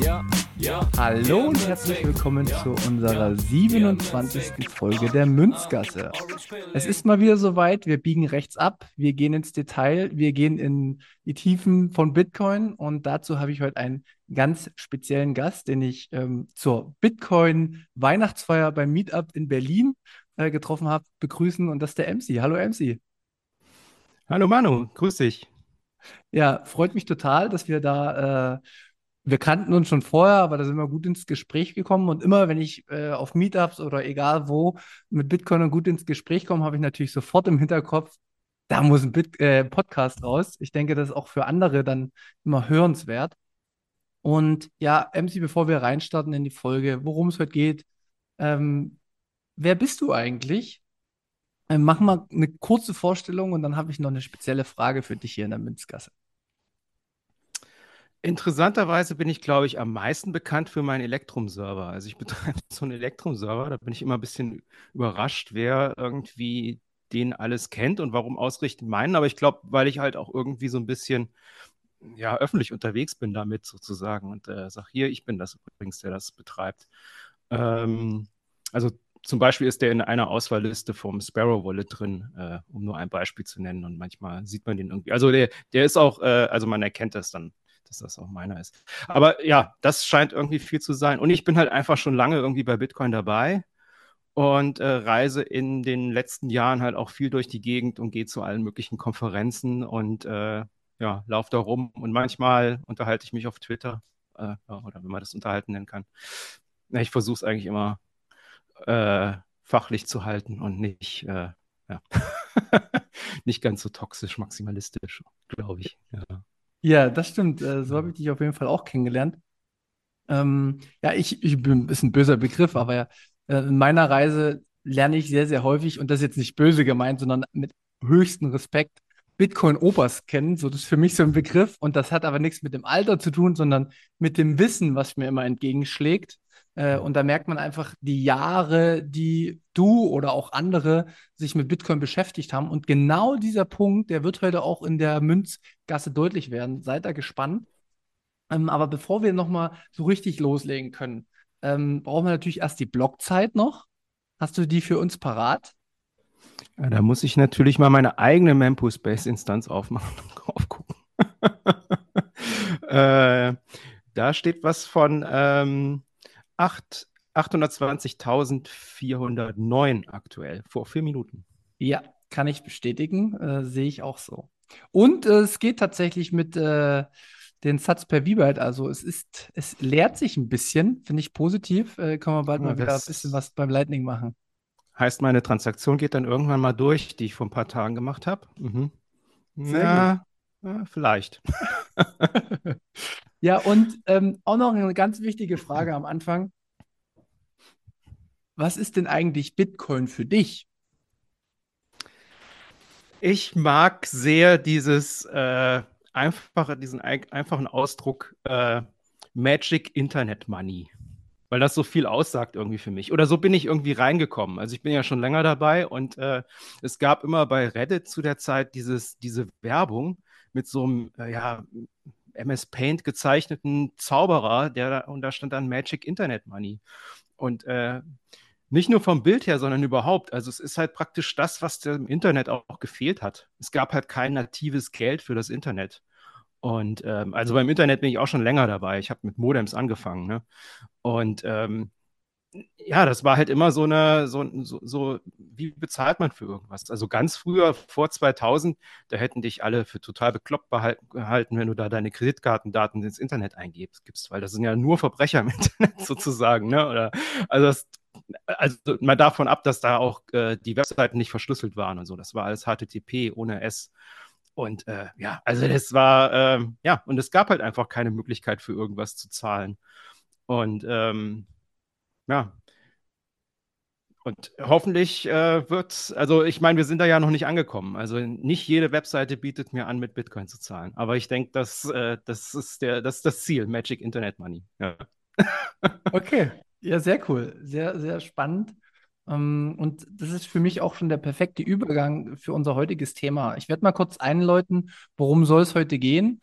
Ja, ja. Hallo und herzlich willkommen zu unserer 27. Folge der Münzgasse. Es ist mal wieder soweit, wir biegen rechts ab, wir gehen ins Detail, wir gehen in die Tiefen von Bitcoin und dazu habe ich heute einen ganz speziellen Gast, den ich ähm, zur Bitcoin-Weihnachtsfeier beim Meetup in Berlin äh, getroffen habe, begrüßen und das ist der MC. Hallo MC. Hallo Manu, grüß dich. Ja, freut mich total, dass wir da, äh, wir kannten uns schon vorher, aber da sind wir gut ins Gespräch gekommen. Und immer, wenn ich äh, auf Meetups oder egal wo mit Bitcoin gut ins Gespräch komme, habe ich natürlich sofort im Hinterkopf, da muss ein Bit äh, Podcast raus. Ich denke, das ist auch für andere dann immer hörenswert. Und ja, MC, bevor wir reinstarten in die Folge, worum es heute geht, ähm, wer bist du eigentlich? Ähm, mach mal eine kurze Vorstellung und dann habe ich noch eine spezielle Frage für dich hier in der Münzgasse. Interessanterweise bin ich, glaube ich, am meisten bekannt für meinen Elektrum-Server. Also ich betreibe so einen Elektrum-Server, da bin ich immer ein bisschen überrascht, wer irgendwie den alles kennt und warum ausrichten meinen. Aber ich glaube, weil ich halt auch irgendwie so ein bisschen ja, öffentlich unterwegs bin damit sozusagen und äh, sage, hier, ich bin das übrigens, der das betreibt. Ähm, also zum Beispiel ist der in einer Auswahlliste vom Sparrow Wallet drin, äh, um nur ein Beispiel zu nennen. Und manchmal sieht man den irgendwie. Also der, der ist auch, äh, also man erkennt das dann, dass das auch meiner ist. Aber ja, das scheint irgendwie viel zu sein. Und ich bin halt einfach schon lange irgendwie bei Bitcoin dabei und äh, reise in den letzten Jahren halt auch viel durch die Gegend und gehe zu allen möglichen Konferenzen und äh, ja, laufe da rum. Und manchmal unterhalte ich mich auf Twitter äh, oder wenn man das unterhalten nennen kann. Ich versuche es eigentlich immer äh, fachlich zu halten und nicht, äh, ja. nicht ganz so toxisch, maximalistisch, glaube ich. Ja. Ja. das stimmt. Äh, so habe ich dich auf jeden Fall auch kennengelernt. Ähm, ja, ich, ich bin, ist ein böser Begriff, aber ja, äh, in meiner Reise lerne ich sehr, sehr häufig, und das ist jetzt nicht böse gemeint, sondern mit höchstem Respekt, Bitcoin-Opas kennen. So, das ist für mich so ein Begriff. Und das hat aber nichts mit dem Alter zu tun, sondern mit dem Wissen, was mir immer entgegenschlägt. Äh, und da merkt man einfach die Jahre, die du oder auch andere sich mit Bitcoin beschäftigt haben. Und genau dieser Punkt, der wird heute auch in der Münzgasse deutlich werden. Seid da gespannt. Ähm, aber bevor wir nochmal so richtig loslegen können, ähm, brauchen wir natürlich erst die Blockzeit noch. Hast du die für uns parat? Ja, da muss ich natürlich mal meine eigene Mempo Space Instanz aufmachen und drauf gucken. äh, da steht was von ähm, 820.409 aktuell, vor vier Minuten. Ja, kann ich bestätigen, äh, sehe ich auch so. Und äh, es geht tatsächlich mit äh, den Satz per Vibyte, also es ist, es leert sich ein bisschen, finde ich positiv. Äh, können wir bald ja, mal wieder ein bisschen was beim Lightning machen. Heißt, meine Transaktion geht dann irgendwann mal durch, die ich vor ein paar Tagen gemacht habe. Mhm. Ja, ja, vielleicht. Ja, und ähm, auch noch eine ganz wichtige Frage am Anfang. Was ist denn eigentlich Bitcoin für dich? Ich mag sehr dieses äh, einfache, diesen einfachen Ausdruck äh, Magic Internet Money, weil das so viel aussagt irgendwie für mich. Oder so bin ich irgendwie reingekommen. Also ich bin ja schon länger dabei und äh, es gab immer bei Reddit zu der Zeit dieses, diese Werbung mit so einem, äh, ja, MS Paint gezeichneten Zauberer, der und da stand dann Magic Internet Money. Und äh, nicht nur vom Bild her, sondern überhaupt. Also es ist halt praktisch das, was dem Internet auch, auch gefehlt hat. Es gab halt kein natives Geld für das Internet. Und ähm, also beim Internet bin ich auch schon länger dabei. Ich habe mit Modems angefangen. Ne? Und ähm, ja, das war halt immer so eine, so, so, so, wie bezahlt man für irgendwas? Also ganz früher, vor 2000, da hätten dich alle für total bekloppt gehalten, wenn du da deine Kreditkartendaten ins Internet eingibst, gibst, weil das sind ja nur Verbrecher im Internet sozusagen, ne? Oder, also, das, also mal davon ab, dass da auch äh, die Webseiten nicht verschlüsselt waren und so. Das war alles HTTP ohne S. Und äh, ja, also das war, ähm, ja, und es gab halt einfach keine Möglichkeit für irgendwas zu zahlen. Und ähm, ja, und hoffentlich äh, wird, also ich meine, wir sind da ja noch nicht angekommen. Also nicht jede Webseite bietet mir an, mit Bitcoin zu zahlen. Aber ich denke, das, äh, das, ist das ist das Ziel, Magic Internet Money. Ja. okay, ja, sehr cool. Sehr, sehr spannend. Ähm, und das ist für mich auch schon der perfekte Übergang für unser heutiges Thema. Ich werde mal kurz einläuten, worum soll es heute gehen?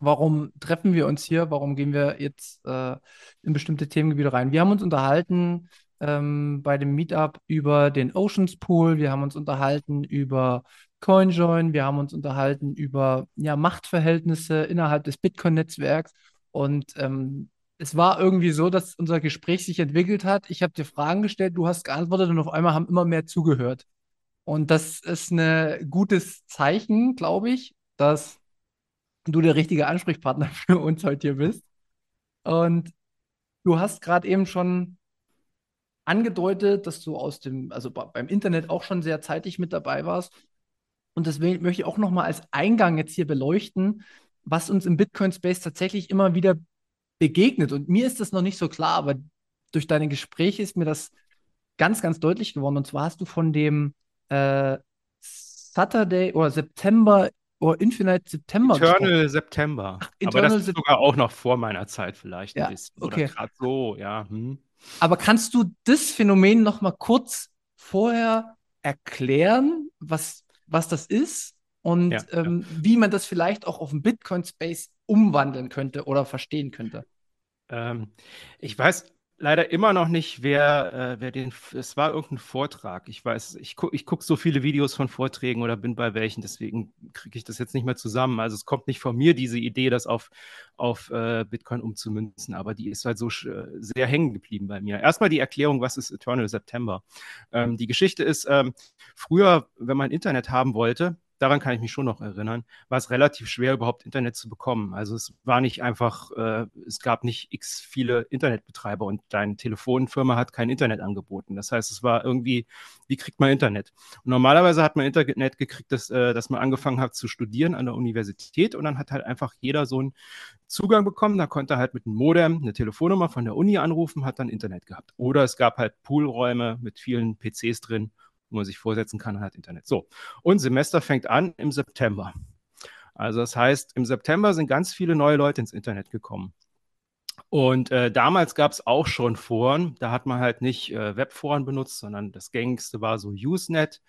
Warum treffen wir uns hier? Warum gehen wir jetzt äh, in bestimmte Themengebiete rein? Wir haben uns unterhalten ähm, bei dem Meetup über den Oceans Pool. Wir haben uns unterhalten über CoinJoin. Wir haben uns unterhalten über ja, Machtverhältnisse innerhalb des Bitcoin-Netzwerks. Und ähm, es war irgendwie so, dass unser Gespräch sich entwickelt hat. Ich habe dir Fragen gestellt, du hast geantwortet und auf einmal haben immer mehr zugehört. Und das ist ein gutes Zeichen, glaube ich, dass du der richtige Ansprechpartner für uns heute hier bist. Und du hast gerade eben schon angedeutet, dass du aus dem, also beim Internet auch schon sehr zeitig mit dabei warst. Und deswegen möchte ich auch nochmal als Eingang jetzt hier beleuchten, was uns im Bitcoin-Space tatsächlich immer wieder begegnet. Und mir ist das noch nicht so klar, aber durch deine Gespräche ist mir das ganz, ganz deutlich geworden. Und zwar hast du von dem äh, Saturday oder September oder Infinite September Eternal gesprochen. September. Ach, Eternal aber das ist sogar auch noch vor meiner Zeit vielleicht ja, ein bisschen. Okay. gerade so, ja. Hm. Aber kannst du das Phänomen noch mal kurz vorher erklären, was, was das ist und ja, ähm, ja. wie man das vielleicht auch auf dem Bitcoin-Space umwandeln könnte oder verstehen könnte? Ähm, ich weiß leider immer noch nicht, wer, äh, wer den. Es war irgendein Vortrag. Ich weiß, ich gucke ich guck so viele Videos von Vorträgen oder bin bei welchen, deswegen kriege ich das jetzt nicht mehr zusammen. Also es kommt nicht von mir, diese Idee, das auf, auf äh, Bitcoin umzumünzen, aber die ist halt so sehr hängen geblieben bei mir. Erstmal die Erklärung, was ist Eternal September? Ähm, die Geschichte ist, ähm, früher, wenn man Internet haben wollte, daran kann ich mich schon noch erinnern, war es relativ schwer, überhaupt Internet zu bekommen. Also es war nicht einfach, äh, es gab nicht x viele Internetbetreiber und deine Telefonfirma hat kein Internet angeboten. Das heißt, es war irgendwie, wie kriegt man Internet? Und normalerweise hat man Internet gekriegt, dass, äh, dass man angefangen hat zu studieren an der Universität und dann hat halt einfach jeder so einen Zugang bekommen. Da konnte halt mit einem Modem eine Telefonnummer von der Uni anrufen, hat dann Internet gehabt. Oder es gab halt Poolräume mit vielen PCs drin wo man sich vorsetzen kann, hat Internet. So, und Semester fängt an im September. Also das heißt, im September sind ganz viele neue Leute ins Internet gekommen. Und äh, damals gab es auch schon Foren. Da hat man halt nicht äh, Webforen benutzt, sondern das gängigste war so Usenet.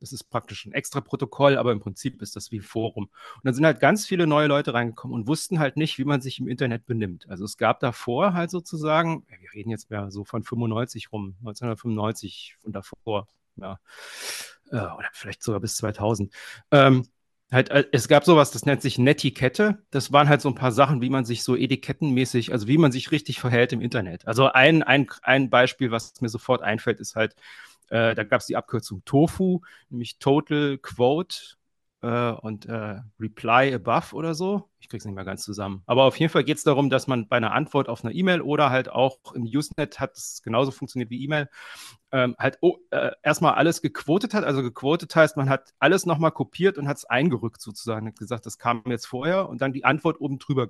Das ist praktisch ein extra Protokoll, aber im Prinzip ist das wie Forum. Und dann sind halt ganz viele neue Leute reingekommen und wussten halt nicht, wie man sich im Internet benimmt. Also es gab davor halt sozusagen, wir reden jetzt mehr so von 95 rum, 1995 und davor, ja, äh, oder vielleicht sogar bis 2000. Ähm, halt, äh, es gab sowas, das nennt sich Netiquette. Das waren halt so ein paar Sachen, wie man sich so etikettenmäßig, also wie man sich richtig verhält im Internet. Also ein, ein, ein Beispiel, was mir sofort einfällt, ist halt, äh, da gab es die Abkürzung TOFU, nämlich Total Quote äh, und äh, Reply Above oder so. Ich krieg's nicht mehr ganz zusammen. Aber auf jeden Fall geht es darum, dass man bei einer Antwort auf eine E-Mail oder halt auch im Usenet hat es genauso funktioniert wie E-Mail, ähm, halt oh, äh, erstmal alles gequotet hat. Also gequotet heißt, man hat alles nochmal kopiert und hat es eingerückt sozusagen. Hat gesagt, das kam jetzt vorher und dann die Antwort oben drüber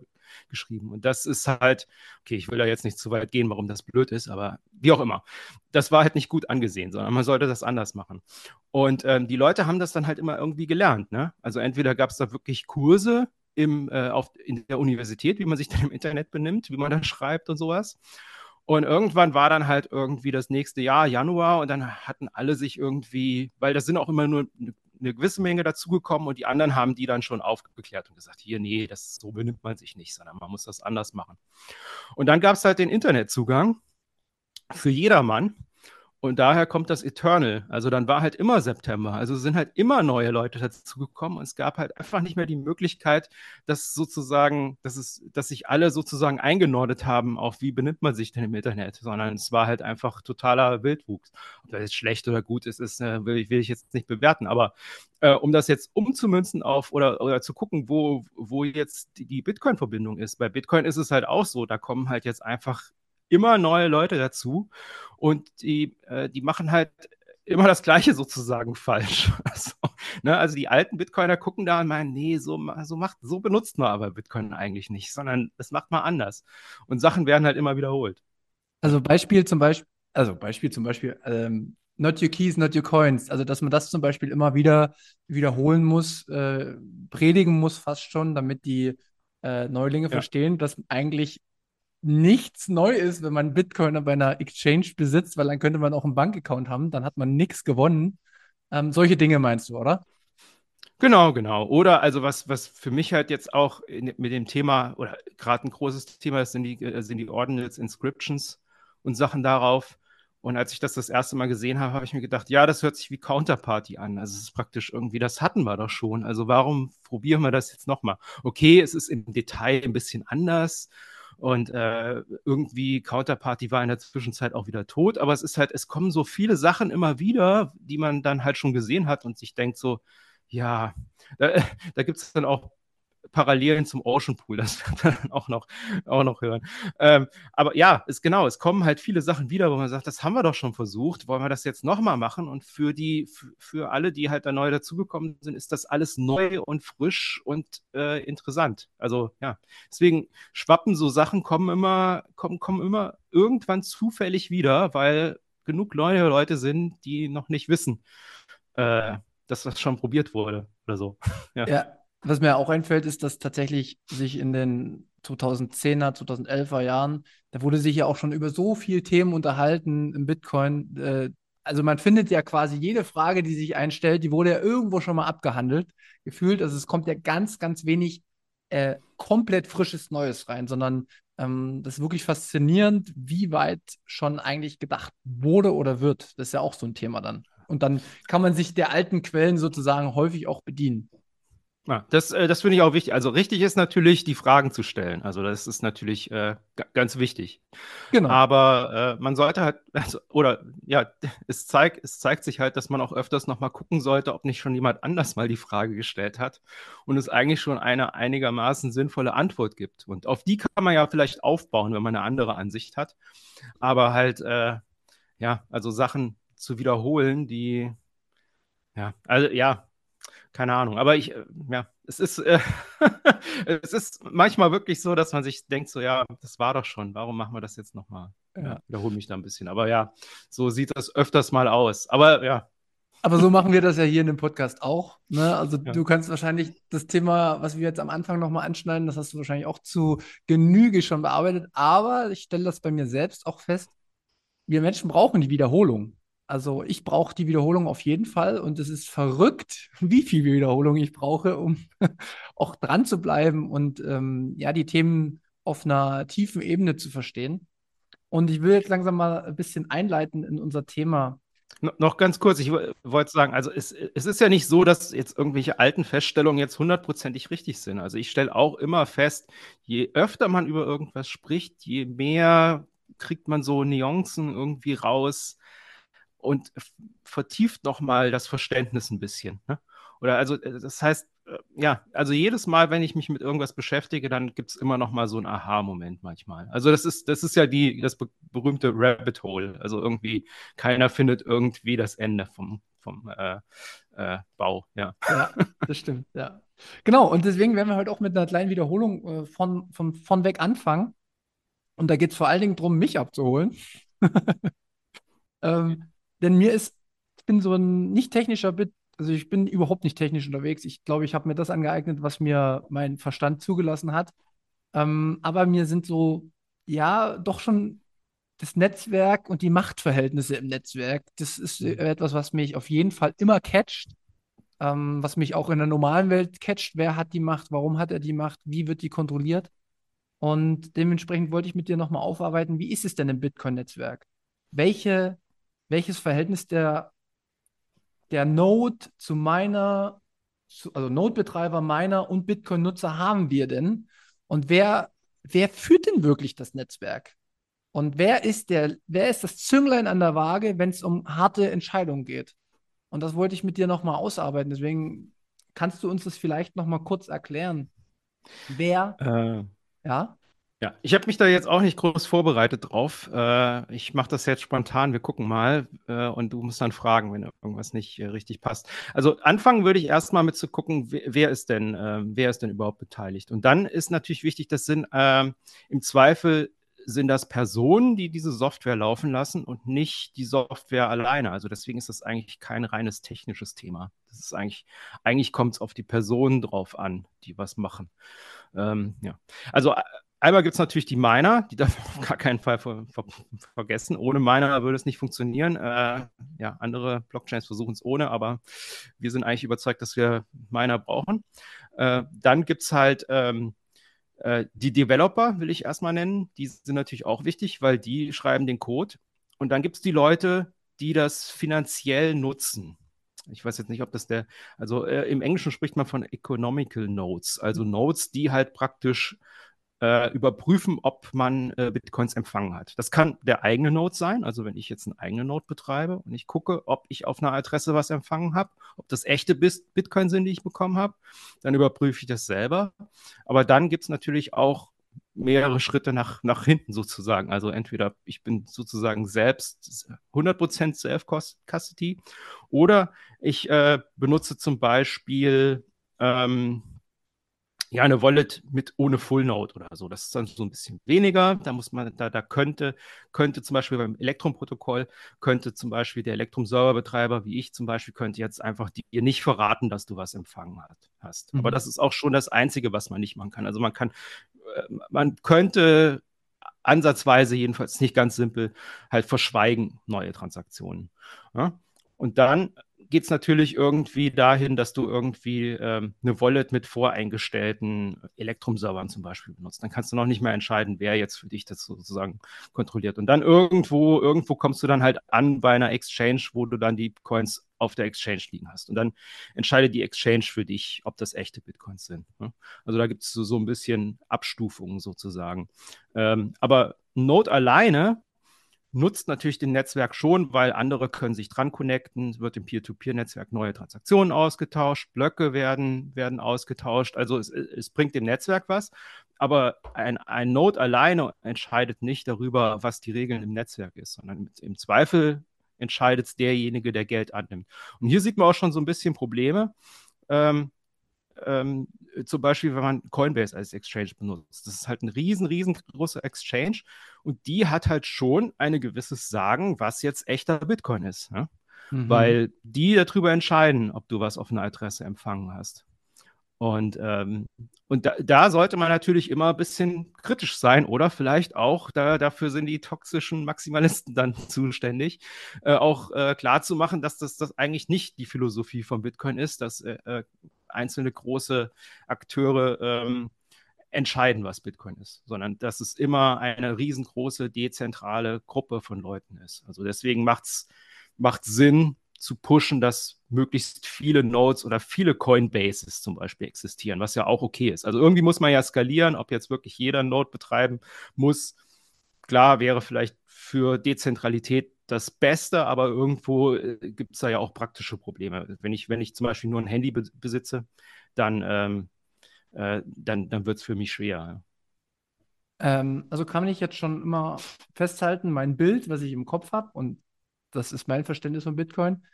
geschrieben. Und das ist halt, okay, ich will da jetzt nicht zu weit gehen, warum das blöd ist, aber wie auch immer. Das war halt nicht gut angesehen, sondern man sollte das anders machen. Und ähm, die Leute haben das dann halt immer irgendwie gelernt. Ne? Also entweder gab es da wirklich Kurse, im, äh, auf, in der Universität, wie man sich dann im Internet benimmt, wie man da schreibt und sowas. Und irgendwann war dann halt irgendwie das nächste Jahr, Januar, und dann hatten alle sich irgendwie, weil da sind auch immer nur eine gewisse Menge dazugekommen und die anderen haben die dann schon aufgeklärt und gesagt, hier, nee, das so benimmt man sich nicht, sondern man muss das anders machen. Und dann gab es halt den Internetzugang für jedermann. Und daher kommt das Eternal. Also dann war halt immer September. Also sind halt immer neue Leute dazugekommen und es gab halt einfach nicht mehr die Möglichkeit, dass sozusagen, dass es, dass sich alle sozusagen eingenordet haben, auf wie benimmt man sich denn im Internet, sondern es war halt einfach totaler Wildwuchs. Ob das jetzt schlecht oder gut ist, ist äh, will, ich, will ich jetzt nicht bewerten. Aber äh, um das jetzt umzumünzen auf oder, oder zu gucken, wo, wo jetzt die Bitcoin-Verbindung ist. Bei Bitcoin ist es halt auch so, da kommen halt jetzt einfach immer neue Leute dazu und die, äh, die machen halt immer das Gleiche sozusagen falsch. Also, Ne? Also die alten Bitcoiner gucken da und meinen, nee, so, so, macht, so benutzt man aber Bitcoin eigentlich nicht, sondern das macht man anders. Und Sachen werden halt immer wiederholt. Also Beispiel zum Beispiel, also Beispiel zum Beispiel, ähm, not your keys, not your coins. Also dass man das zum Beispiel immer wieder wiederholen muss, äh, predigen muss fast schon, damit die äh, Neulinge ja. verstehen, dass eigentlich nichts neu ist, wenn man Bitcoin bei einer Exchange besitzt, weil dann könnte man auch einen Bankaccount haben, dann hat man nichts gewonnen. Ähm, solche Dinge meinst du, oder? Genau, genau. Oder also was, was für mich halt jetzt auch in, mit dem Thema oder gerade ein großes Thema ist, sind die, äh, sind die Ordinals Inscriptions und Sachen darauf. Und als ich das das erste Mal gesehen habe, habe ich mir gedacht, ja, das hört sich wie Counterparty an. Also es ist praktisch irgendwie, das hatten wir doch schon. Also warum probieren wir das jetzt nochmal? Okay, es ist im Detail ein bisschen anders und äh, irgendwie Counterparty war in der Zwischenzeit auch wieder tot. Aber es ist halt, es kommen so viele Sachen immer wieder, die man dann halt schon gesehen hat und sich denkt so, ja, da, da gibt es dann auch Parallelen zum Ocean Pool, das wird man dann auch noch, auch noch hören. Ähm, aber ja, ist genau, es kommen halt viele Sachen wieder, wo man sagt, das haben wir doch schon versucht, wollen wir das jetzt nochmal machen? Und für die, für alle, die halt da neu dazugekommen sind, ist das alles neu und frisch und äh, interessant. Also ja, deswegen schwappen so Sachen, kommen immer, kommen, kommen immer irgendwann zufällig wieder, weil genug neue Leute sind, die noch nicht wissen, äh, dass das schon probiert wurde oder so. ja. ja. Was mir auch einfällt, ist, dass tatsächlich sich in den 2010er, 2011er Jahren, da wurde sich ja auch schon über so viele Themen unterhalten im Bitcoin. Äh, also man findet ja quasi jede Frage, die sich einstellt, die wurde ja irgendwo schon mal abgehandelt, gefühlt. Also es kommt ja ganz, ganz wenig äh, komplett frisches Neues rein, sondern ähm, das ist wirklich faszinierend, wie weit schon eigentlich gedacht wurde oder wird. Das ist ja auch so ein Thema dann. Und dann kann man sich der alten Quellen sozusagen häufig auch bedienen. Ja, das, äh, das finde ich auch wichtig. Also richtig ist natürlich, die Fragen zu stellen. Also das ist natürlich äh, ganz wichtig. Genau. Aber äh, man sollte halt, also, oder ja, es zeigt, es zeigt sich halt, dass man auch öfters nochmal gucken sollte, ob nicht schon jemand anders mal die Frage gestellt hat und es eigentlich schon eine einigermaßen sinnvolle Antwort gibt. Und auf die kann man ja vielleicht aufbauen, wenn man eine andere Ansicht hat. Aber halt, äh, ja, also Sachen zu wiederholen, die, ja, also ja, keine Ahnung. Aber ich, äh, ja, es ist, äh, es ist manchmal wirklich so, dass man sich denkt, so, ja, das war doch schon, warum machen wir das jetzt nochmal? Ja. Wiederhole mich da ein bisschen. Aber ja, so sieht das öfters mal aus. Aber ja. Aber so machen wir das ja hier in dem Podcast auch. Ne? Also ja. du kannst wahrscheinlich das Thema, was wir jetzt am Anfang nochmal anschneiden, das hast du wahrscheinlich auch zu Genüge schon bearbeitet. Aber ich stelle das bei mir selbst auch fest, wir Menschen brauchen die Wiederholung. Also ich brauche die Wiederholung auf jeden Fall und es ist verrückt, wie viel Wiederholung ich brauche, um auch dran zu bleiben und ähm, ja, die Themen auf einer tiefen Ebene zu verstehen. Und ich will jetzt langsam mal ein bisschen einleiten in unser Thema. No, noch ganz kurz, ich wollte sagen, also es, es ist ja nicht so, dass jetzt irgendwelche alten Feststellungen jetzt hundertprozentig richtig sind. Also ich stelle auch immer fest, je öfter man über irgendwas spricht, je mehr kriegt man so Nuancen irgendwie raus, und vertieft nochmal das Verständnis ein bisschen. Ne? Oder also, äh, das heißt, äh, ja, also jedes Mal, wenn ich mich mit irgendwas beschäftige, dann gibt es immer noch mal so einen Aha-Moment manchmal. Also das ist, das ist ja die, das berühmte Rabbit Hole. Also irgendwie, keiner findet irgendwie das Ende vom, vom äh, äh, Bau. Ja. ja, das stimmt, ja. Genau, und deswegen werden wir heute auch mit einer kleinen Wiederholung äh, von, von, von weg anfangen. Und da geht es vor allen Dingen darum, mich abzuholen. ähm, denn mir ist, ich bin so ein nicht technischer Bit, also ich bin überhaupt nicht technisch unterwegs. Ich glaube, ich habe mir das angeeignet, was mir mein Verstand zugelassen hat. Ähm, aber mir sind so, ja, doch schon das Netzwerk und die Machtverhältnisse im Netzwerk, das ist mhm. etwas, was mich auf jeden Fall immer catcht. Ähm, was mich auch in der normalen Welt catcht. Wer hat die Macht? Warum hat er die Macht? Wie wird die kontrolliert? Und dementsprechend wollte ich mit dir nochmal aufarbeiten, wie ist es denn im Bitcoin-Netzwerk? Welche welches Verhältnis der, der Node zu meiner, zu, also Node-Betreiber meiner und Bitcoin-Nutzer haben wir denn? Und wer, wer führt denn wirklich das Netzwerk? Und wer ist der, wer ist das Zünglein an der Waage, wenn es um harte Entscheidungen geht? Und das wollte ich mit dir nochmal ausarbeiten. Deswegen kannst du uns das vielleicht nochmal kurz erklären. Wer? Äh, ja? Ja, ich habe mich da jetzt auch nicht groß vorbereitet drauf. Äh, ich mache das jetzt spontan. Wir gucken mal äh, und du musst dann fragen, wenn irgendwas nicht äh, richtig passt. Also anfangen würde ich erstmal mit zu gucken, wer, wer ist denn, ähm, wer ist denn überhaupt beteiligt? Und dann ist natürlich wichtig, das sind ähm, im Zweifel sind das Personen, die diese Software laufen lassen und nicht die Software alleine. Also deswegen ist das eigentlich kein reines technisches Thema. Das ist eigentlich, eigentlich kommt es auf die Personen drauf an, die was machen. Ähm, ja. Also Einmal gibt es natürlich die Miner, die darf man auf gar keinen Fall ver ver vergessen. Ohne Miner würde es nicht funktionieren. Äh, ja, andere Blockchains versuchen es ohne, aber wir sind eigentlich überzeugt, dass wir Miner brauchen. Äh, dann gibt es halt ähm, äh, die Developer, will ich erstmal nennen. Die sind natürlich auch wichtig, weil die schreiben den Code. Und dann gibt es die Leute, die das finanziell nutzen. Ich weiß jetzt nicht, ob das der, also äh, im Englischen spricht man von Economical Nodes, also Nodes, die halt praktisch äh, überprüfen, ob man äh, Bitcoins empfangen hat. Das kann der eigene Node sein, also wenn ich jetzt einen eigenen Node betreibe und ich gucke, ob ich auf einer Adresse was empfangen habe, ob das echte Bitcoin sind, die ich bekommen habe, dann überprüfe ich das selber. Aber dann gibt es natürlich auch mehrere Schritte nach, nach hinten sozusagen. Also entweder ich bin sozusagen selbst 100% Self-Custody oder ich äh, benutze zum Beispiel ähm, ja, eine Wallet mit ohne Full Node oder so. Das ist dann so ein bisschen weniger. Da muss man, da, da könnte, könnte zum Beispiel beim Elektrum-Protokoll, könnte zum Beispiel der Elektrum-Serverbetreiber, wie ich zum Beispiel, könnte jetzt einfach dir nicht verraten, dass du was empfangen hat, hast. Mhm. Aber das ist auch schon das Einzige, was man nicht machen kann. Also man kann, äh, man könnte ansatzweise jedenfalls nicht ganz simpel halt verschweigen neue Transaktionen. Ja? Und dann geht es natürlich irgendwie dahin, dass du irgendwie ähm, eine Wallet mit voreingestellten Elektrum-Servern zum Beispiel benutzt. Dann kannst du noch nicht mehr entscheiden, wer jetzt für dich das sozusagen kontrolliert. Und dann irgendwo, irgendwo kommst du dann halt an bei einer Exchange, wo du dann die Coins auf der Exchange liegen hast. Und dann entscheidet die Exchange für dich, ob das echte Bitcoins sind. Ne? Also da gibt es so, so ein bisschen Abstufungen sozusagen. Ähm, aber Node alleine nutzt natürlich den Netzwerk schon, weil andere können sich dran connecten, wird im Peer-to-Peer-Netzwerk neue Transaktionen ausgetauscht, Blöcke werden, werden ausgetauscht. Also es, es bringt dem Netzwerk was, aber ein, ein Node alleine entscheidet nicht darüber, was die Regeln im Netzwerk ist, sondern im Zweifel entscheidet es derjenige, der Geld annimmt. Und hier sieht man auch schon so ein bisschen Probleme. Ähm, ähm, zum Beispiel, wenn man Coinbase als Exchange benutzt. Das ist halt ein riesen, riesengroßer Exchange und die hat halt schon ein gewisses Sagen, was jetzt echter Bitcoin ist. Ja? Mhm. Weil die darüber entscheiden, ob du was auf einer Adresse empfangen hast. Und, ähm, und da, da, sollte man natürlich immer ein bisschen kritisch sein oder vielleicht auch, da, dafür sind die toxischen Maximalisten dann zuständig, äh, auch äh, klar zu machen, dass das, das eigentlich nicht die Philosophie von Bitcoin ist, dass äh, äh einzelne große Akteure ähm, entscheiden, was Bitcoin ist, sondern dass es immer eine riesengroße dezentrale Gruppe von Leuten ist. Also deswegen macht es Sinn zu pushen, dass möglichst viele Nodes oder viele Coinbases zum Beispiel existieren, was ja auch okay ist. Also irgendwie muss man ja skalieren, ob jetzt wirklich jeder Node betreiben muss. Klar wäre vielleicht für Dezentralität das Beste, aber irgendwo äh, gibt es da ja auch praktische Probleme. Wenn ich, wenn ich zum Beispiel nur ein Handy be besitze, dann, ähm, äh, dann, dann wird es für mich schwer. Ähm, also kann ich jetzt schon immer festhalten, mein Bild, was ich im Kopf habe, und das ist mein Verständnis von Bitcoin,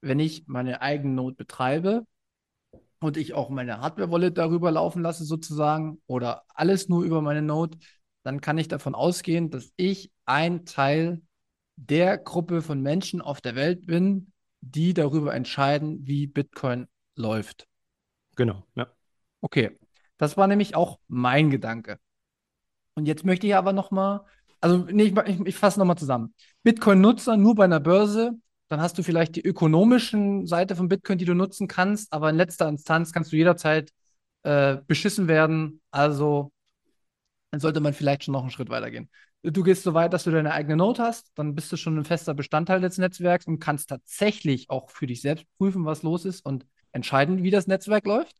wenn ich meine eigene Node betreibe und ich auch meine Hardware-Wallet darüber laufen lasse sozusagen oder alles nur über meine Node, dann kann ich davon ausgehen, dass ich ein Teil der Gruppe von Menschen auf der Welt bin, die darüber entscheiden, wie Bitcoin läuft. Genau, ja. Okay, das war nämlich auch mein Gedanke. Und jetzt möchte ich aber nochmal, also nee, ich, ich, ich fasse nochmal zusammen. Bitcoin-Nutzer nur bei einer Börse, dann hast du vielleicht die ökonomischen Seite von Bitcoin, die du nutzen kannst, aber in letzter Instanz kannst du jederzeit äh, beschissen werden. Also dann sollte man vielleicht schon noch einen Schritt weiter gehen du gehst so weit, dass du deine eigene Note hast, dann bist du schon ein fester Bestandteil des Netzwerks und kannst tatsächlich auch für dich selbst prüfen, was los ist und entscheiden, wie das Netzwerk läuft.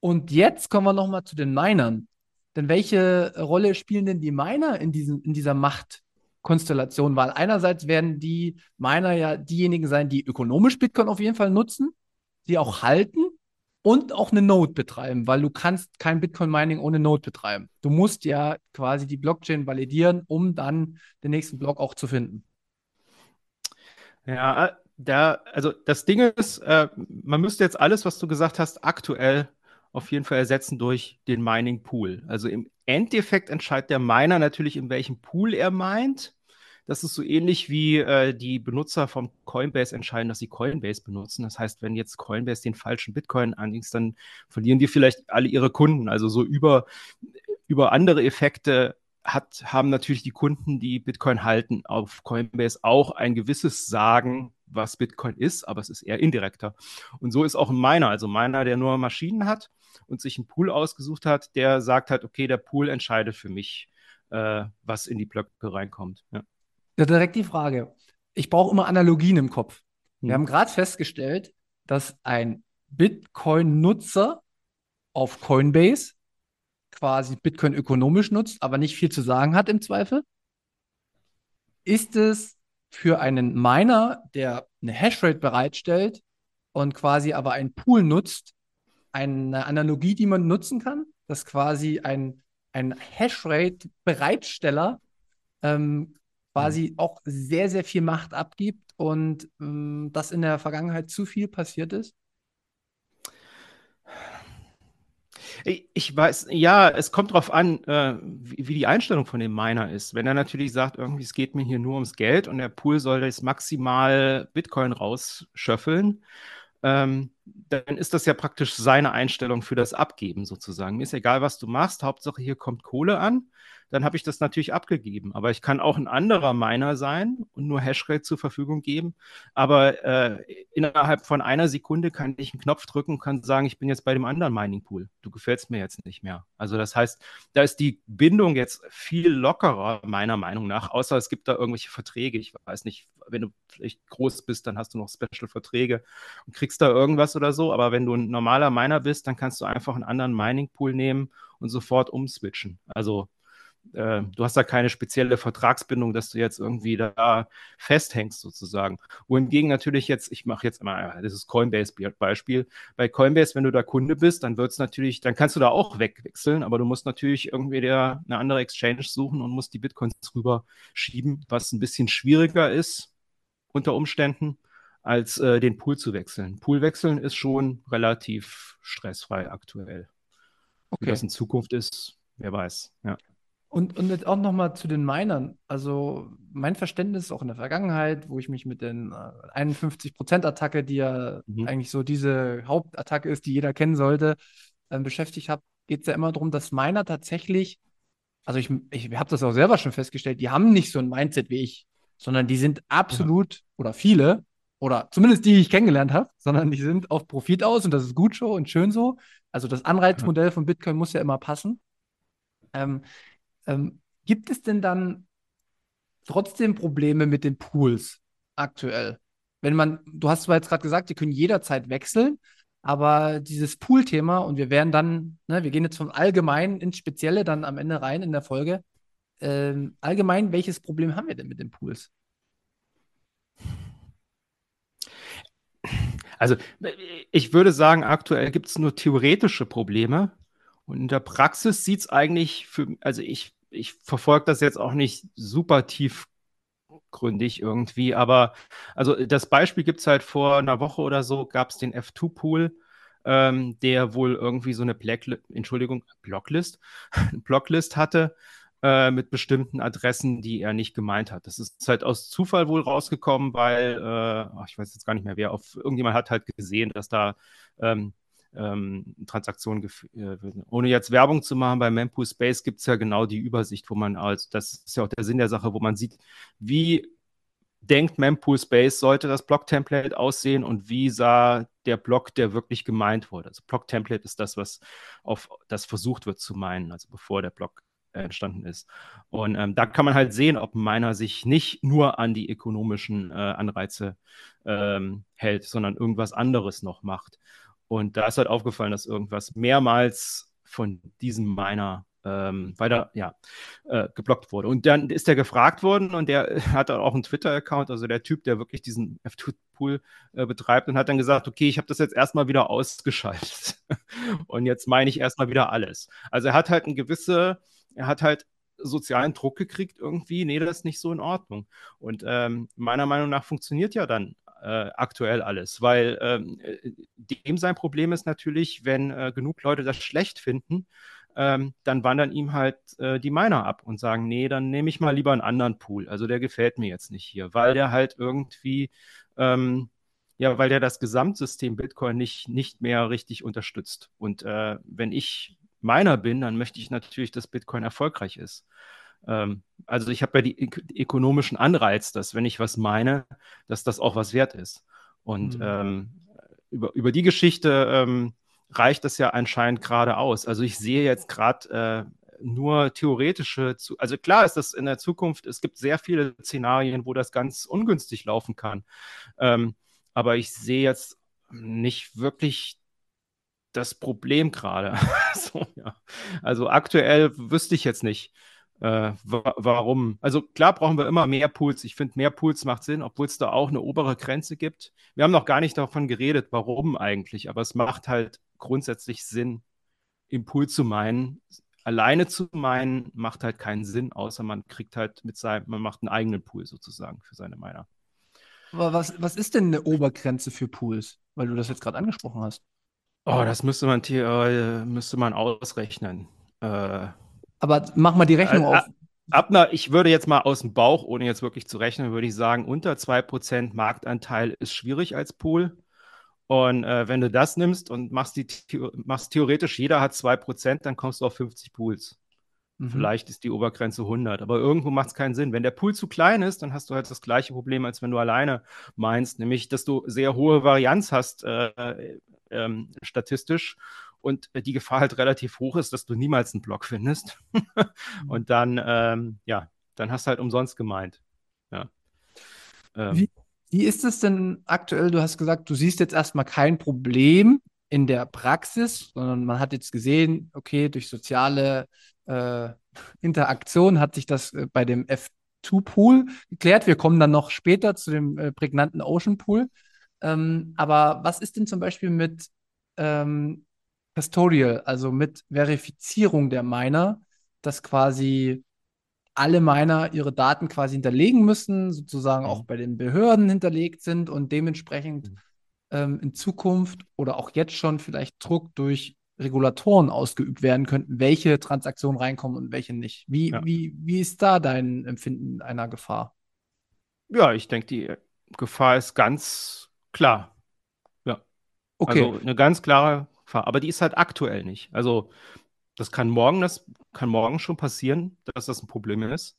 Und jetzt kommen wir nochmal zu den Minern. Denn welche Rolle spielen denn die Miner in, diesen, in dieser Machtkonstellation? Weil einerseits werden die Miner ja diejenigen sein, die ökonomisch Bitcoin auf jeden Fall nutzen, die auch halten und auch eine Node betreiben, weil du kannst kein Bitcoin-Mining ohne Node betreiben. Du musst ja quasi die Blockchain validieren, um dann den nächsten Block auch zu finden. Ja, äh, da, also das Ding ist, äh, man müsste jetzt alles, was du gesagt hast, aktuell auf jeden Fall ersetzen durch den Mining Pool. Also im Endeffekt entscheidet der Miner natürlich, in welchem Pool er meint. Das ist so ähnlich wie äh, die Benutzer vom Coinbase entscheiden, dass sie Coinbase benutzen. Das heißt, wenn jetzt Coinbase den falschen Bitcoin anlegt, dann verlieren die vielleicht alle ihre Kunden. Also so über, über andere Effekte hat, haben natürlich die Kunden, die Bitcoin halten, auf Coinbase auch ein gewisses Sagen, was Bitcoin ist, aber es ist eher indirekter. Und so ist auch ein Miner, also Miner, der nur Maschinen hat und sich einen Pool ausgesucht hat, der sagt halt, okay, der Pool entscheidet für mich, äh, was in die Blöcke reinkommt. Ja. Ja, direkt die Frage. Ich brauche immer Analogien im Kopf. Wir hm. haben gerade festgestellt, dass ein Bitcoin-Nutzer auf Coinbase quasi Bitcoin ökonomisch nutzt, aber nicht viel zu sagen hat im Zweifel. Ist es für einen Miner, der eine Hashrate bereitstellt und quasi aber einen Pool nutzt, eine Analogie, die man nutzen kann, dass quasi ein, ein Hashrate-Bereitsteller ähm, quasi mhm. auch sehr, sehr viel Macht abgibt und ähm, das in der Vergangenheit zu viel passiert ist? Ich weiß, ja, es kommt darauf an, äh, wie, wie, die Einstellung von dem Miner ist. Wenn er natürlich sagt, irgendwie, es geht mir hier nur ums Geld und der Pool soll jetzt maximal Bitcoin rausschöffeln, ähm, dann ist das ja praktisch seine Einstellung für das Abgeben sozusagen. Mir ist egal, was du machst, Hauptsache hier kommt Kohle an dann habe ich das natürlich abgegeben. Aber ich kann auch ein anderer Miner sein und nur Hashrate zur Verfügung geben. Aber äh, innerhalb von einer Sekunde kann ich einen Knopf drücken und kann sagen, ich bin jetzt bei dem anderen Mining Pool. Du gefällst mir jetzt nicht mehr. Also das heißt, da ist die Bindung jetzt viel lockerer, meiner Meinung nach, außer es gibt da irgendwelche Verträge. Ich weiß nicht, wenn du vielleicht groß bist, dann hast du noch Special-Verträge und kriegst da irgendwas oder so. Aber wenn du ein normaler Miner bist, dann kannst du einfach einen anderen Mining Pool nehmen und sofort umswitchen. Also äh, du hast da keine spezielle Vertragsbindung, dass du jetzt irgendwie da festhängst sozusagen. Wohingegen natürlich jetzt, ich mache jetzt mal das ist Coinbase-Beispiel. Bei Coinbase, wenn du da Kunde bist, dann wird es natürlich, dann kannst du da auch wegwechseln, aber du musst natürlich irgendwie der, eine andere Exchange suchen und musst die Bitcoins rüber schieben, was ein bisschen schwieriger ist unter Umständen, als äh, den Pool zu wechseln. Pool wechseln ist schon relativ stressfrei aktuell. Okay. Wie das in Zukunft ist, wer weiß. Ja. Und, und jetzt auch nochmal zu den Minern. Also mein Verständnis auch in der Vergangenheit, wo ich mich mit den äh, 51%-Attacke, die ja mhm. eigentlich so diese Hauptattacke ist, die jeder kennen sollte, äh, beschäftigt habe, geht es ja immer darum, dass Miner tatsächlich, also ich, ich habe das auch selber schon festgestellt, die haben nicht so ein Mindset wie ich, sondern die sind absolut, ja. oder viele, oder zumindest die, die ich kennengelernt habe, sondern die sind auf Profit aus und das ist gut so und schön so. Also das Anreizmodell von Bitcoin muss ja immer passen. Ähm, ähm, gibt es denn dann trotzdem Probleme mit den Pools aktuell? Wenn man, du hast zwar jetzt gerade gesagt, die können jederzeit wechseln, aber dieses Pool-Thema und wir werden dann, ne, wir gehen jetzt vom Allgemeinen ins Spezielle dann am Ende rein in der Folge. Ähm, allgemein, welches Problem haben wir denn mit den Pools? Also ich würde sagen, aktuell gibt es nur theoretische Probleme. Und in der Praxis sieht es eigentlich für, also ich, ich verfolge das jetzt auch nicht super tiefgründig irgendwie, aber also das Beispiel gibt es halt vor einer Woche oder so, gab es den F2-Pool, ähm, der wohl irgendwie so eine Blackli Entschuldigung, Blocklist, Blocklist hatte äh, mit bestimmten Adressen, die er nicht gemeint hat. Das ist halt aus Zufall wohl rausgekommen, weil, äh, ich weiß jetzt gar nicht mehr wer, auf irgendjemand hat halt gesehen, dass da ähm, ähm, Transaktionen geführt äh, Ohne jetzt Werbung zu machen, bei Mempool Space gibt es ja genau die Übersicht, wo man, also das ist ja auch der Sinn der Sache, wo man sieht, wie denkt Mempool Space, sollte das Block-Template aussehen und wie sah der Block, der wirklich gemeint wurde. Also Block-Template ist das, was auf das versucht wird zu meinen, also bevor der Block entstanden ist. Und ähm, da kann man halt sehen, ob ein Miner sich nicht nur an die ökonomischen äh, Anreize ähm, hält, sondern irgendwas anderes noch macht. Und da ist halt aufgefallen, dass irgendwas mehrmals von diesem Miner ähm, weil er ja äh, geblockt wurde. Und dann ist er gefragt worden und der hat auch einen Twitter-Account, also der Typ, der wirklich diesen F2-Pool äh, betreibt und hat dann gesagt, okay, ich habe das jetzt erstmal wieder ausgeschaltet und jetzt meine ich erstmal wieder alles. Also er hat halt eine gewisse, er hat halt sozialen Druck gekriegt irgendwie, nee, das ist nicht so in Ordnung. Und ähm, meiner Meinung nach funktioniert ja dann äh, aktuell alles, weil ähm, äh, dem sein Problem ist natürlich, wenn äh, genug Leute das schlecht finden, ähm, dann wandern ihm halt äh, die Miner ab und sagen, nee, dann nehme ich mal lieber einen anderen Pool. Also der gefällt mir jetzt nicht hier, weil der halt irgendwie, ähm, ja, weil der das Gesamtsystem Bitcoin nicht, nicht mehr richtig unterstützt. Und äh, wenn ich Miner bin, dann möchte ich natürlich, dass Bitcoin erfolgreich ist. Ähm, also ich habe ja die, ökonomischen Anreiz, dass wenn ich was meine, dass das auch was wert ist. Und mhm. ähm, über, über die Geschichte ähm, reicht das ja anscheinend gerade aus. Also ich sehe jetzt gerade äh, nur theoretische, also klar ist das in der Zukunft, es gibt sehr viele Szenarien, wo das ganz ungünstig laufen kann. Ähm, aber ich sehe jetzt nicht wirklich das Problem gerade. so, ja. Also aktuell wüsste ich jetzt nicht, äh, wa warum. Also klar brauchen wir immer mehr Pools. Ich finde, mehr Pools macht Sinn, obwohl es da auch eine obere Grenze gibt. Wir haben noch gar nicht davon geredet, warum eigentlich, aber es macht halt grundsätzlich Sinn, im Pool zu meinen. Alleine zu meinen macht halt keinen Sinn, außer man kriegt halt mit seinem, man macht einen eigenen Pool sozusagen für seine Miner. Aber was, was ist denn eine Obergrenze für Pools, weil du das jetzt gerade angesprochen hast? Oh, das müsste man, äh, müsste man ausrechnen. Äh, aber mach mal die Rechnung äh, auf. Ab einer, ich würde jetzt mal aus dem Bauch, ohne jetzt wirklich zu rechnen, würde ich sagen, unter 2% Marktanteil ist schwierig als Pool. Und äh, wenn du das nimmst und machst, die, machst theoretisch, jeder hat 2%, dann kommst du auf 50 Pools. Mhm. Vielleicht ist die Obergrenze 100, aber irgendwo macht es keinen Sinn. Wenn der Pool zu klein ist, dann hast du halt das gleiche Problem, als wenn du alleine meinst, nämlich, dass du sehr hohe Varianz hast äh, äh, statistisch und äh, die Gefahr halt relativ hoch ist, dass du niemals einen Block findest. und dann, ähm, ja, dann hast du halt umsonst gemeint. Ja. Ähm. Wie, wie ist es denn aktuell? Du hast gesagt, du siehst jetzt erstmal kein Problem in der Praxis, sondern man hat jetzt gesehen, okay, durch soziale äh, Interaktion hat sich das äh, bei dem F2-Pool geklärt. Wir kommen dann noch später zu dem äh, prägnanten Ocean Pool. Ähm, aber was ist denn zum Beispiel mit ähm, Custodial, also mit Verifizierung der Miner, dass quasi alle Miner ihre Daten quasi hinterlegen müssen, sozusagen mhm. auch bei den Behörden hinterlegt sind und dementsprechend mhm. ähm, in Zukunft oder auch jetzt schon vielleicht Druck durch Regulatoren ausgeübt werden könnten, welche Transaktionen reinkommen und welche nicht. Wie, ja. wie, wie ist da dein Empfinden einer Gefahr? Ja, ich denke, die Gefahr ist ganz klar. Ja. Okay. Also eine ganz klare Gefahr. Aber die ist halt aktuell nicht. Also das kann morgen, das kann morgen schon passieren, dass das ein Problem ist.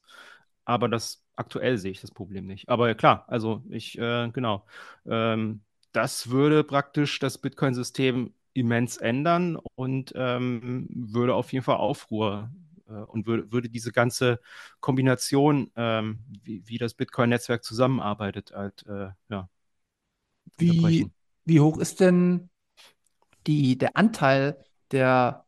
Aber das aktuell sehe ich das Problem nicht. Aber klar, also ich, äh, genau. Ähm, das würde praktisch das Bitcoin-System immens ändern und ähm, würde auf jeden Fall Aufruhr äh, und würde, würde diese ganze Kombination, ähm, wie, wie das Bitcoin-Netzwerk zusammenarbeitet, halt, äh, ja. Wie, wie hoch ist denn die, der Anteil der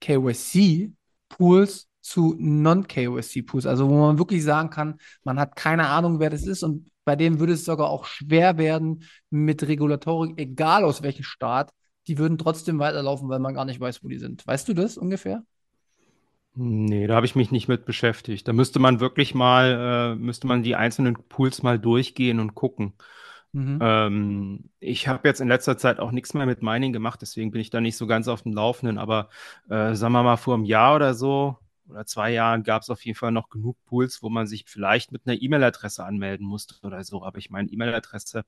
KYC-Pools zu Non-KYC-Pools, also wo man wirklich sagen kann, man hat keine Ahnung, wer das ist und bei denen würde es sogar auch schwer werden mit Regulatorik, egal aus welchem Staat, die würden trotzdem weiterlaufen, weil man gar nicht weiß, wo die sind. Weißt du das ungefähr? Nee, da habe ich mich nicht mit beschäftigt. Da müsste man wirklich mal, äh, müsste man die einzelnen Pools mal durchgehen und gucken. Mhm. Ähm, ich habe jetzt in letzter Zeit auch nichts mehr mit Mining gemacht, deswegen bin ich da nicht so ganz auf dem Laufenden. Aber äh, sagen wir mal, vor einem Jahr oder so oder zwei Jahren gab es auf jeden Fall noch genug Pools, wo man sich vielleicht mit einer E-Mail-Adresse anmelden musste oder so. Aber ich meine, E-Mail-Adresse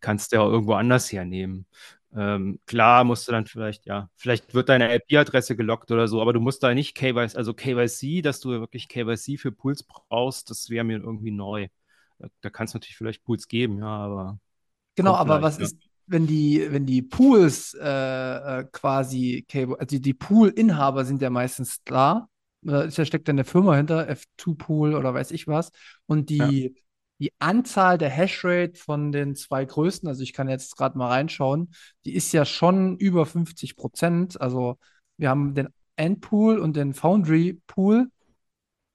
kannst du ja auch irgendwo anders hernehmen. Ähm, klar musst du dann vielleicht, ja, vielleicht wird deine IP-Adresse gelockt oder so, aber du musst da nicht KYC, also KYC, dass du wirklich KYC für Pools brauchst, das wäre mir irgendwie neu. Da kann es natürlich vielleicht Pools geben, ja, aber. Genau, aber was ja. ist, wenn die, wenn die Pools äh, äh quasi, also die Pool-Inhaber sind ja meistens klar, da steckt ja eine Firma hinter, F2-Pool oder weiß ich was, und die, ja. die Anzahl der Hashrate von den zwei größten, also ich kann jetzt gerade mal reinschauen, die ist ja schon über 50 Prozent. Also wir haben den Endpool und den Foundry Pool.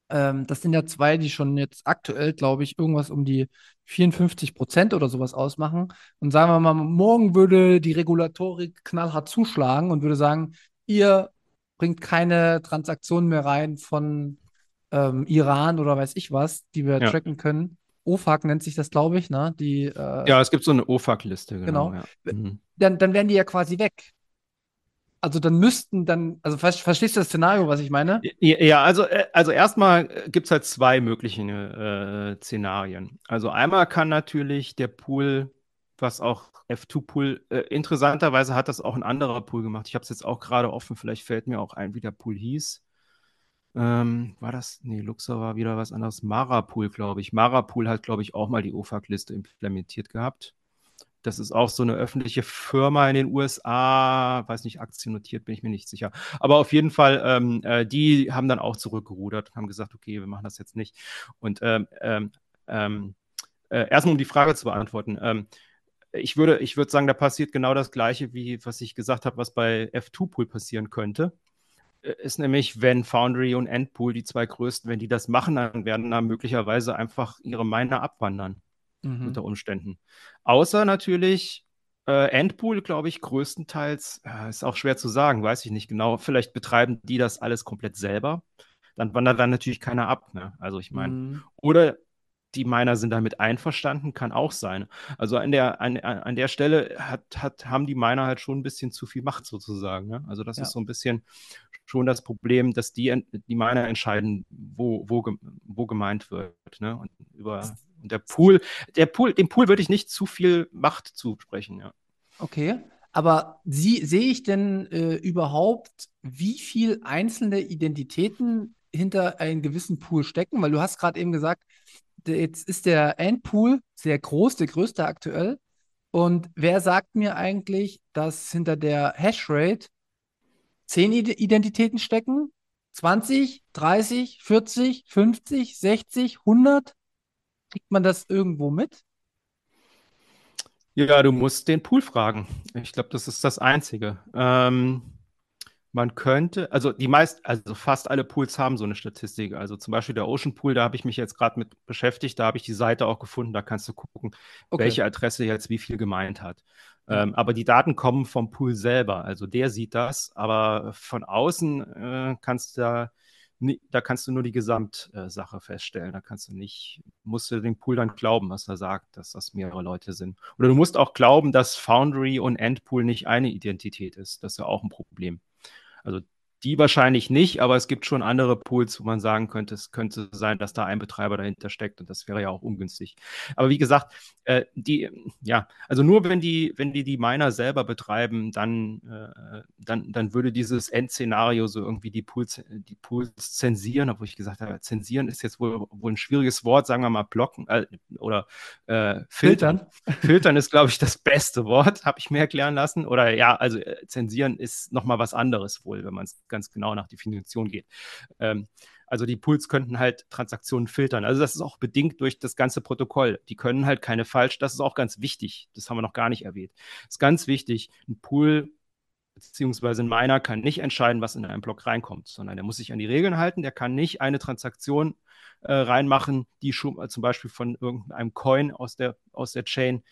Ähm, das sind ja zwei, die schon jetzt aktuell, glaube ich, irgendwas um die 54 Prozent oder sowas ausmachen. Und sagen wir mal, morgen würde die Regulatorik knallhart zuschlagen und würde sagen, ihr bringt keine Transaktionen mehr rein von ähm, Iran oder weiß ich was, die wir Ja. tracken können. OFAC nennt sich das, glaube ich, ne? Die, äh, Ja, es gibt so eine OFAC-Liste, genau. Genau. Ja. Mhm. dann, dann wären die ja quasi weg. Also dann müssten dann, also ver verstehst du das Szenario, was ich meine? Ja, ja, also, äh, also erstmal gibt es halt zwei mögliche äh, Szenarien. Also einmal kann natürlich der Pool, was auch F2-Pool, äh, interessanterweise hat das auch ein anderer Pool gemacht. Ich habe es jetzt auch gerade offen, vielleicht fällt mir auch ein, wie der Pool hieß. Ähm, war das? Nee, Luxor war wieder was anderes. Marapool, glaube ich. Marapool hat, glaube ich, auch mal die OFAC-Liste implementiert gehabt. Das ist auch so eine öffentliche Firma in den USA, weiß nicht, aktiennotiert, bin ich mir nicht sicher. Aber auf jeden Fall, ähm, äh, die haben dann auch zurückgerudert, haben gesagt, okay, wir machen das jetzt nicht. Und ähm, ähm, ähm äh, erstmal, um die Frage zu beantworten, ähm, ich würde, ich würde sagen, da passiert genau das Gleiche, wie was ich gesagt habe, was bei F2-Pool passieren könnte. Äh, ist nämlich, wenn Foundry und Endpool, die zwei größten, wenn die das machen, dann werden da möglicherweise einfach ihre Miner abwandern Mhm. unter Umständen. Außer natürlich äh, Endpool, glaube ich, größtenteils, äh, ist auch schwer zu sagen, weiß ich nicht genau. Vielleicht betreiben die das alles komplett selber. Dann wandert dann natürlich keiner ab. Ne? Also ich meine, Mhm. oder die Miner sind damit einverstanden, kann auch sein. Also an der, an, an der Stelle hat, hat, haben die Miner halt schon ein bisschen zu viel Macht sozusagen. Ne? Also das Ja. ist so ein bisschen schon das Problem, dass die, die Miner entscheiden, wo, wo, wo gemeint wird. Ne? Und über und der Pool, der Pool, dem Pool würde ich nicht zu viel Macht zusprechen, ja. Okay, aber sie, sehe ich denn äh, überhaupt, wie viel einzelne Identitäten hinter einem gewissen Pool stecken? Weil du hast gerade eben gesagt, jetzt ist der Endpool sehr groß, der größte aktuell. Und wer sagt mir eigentlich, dass hinter der Hashrate 10 Ide- Identitäten stecken? 20, 30, 40, 50, 60, 100? Kriegt man das irgendwo mit? Ja, du musst den Pool fragen. Ich glaube, das ist das Einzige. Ähm, man könnte, also die meisten, also fast alle Pools haben so eine Statistik. Also zum Beispiel der Ocean Pool, da habe ich mich jetzt gerade mit beschäftigt, da habe ich die Seite auch gefunden, da kannst du gucken, Okay. welche Adresse jetzt wie viel gemeint hat. Ähm, aber die Daten kommen vom Pool selber. Also der sieht das, aber von außen äh, kannst du da, da kannst du nur die Gesamtsache feststellen. Da kannst du nicht, musst du dem Pool dann glauben, was er sagt, dass das mehrere Leute sind. Oder du musst auch glauben, dass Foundry und Endpool nicht eine Identität ist. Das ist ja auch ein Problem. Also die wahrscheinlich nicht, aber es gibt schon andere Pools, wo man sagen könnte, es könnte sein, dass da ein Betreiber dahinter steckt und das wäre ja auch ungünstig. Aber wie gesagt, äh, die, ja, also nur wenn die, wenn die die Miner selber betreiben, dann, äh, dann, dann würde dieses Endszenario so irgendwie die Pools, die Pools zensieren, obwohl ich gesagt habe, zensieren ist jetzt wohl, wohl ein schwieriges Wort, sagen wir mal blocken äh, oder äh, filtern. Filtern ist, glaube ich, das beste Wort, habe ich mir erklären lassen. Oder ja, also äh, zensieren ist nochmal was anderes wohl, wenn man es ganz genau nach Definition geht. Ähm, also die Pools könnten halt Transaktionen filtern. Also das ist auch bedingt durch das ganze Protokoll. Die können halt keine falsch, das ist auch ganz wichtig. Das haben wir noch gar nicht erwähnt. Das ist ganz wichtig. Ein Pool beziehungsweise ein Miner kann nicht entscheiden, was in einen Block reinkommt, sondern der muss sich an die Regeln halten. Der kann nicht eine Transaktion äh, reinmachen, die schon äh, zum Beispiel von irgendeinem Coin aus der, aus der Chain,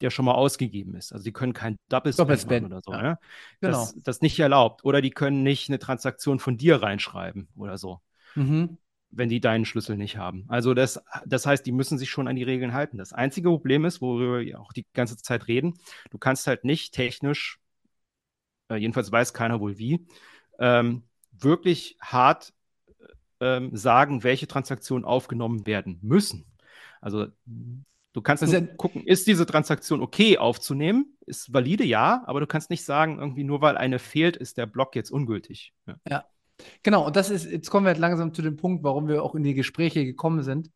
der schon mal ausgegeben ist. Also die können kein Double Spend Doppelspend, machen oder so. ja. Ne? Genau. Das, das nicht erlaubt. Oder die können nicht eine Transaktion von dir reinschreiben oder so Mhm. wenn die deinen Schlüssel nicht haben. Also das, das heißt, die müssen sich schon an die Regeln halten. Das einzige Problem ist, worüber wir auch die ganze Zeit reden, du kannst halt nicht technisch, äh, jedenfalls weiß keiner wohl wie, ähm, wirklich hart ähm, sagen, welche Transaktionen aufgenommen werden müssen. Also du kannst nur ist ja- gucken, ist diese Transaktion okay aufzunehmen? Ist valide, ja, aber du kannst nicht sagen, irgendwie nur weil eine fehlt, ist der Block jetzt ungültig. Ja. Genau, und das ist, jetzt kommen wir halt langsam zu dem Punkt, warum wir auch in die Gespräche gekommen sind.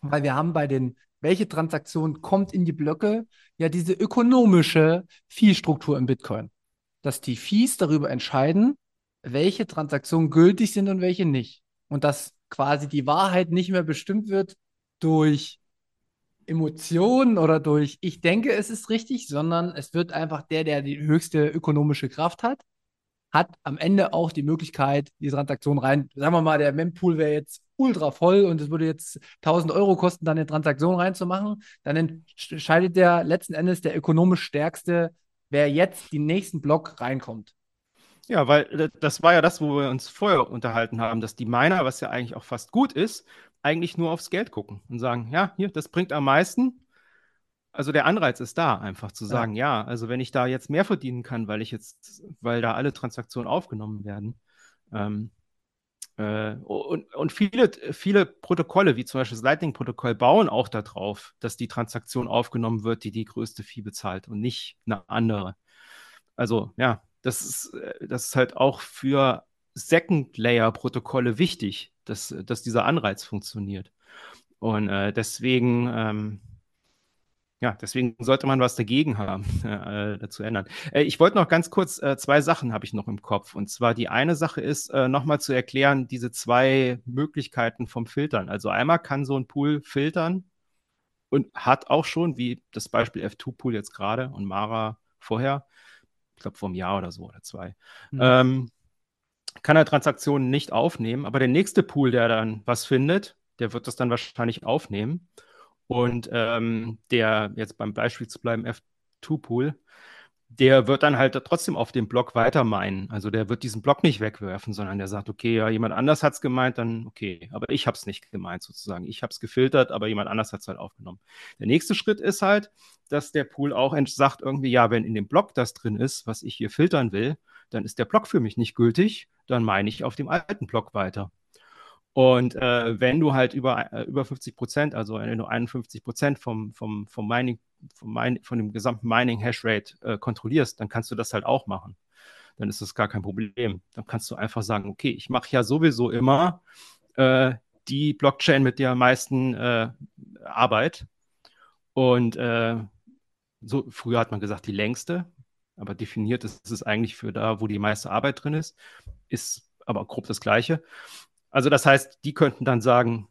Weil wir haben bei den, welche Transaktion kommt in die Blöcke, ja diese ökonomische Fee-Struktur im Bitcoin. Dass die Fees darüber entscheiden, welche Transaktionen gültig sind und welche nicht. Und dass quasi die Wahrheit nicht mehr bestimmt wird durch Emotionen oder durch, ich denke, es ist richtig, sondern es wird einfach der, der die höchste ökonomische Kraft hat, hat am Ende auch die Möglichkeit, die Transaktion rein, sagen wir mal, der Mempool wäre jetzt ultra voll und es würde jetzt 1000 Euro kosten, dann eine Transaktion reinzumachen, dann entscheidet der letzten Endes der ökonomisch stärkste, wer jetzt den nächsten Block reinkommt. Ja, weil äh, das war ja das, wo wir uns vorher unterhalten haben, dass die Miner, was ja eigentlich auch fast gut ist, eigentlich nur aufs Geld gucken und sagen, ja, hier, das bringt am meisten. Also der Anreiz ist da, einfach zu sagen, ja, ja also wenn ich da jetzt mehr verdienen kann, weil ich jetzt, weil da alle Transaktionen aufgenommen werden. Ähm, äh, und, und viele, viele Protokolle, wie zum Beispiel das Lightning-Protokoll, bauen auch darauf, dass die Transaktion aufgenommen wird, die die größte Fee bezahlt und nicht eine andere. Also ja, das ist, äh, das ist halt auch für Second-Layer-Protokolle wichtig, dass, dass dieser Anreiz funktioniert. Und äh, deswegen, ähm, ja, deswegen sollte man was dagegen haben, äh, dazu ändern. Äh, ich wollte noch ganz kurz, äh, zwei Sachen habe ich noch im Kopf. Und zwar die eine Sache ist, äh, nochmal zu erklären, diese zwei Möglichkeiten vom Filtern. Also einmal kann so ein Pool filtern und hat auch schon, wie das Beispiel F2-Pool jetzt gerade und Mara vorher, ich glaube vor einem Jahr oder so oder zwei, mhm. ähm, kann er Transaktionen nicht aufnehmen, aber der nächste Pool, der dann was findet, der wird das dann wahrscheinlich aufnehmen. Und ähm, der, jetzt beim Beispiel zu bleiben, F2-Pool, der wird dann halt trotzdem auf dem Block weiter meinen. Also der wird diesen Block nicht wegwerfen, sondern der sagt, okay, ja, jemand anders hat es gemeint, dann okay, aber ich habe es nicht gemeint sozusagen. Ich habe es gefiltert, aber jemand anders hat es halt aufgenommen. Der nächste Schritt ist halt, dass der Pool auch sagt irgendwie, ja, wenn in dem Block das drin ist, was ich hier filtern will, dann ist der Block für mich nicht gültig, dann meine ich auf dem alten Block weiter. Und äh, wenn du halt über, äh, über 50 Prozent, also wenn du 51 Prozent vom, vom, vom Mining, vom Min von dem gesamten Mining Hashrate äh, kontrollierst, dann kannst du das halt auch machen. Dann ist das gar kein Problem. Dann kannst du einfach sagen, okay, ich mache ja sowieso immer äh, die Blockchain mit der meisten äh, Arbeit. Und äh, so früher hat man gesagt, die längste, aber definiert ist es eigentlich für da, wo die meiste Arbeit drin ist, ist aber grob das Gleiche. Also das heißt, die könnten dann sagen,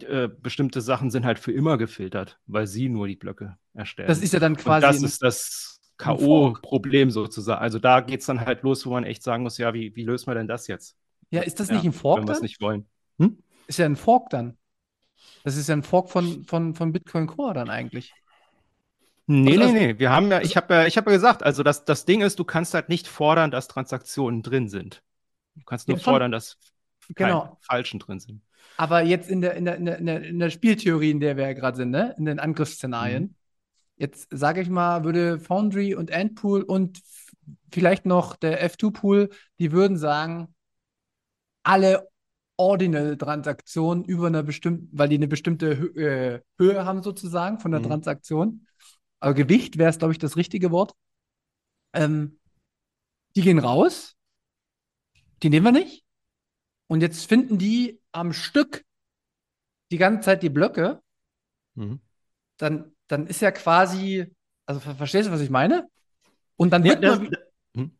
äh, bestimmte Sachen sind halt für immer gefiltert, weil sie nur die Blöcke erstellen. Das ist ja dann quasi. Und das ist das K.O.-Problem sozusagen. Also da geht es dann halt los, wo man echt sagen muss, ja, wie, wie lösen wir denn das jetzt? Ja, ist das ja, nicht ein Fork? Wenn wir es nicht wollen. Hm? Ist ja ein Fork dann. Das ist ja ein Fork von, von, von Bitcoin Core dann eigentlich. Nee, also, nee, nee. Wir haben ja, ich habe ja, ich habe ja gesagt, also das, das Ding ist, du kannst halt nicht fordern, dass Transaktionen drin sind. Du kannst nur ja, fordern, dass genau. falschen drin sind. Aber jetzt in der, in der, in der, in der Spieltheorie, in der wir ja gerade sind, ne? in den Angriffsszenarien, mhm. jetzt sage ich mal, würde Foundry und Endpool und vielleicht noch der F2-Pool, die würden sagen, alle Ordinal-Transaktionen über eine bestimmte, weil die eine bestimmte Hö äh, Höhe haben sozusagen von der mhm. Transaktion. Aber Gewicht wäre es, glaube ich, das richtige Wort. Ähm, die gehen raus. Die nehmen wir nicht. Und jetzt finden die am Stück die ganze Zeit die Blöcke. Mhm. Dann, dann ist ja quasi, also verstehst du, was ich meine? Und dann wird ja, man, das, hm.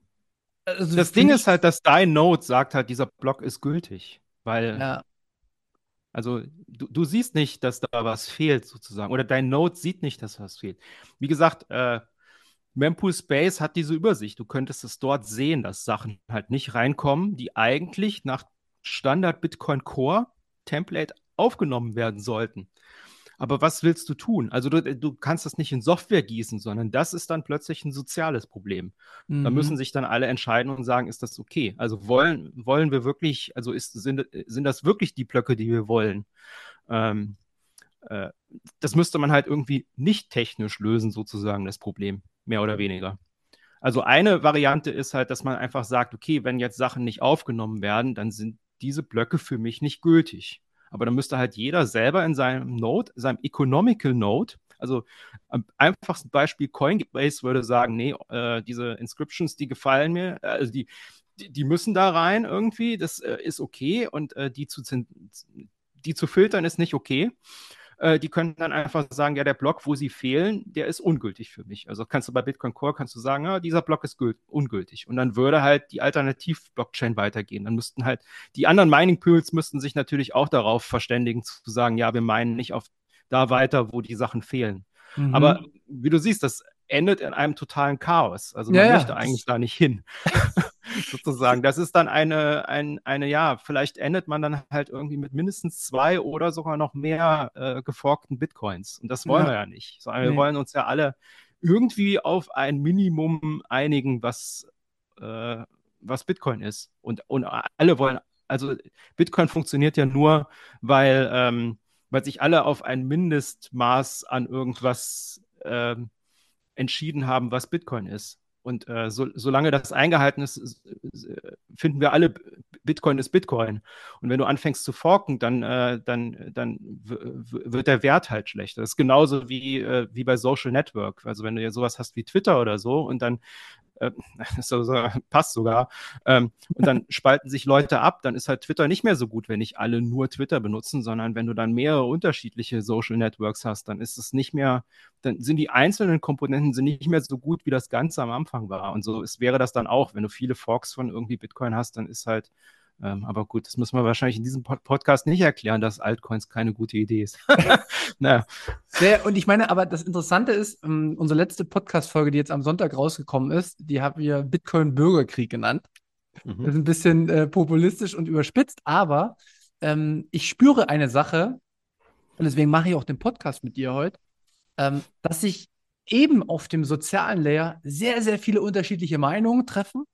also das Ding ist halt, dass dein Node sagt halt, dieser Block ist gültig. Weil, ja. Also du, du siehst nicht, dass da was fehlt sozusagen. Oder dein Node sieht nicht, dass was fehlt. Wie gesagt, äh, Mempool Space hat diese Übersicht. Du könntest es dort sehen, dass Sachen halt nicht reinkommen, die eigentlich nach Standard Bitcoin Core Template aufgenommen werden sollten. Aber was willst du tun? Also du, du kannst das nicht in Software gießen, sondern das ist dann plötzlich ein soziales Problem. Mhm. Da müssen sich dann alle entscheiden und sagen, ist das okay? Also wollen, wollen wir wirklich, also ist, sind, sind das wirklich die Blöcke, die wir wollen? Ähm, äh, das müsste man halt irgendwie nicht technisch lösen, sozusagen, das Problem, mehr oder weniger. Also eine Variante ist halt, dass man einfach sagt, okay, wenn jetzt Sachen nicht aufgenommen werden, dann sind diese Blöcke für mich nicht gültig. Aber dann müsste halt jeder selber in seinem Node, seinem Economical Node, also am einfachsten Beispiel Coinbase würde sagen, nee, äh, diese Inscriptions, die gefallen mir, äh, also die, die, die, müssen da rein irgendwie, das äh, ist okay und äh, die, zu, die zu filtern ist nicht okay. Äh, die können dann einfach sagen, ja, der Block, wo sie fehlen, der ist ungültig für mich. Also kannst du bei Bitcoin Core kannst du sagen, ja, dieser Block ist ungültig. Und dann würde halt die Alternativ-Blockchain weitergehen. Dann müssten halt die anderen Mining Pools müssten sich natürlich auch darauf verständigen, zu sagen, ja, wir meinen nicht auf da weiter, wo die Sachen fehlen. Mhm. Aber wie du siehst, das endet in einem totalen Chaos. Also man ja, möchte ja. eigentlich da nicht hin. sozusagen. Das ist dann eine, ein, eine, ja, vielleicht endet man dann halt irgendwie mit mindestens zwei oder sogar noch mehr äh, geforkten Bitcoins. Und das wollen ja. wir ja nicht. Sondern nee. wir wollen uns ja alle irgendwie auf ein Minimum einigen, was, äh, was Bitcoin ist. Und, und alle wollen, also Bitcoin funktioniert ja nur, weil, ähm, weil sich alle auf ein Mindestmaß an irgendwas äh, entschieden haben, was Bitcoin ist. Und äh, so, solange das eingehalten ist, finden wir alle, Bitcoin ist Bitcoin. Und wenn du anfängst zu forken, dann, äh, dann, dann wird der Wert halt schlechter. Das ist genauso wie, äh, wie bei Social Network. Also wenn du ja sowas hast wie Twitter oder so und dann äh, so, so, passt sogar. Ähm, und dann spalten sich Leute ab, dann ist halt Twitter nicht mehr so gut, wenn nicht alle nur Twitter benutzen, sondern wenn du dann mehrere unterschiedliche Social Networks hast, dann ist es nicht mehr, dann sind die einzelnen Komponenten sind nicht mehr so gut, wie das Ganze am Anfang war. Und so ist, wäre das dann auch, wenn du viele Forks von irgendwie Bitcoin hast, dann ist halt ähm, aber gut, das müssen wir wahrscheinlich in diesem Podcast nicht erklären, dass Altcoins keine gute Idee ist. naja. Sehr, und ich meine, aber das Interessante ist, ähm, unsere letzte Podcast-Folge, die jetzt am Sonntag rausgekommen ist, die haben wir Bitcoin-Bürgerkrieg genannt. Mhm. Das ist ein bisschen äh, populistisch und überspitzt, aber ähm, ich spüre eine Sache, und deswegen mache ich auch den Podcast mit dir heute, ähm, dass sich eben auf dem sozialen Layer sehr, sehr viele unterschiedliche Meinungen treffen,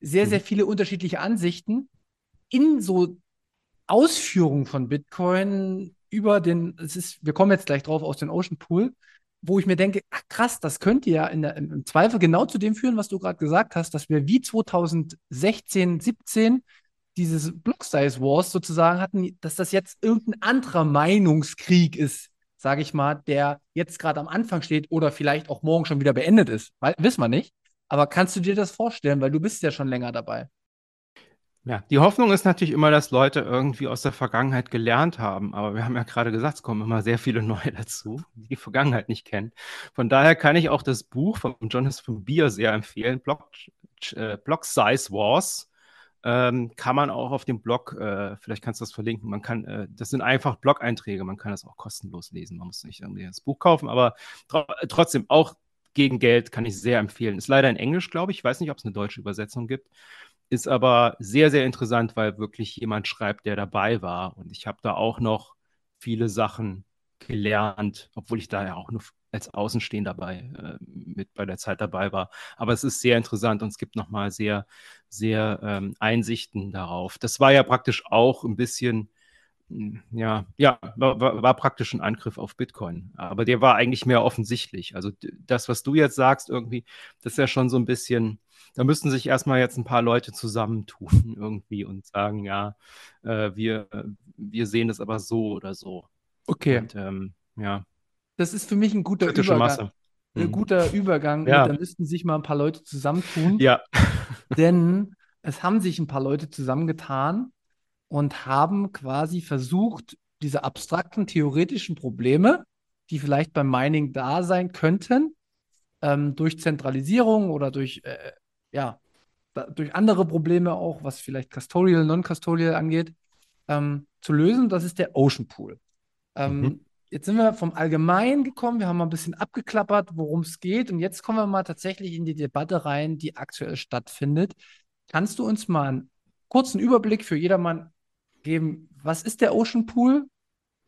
sehr, sehr mhm. viele unterschiedliche Ansichten in so Ausführungen von Bitcoin über den, es ist, wir kommen jetzt gleich drauf aus dem Ocean Pool, wo ich mir denke, ach krass, das könnte ja der, im Zweifel genau zu dem führen, was du gerade gesagt hast, dass wir wie 2016, 17 dieses Block Size Wars sozusagen hatten, dass das jetzt irgendein anderer Meinungskrieg ist, sage ich mal, der jetzt gerade am Anfang steht oder vielleicht auch morgen schon wieder beendet ist. Weil, wissen wir nicht. Aber kannst du dir das vorstellen, weil du bist ja schon länger dabei? Ja, die Hoffnung ist natürlich immer, dass Leute irgendwie aus der Vergangenheit gelernt haben. Aber wir haben ja gerade gesagt, es kommen immer sehr viele neue dazu, die die Vergangenheit nicht kennen. Von daher kann ich auch das Buch von Jonathan Beer sehr empfehlen, Block, äh, Block Size Wars. Ähm, kann man auch auf dem Blog, äh, vielleicht kannst du das verlinken, man kann, äh, das sind einfach Blog-Einträge, man kann das auch kostenlos lesen, man muss nicht irgendwie das Buch kaufen, aber tr trotzdem auch gegen Geld kann ich sehr empfehlen. Ist leider in Englisch, glaube ich, ich weiß nicht, ob es eine deutsche Übersetzung gibt. Ist aber sehr, sehr interessant, weil wirklich jemand schreibt, der dabei war. Und ich habe da auch noch viele Sachen gelernt, obwohl ich da ja auch nur als Außenstehender dabei äh, mit bei der Zeit dabei war. Aber es ist sehr interessant und es gibt nochmal sehr, sehr ähm, Einsichten darauf. Das war ja praktisch auch ein bisschen, ja, ja, war, war, praktisch ein Angriff auf Bitcoin. Aber der war eigentlich mehr offensichtlich. Also das, was du jetzt sagst, irgendwie, das ist ja schon so ein bisschen da müssten sich erstmal jetzt ein paar Leute zusammentun irgendwie und sagen, ja, äh, wir, wir sehen das aber so oder so. Okay. Und, ähm, ja. Das ist für mich ein guter Übergang. Masse. Ein mhm. guter Übergang. Ja. Da müssten sich mal ein paar Leute zusammentun. Ja. denn es haben sich ein paar Leute zusammengetan und haben quasi versucht, diese abstrakten theoretischen Probleme, die vielleicht beim Mining da sein könnten, ähm, durch Zentralisierung oder durch äh, ja, da, durch andere Probleme auch, was vielleicht Custodial, Non-Custodial angeht, ähm, zu lösen. Das ist der Ocean Pool. Ähm, mhm. Jetzt sind wir vom Allgemeinen gekommen, wir haben mal ein bisschen abgeklappert, worum es geht. Und jetzt kommen wir mal tatsächlich in die Debatte rein, die aktuell stattfindet. Kannst du uns mal einen kurzen Überblick für jedermann geben? Was ist der Ocean Pool?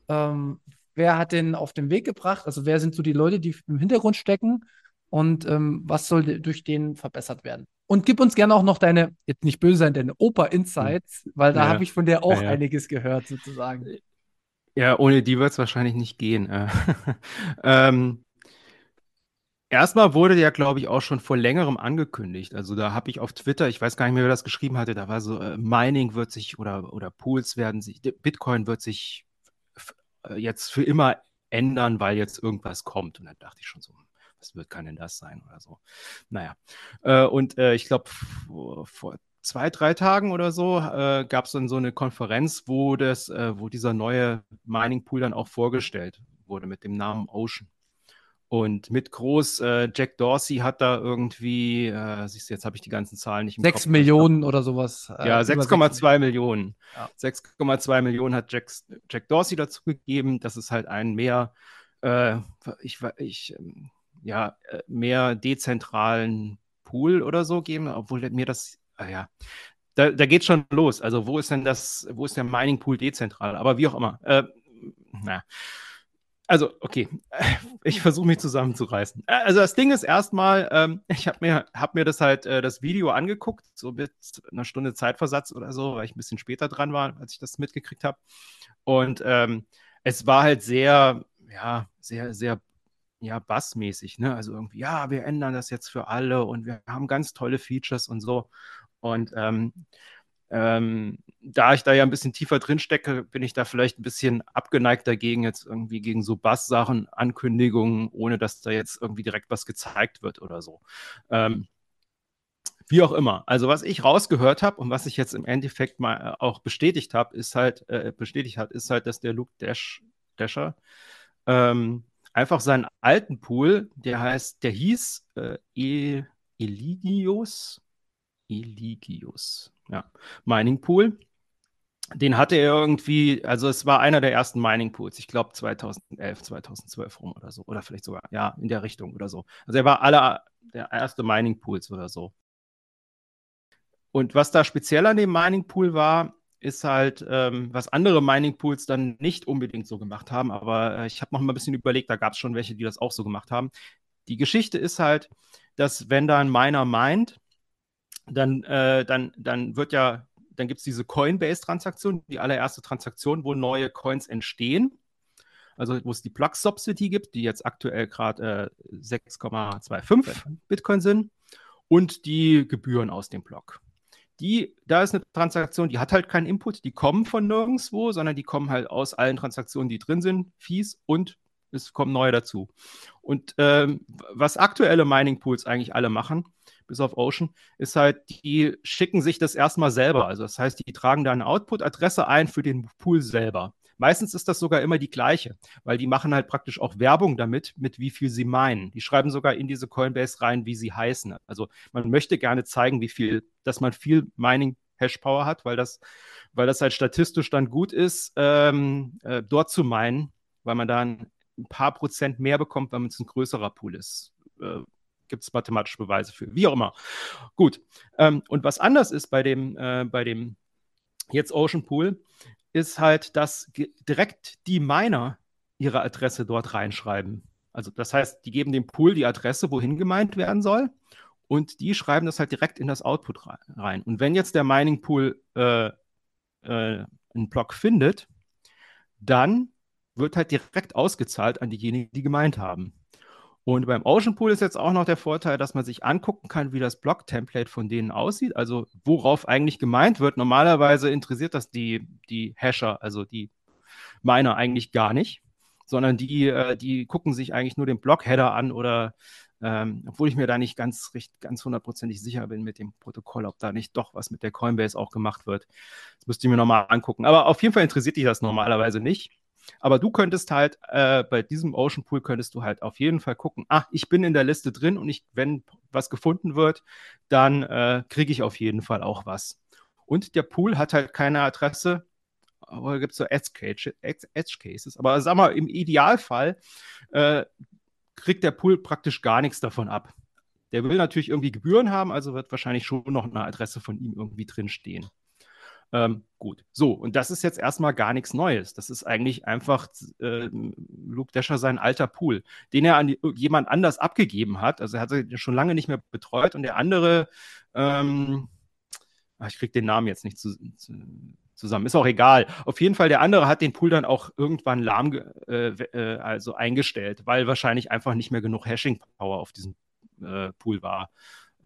Ähm, wer hat den auf den Weg gebracht? Also wer sind so die Leute, die im Hintergrund stecken? Und ähm, was soll durch den verbessert werden? Und gib uns gerne auch noch deine, jetzt nicht böse sein, deine Oper-Insights, hm. weil da ja. habe ich von dir auch ja, ja. einiges gehört, sozusagen. Ja, ohne die wird es wahrscheinlich nicht gehen. Äh. ähm, erstmal wurde ja, glaube ich, auch schon vor längerem angekündigt. Also da habe ich auf Twitter, ich weiß gar nicht mehr, wer das geschrieben hatte, da war so, äh, Mining wird sich oder, oder Pools werden sich, Bitcoin wird sich äh, jetzt für immer ändern, weil jetzt irgendwas kommt. Und dann dachte ich schon so, was wird, kann denn das sein oder so. Naja, äh, und äh, ich glaube, vor, vor, zwei, drei Tagen oder so äh, gab es dann so eine Konferenz, wo, das, äh, wo dieser neue Mining Pool dann auch vorgestellt wurde mit dem Namen Ocean. Und mit groß, äh, Jack Dorsey hat da irgendwie, äh, siehst du, jetzt habe ich die ganzen Zahlen nicht im 6 Kopf. Millionen oder sowas. Äh, ja, 6,2 Millionen. Ja. 6,2 Millionen hat Jack, Jack Dorsey dazu gegeben. Das ist halt ein mehr, äh, ich, ich ähm, ja, äh, mehr dezentralen Pool oder so geben, obwohl mir das äh, ja, da, da geht schon los. Also wo ist denn das, wo ist der Mining Pool dezentral? Aber wie auch immer. Äh, na. Also, okay, ich versuche mich zusammenzureißen. Äh, also das Ding ist erstmal, ähm, ich habe mir, hab mir das halt, äh, das Video angeguckt, so mit einer Stunde Zeitversatz oder so, weil ich ein bisschen später dran war, als ich das mitgekriegt habe. Und ähm, es war halt sehr, ja, sehr, sehr, ja, bassmäßig, ne? Also irgendwie, ja, wir ändern das jetzt für alle und wir haben ganz tolle Features und so. Und ähm, ähm, da ich da ja ein bisschen tiefer drin stecke, bin ich da vielleicht ein bisschen abgeneigt dagegen, jetzt irgendwie gegen so Bass-Sachen, Ankündigungen, ohne dass da jetzt irgendwie direkt was gezeigt wird oder so. Ähm, wie auch immer. Also was ich rausgehört habe und was ich jetzt im Endeffekt mal äh, auch bestätigt habe, ist halt, äh, bestätigt hat, ist halt, dass der Luke Dash, Dasher ähm, einfach seinen alten Pool, der heißt, der hieß äh, e Eligius, Eligius, ja, Mining Pool. Den hatte er irgendwie, also es war einer der ersten Mining Pools, ich glaube 2011, 2012 rum oder so, oder vielleicht sogar, ja, in der Richtung oder so. Also er war aller der erste Mining Pools oder so. Und was da speziell an dem Mining Pool war, ist halt, ähm, was andere Mining Pools dann nicht unbedingt so gemacht haben, aber äh, ich habe noch mal ein bisschen überlegt, da gab es schon welche, die das auch so gemacht haben. Die Geschichte ist halt, dass wenn da ein Miner meint, dann, äh, dann, dann wird ja, dann gibt es diese Coinbase-Transaktion, die allererste Transaktion, wo neue Coins entstehen. Also wo es die Plug-Subsidy gibt, die jetzt aktuell gerade äh, 6,25 Bitcoin sind und die Gebühren aus dem Block. Die, da ist eine Transaktion, die hat halt keinen Input, die kommen von nirgendwo, sondern die kommen halt aus allen Transaktionen, die drin sind, Fees und es kommen neue dazu. Und ähm, was aktuelle Mining Pools eigentlich alle machen, bis auf Ocean, ist halt, die schicken sich das erstmal selber. Also das heißt, die tragen da eine Output-Adresse ein für den Pool selber. Meistens ist das sogar immer die gleiche, weil die machen halt praktisch auch Werbung damit, mit wie viel sie meinen. Die schreiben sogar in diese Coinbase rein, wie sie heißen. Also man möchte gerne zeigen, wie viel, dass man viel Mining Hashpower hat, weil das, weil das halt statistisch dann gut ist, ähm, äh, dort zu meinen, weil man da ein, ein paar Prozent mehr bekommt, wenn es ein größerer Pool ist. Äh, gibt es mathematische Beweise für. Wie auch immer. Gut. Ähm, und was anders ist bei dem, äh, bei dem jetzt Ocean Pool, ist halt, dass direkt die Miner ihre Adresse dort reinschreiben. Also das heißt, die geben dem Pool die Adresse, wohin gemeint werden soll. Und die schreiben das halt direkt in das Output rein. Und wenn jetzt der Mining Pool äh, äh, einen Block findet, dann wird halt direkt ausgezahlt an diejenigen, die gemeint haben. Und beim Ocean Pool ist jetzt auch noch der Vorteil, dass man sich angucken kann, wie das Block-Template von denen aussieht, also worauf eigentlich gemeint wird. Normalerweise interessiert das die, die Hasher, also die Miner eigentlich gar nicht, sondern die, äh, die gucken sich eigentlich nur den Block-Header an oder ähm, obwohl ich mir da nicht ganz, ganz hundertprozentig sicher bin mit dem Protokoll, ob da nicht doch was mit der Coinbase auch gemacht wird. Das müsste ich mir nochmal angucken. Aber auf jeden Fall interessiert dich das normalerweise nicht. Aber du könntest halt äh, bei diesem Ocean Pool könntest du halt auf jeden Fall gucken, ah, ich bin in der Liste drin und ich, wenn was gefunden wird, dann äh, kriege ich auf jeden Fall auch was. Und der Pool hat halt keine Adresse, aber gibt es so Edge, Edge Cases. Aber sag mal, im Idealfall äh, kriegt der Pool praktisch gar nichts davon ab. Der will natürlich irgendwie Gebühren haben, also wird wahrscheinlich schon noch eine Adresse von ihm irgendwie drinstehen. Ähm, gut, so, und das ist jetzt erstmal gar nichts Neues. Das ist eigentlich einfach äh, Luke Dasher sein alter Pool, den er an die, jemand anders abgegeben hat. Also er hat sich schon lange nicht mehr betreut und der andere, ähm, ach, ich kriege den Namen jetzt nicht zu, zu, zusammen, ist auch egal. Auf jeden Fall, der andere hat den Pool dann auch irgendwann lahm äh, äh, also eingestellt, weil wahrscheinlich einfach nicht mehr genug Hashing-Power auf diesem äh, Pool war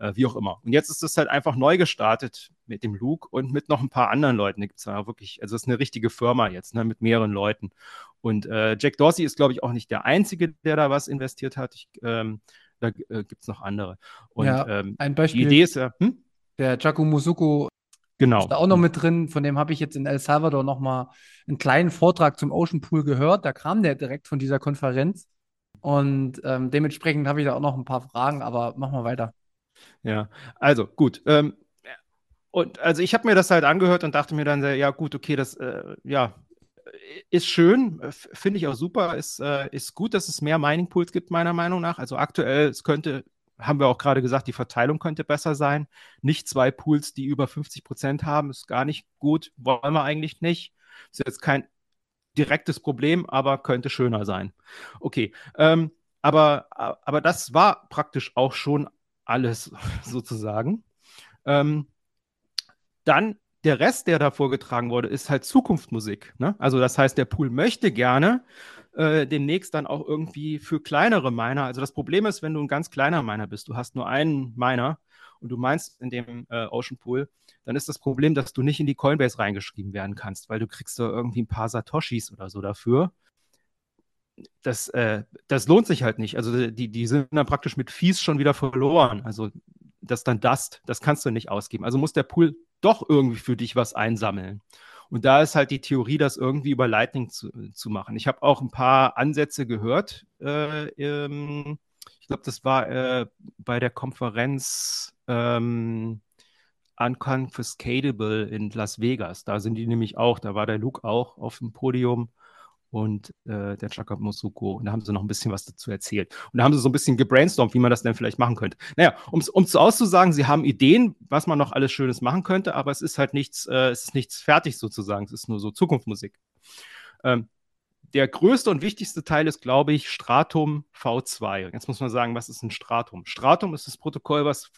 äh, wie auch immer. Und jetzt ist es halt einfach neu gestartet mit dem Luke und mit noch ein paar anderen Leuten. Da gibt es ja wirklich, also es ist eine richtige Firma jetzt, ne, mit mehreren Leuten. Und äh, Jack Dorsey ist, glaube ich, auch nicht der Einzige, der da was investiert hat. Ich, ähm, da äh, gibt es noch andere. Und ja, ähm, ein Beispiel. Die Idee ist ja, hm? Der Jaco Musuko Genau. ist da auch noch mit drin. Von dem habe ich jetzt in El Salvador nochmal einen kleinen Vortrag zum Ocean Pool gehört. Da kam der direkt von dieser Konferenz. Und ähm, dementsprechend habe ich da auch noch ein paar Fragen, aber machen wir weiter. Ja, also gut. Ähm, und also ich habe mir das halt angehört und dachte mir dann, ja gut, okay, das äh, ja ist schön, finde ich auch super, ist, äh, ist gut, dass es mehr Mining Pools gibt, meiner Meinung nach. Also aktuell, es könnte haben wir auch gerade gesagt, die Verteilung könnte besser sein. Nicht zwei Pools, die über 50 Prozent haben, ist gar nicht gut, wollen wir eigentlich nicht. Ist jetzt kein direktes Problem, aber könnte schöner sein. Okay, ähm, aber, aber das war praktisch auch schon alles sozusagen. Ähm, dann der Rest, der da vorgetragen wurde, ist halt Zukunftsmusik. Ne? Also das heißt, der Pool möchte gerne äh, demnächst dann auch irgendwie für kleinere Miner. Also das Problem ist, wenn du ein ganz kleiner Miner bist, du hast nur einen Miner und du meinst in dem äh, Ocean Pool, dann ist das Problem, dass du nicht in die Coinbase reingeschrieben werden kannst, weil du kriegst da irgendwie ein paar Satoshis oder so dafür. Das, äh, das lohnt sich halt nicht. Also die, die sind dann praktisch mit Fees schon wieder verloren. Also das dann Dust, das kannst du nicht ausgeben. Also muss der Pool doch irgendwie für dich was einsammeln. Und da ist halt die Theorie, das irgendwie über Lightning zu, zu machen. Ich habe auch ein paar Ansätze gehört. Äh, ähm, ich glaube, das war äh, bei der Konferenz ähm, Unconfiscatable in Las Vegas. Da sind die nämlich auch, da war der Luke auch auf dem Podium und äh, der Chaka Mosuko. Und da haben sie noch ein bisschen was dazu erzählt. Und da haben sie so ein bisschen gebrainstormt, wie man das denn vielleicht machen könnte. Naja, um es auszusagen, sie haben Ideen, was man noch alles Schönes machen könnte, aber es ist halt nichts, äh, es ist nichts fertig sozusagen. Es ist nur so Zukunftsmusik. Ähm, der größte und wichtigste Teil ist, glaube ich, Stratum V2. Und jetzt muss man sagen, was ist ein Stratum? Stratum ist das Protokoll, was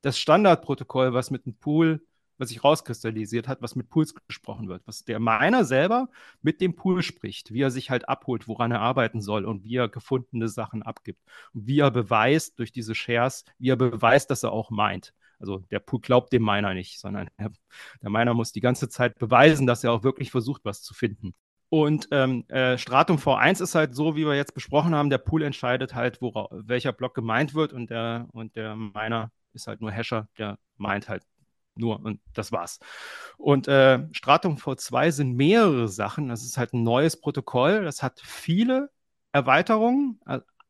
das Standardprotokoll, was mit dem Pool was sich rauskristallisiert hat, was mit Pools gesprochen wird, was der Miner selber mit dem Pool spricht, wie er sich halt abholt, woran er arbeiten soll und wie er gefundene Sachen abgibt. Und wie er beweist durch diese Shares, wie er beweist, dass er auch meint. Also der Pool glaubt dem Miner nicht, sondern er, der Miner muss die ganze Zeit beweisen, dass er auch wirklich versucht, was zu finden. Und ähm, äh, Stratum V1 ist halt so, wie wir jetzt besprochen haben, der Pool entscheidet halt, wora, welcher Block gemeint wird und der, und der Miner ist halt nur Hasher, der meint halt nur und das war's. Und äh, Stratum V2 sind mehrere Sachen. Das ist halt ein neues Protokoll. Das hat viele Erweiterungen.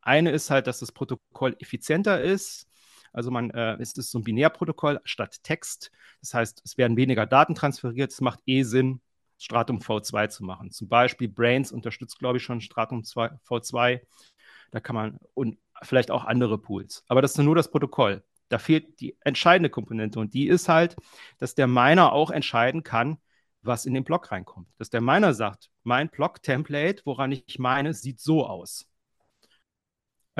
Eine ist halt, dass das Protokoll effizienter ist. Also man, äh, es so ein Binärprotokoll statt Text. Das heißt, es werden weniger Daten transferiert. Es macht eh Sinn, Stratum V2 zu machen. Zum Beispiel Brains unterstützt, glaube ich, schon Stratum 2, V2. Da kann man und vielleicht auch andere Pools. Aber das ist nur das Protokoll. Da fehlt die entscheidende Komponente und die ist halt, dass der Miner auch entscheiden kann, was in den Block reinkommt. Dass der Miner sagt, mein Block-Template, woran ich meine, sieht so aus.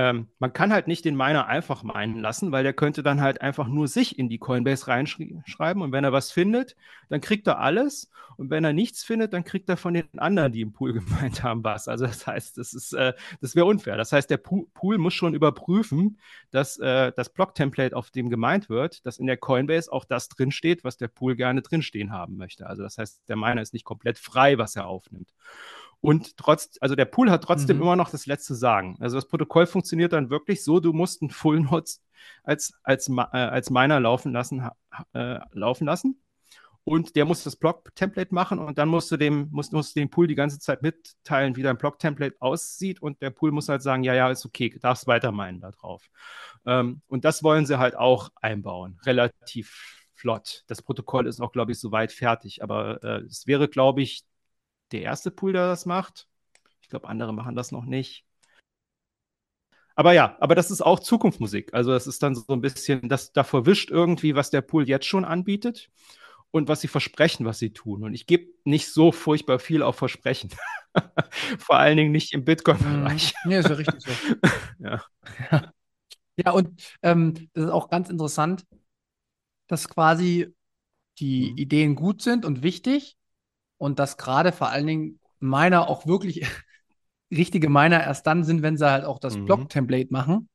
Ähm, man kann halt nicht den Miner einfach meinen lassen, weil der könnte dann halt einfach nur sich in die Coinbase reinschreiben und wenn er was findet, dann kriegt er alles und wenn er nichts findet, dann kriegt er von den anderen, die im Pool gemeint haben, was. Also das heißt, das das wäre unfair. Das heißt, der Pool muss schon überprüfen, dass äh, das Block-Template, auf dem gemeint wird, dass in der Coinbase auch das drinsteht, was der Pool gerne drinstehen haben möchte. Also das heißt, der Miner ist nicht komplett frei, was er aufnimmt. Und trotz, also der Pool hat trotzdem mhm. immer noch das letzte Sagen. Also das Protokoll funktioniert dann wirklich so, du musst einen Full Nodes als, als, äh, als Miner laufen lassen, äh, laufen lassen. Und der muss das Block-Template machen und dann musst du dem, musst, musst dem Pool die ganze Zeit mitteilen, wie dein Block-Template aussieht. Und der Pool muss halt sagen, ja, ja, ist okay, darfst weiter meinen da drauf. Ähm, und das wollen sie halt auch einbauen. Relativ flott. Das Protokoll ist auch, glaube ich, soweit fertig. Aber äh, es wäre, glaube ich, der erste Pool, der das macht. Ich glaube, andere machen das noch nicht. Aber ja, aber das ist auch Zukunftsmusik. Also das ist dann so ein bisschen, das da verwischt irgendwie, was der Pool jetzt schon anbietet und was sie versprechen, was sie tun. Und ich gebe nicht so furchtbar viel auf Versprechen. Vor allen Dingen nicht im Bitcoin-Bereich. Nee, ist ja richtig so. ja. ja. und ähm, das ist auch ganz interessant, dass quasi die mhm. Ideen gut sind und wichtig, und dass gerade vor allen Dingen Miner auch wirklich richtige Miner erst dann sind, wenn sie halt auch das mhm. Block-Template machen.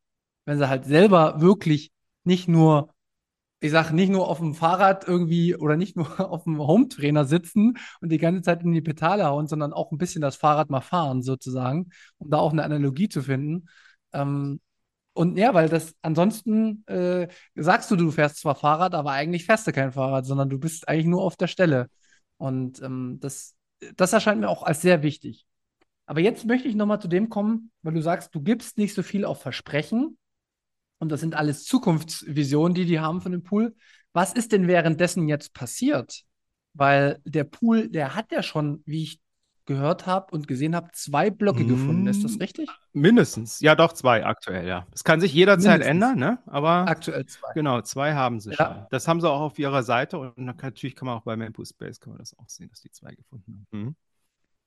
Wenn sie halt selber wirklich nicht nur, ich sag, nicht nur auf dem Fahrrad irgendwie oder nicht nur auf dem Home-Trainer sitzen und die ganze Zeit in die Pedale hauen, sondern auch ein bisschen das Fahrrad mal fahren, sozusagen, um da auch eine Analogie zu finden. Ähm, und ja, weil das ansonsten äh, sagst du, du fährst zwar Fahrrad, aber eigentlich fährst du kein Fahrrad, sondern du bist eigentlich nur auf der Stelle. Und ähm, das, das erscheint mir auch als sehr wichtig. Aber jetzt möchte ich nochmal zu dem kommen, weil du sagst, du gibst nicht so viel auf Versprechen. Und das sind alles Zukunftsvisionen, die die haben von dem Pool. Was ist denn währenddessen jetzt passiert? Weil der Pool, der hat ja schon, wie ich gehört habe und gesehen habe, zwei Blöcke hm, gefunden. Ist das richtig? Mindestens. Ja, doch, zwei aktuell, ja. Es kann sich jederzeit Mindestens. ändern, ne? Aber aktuell zwei. Genau, zwei haben sie ja. schon. Das haben sie auch auf ihrer Seite und natürlich kann man auch bei Mempo Space kann man das auch sehen, dass die zwei gefunden haben. Mhm.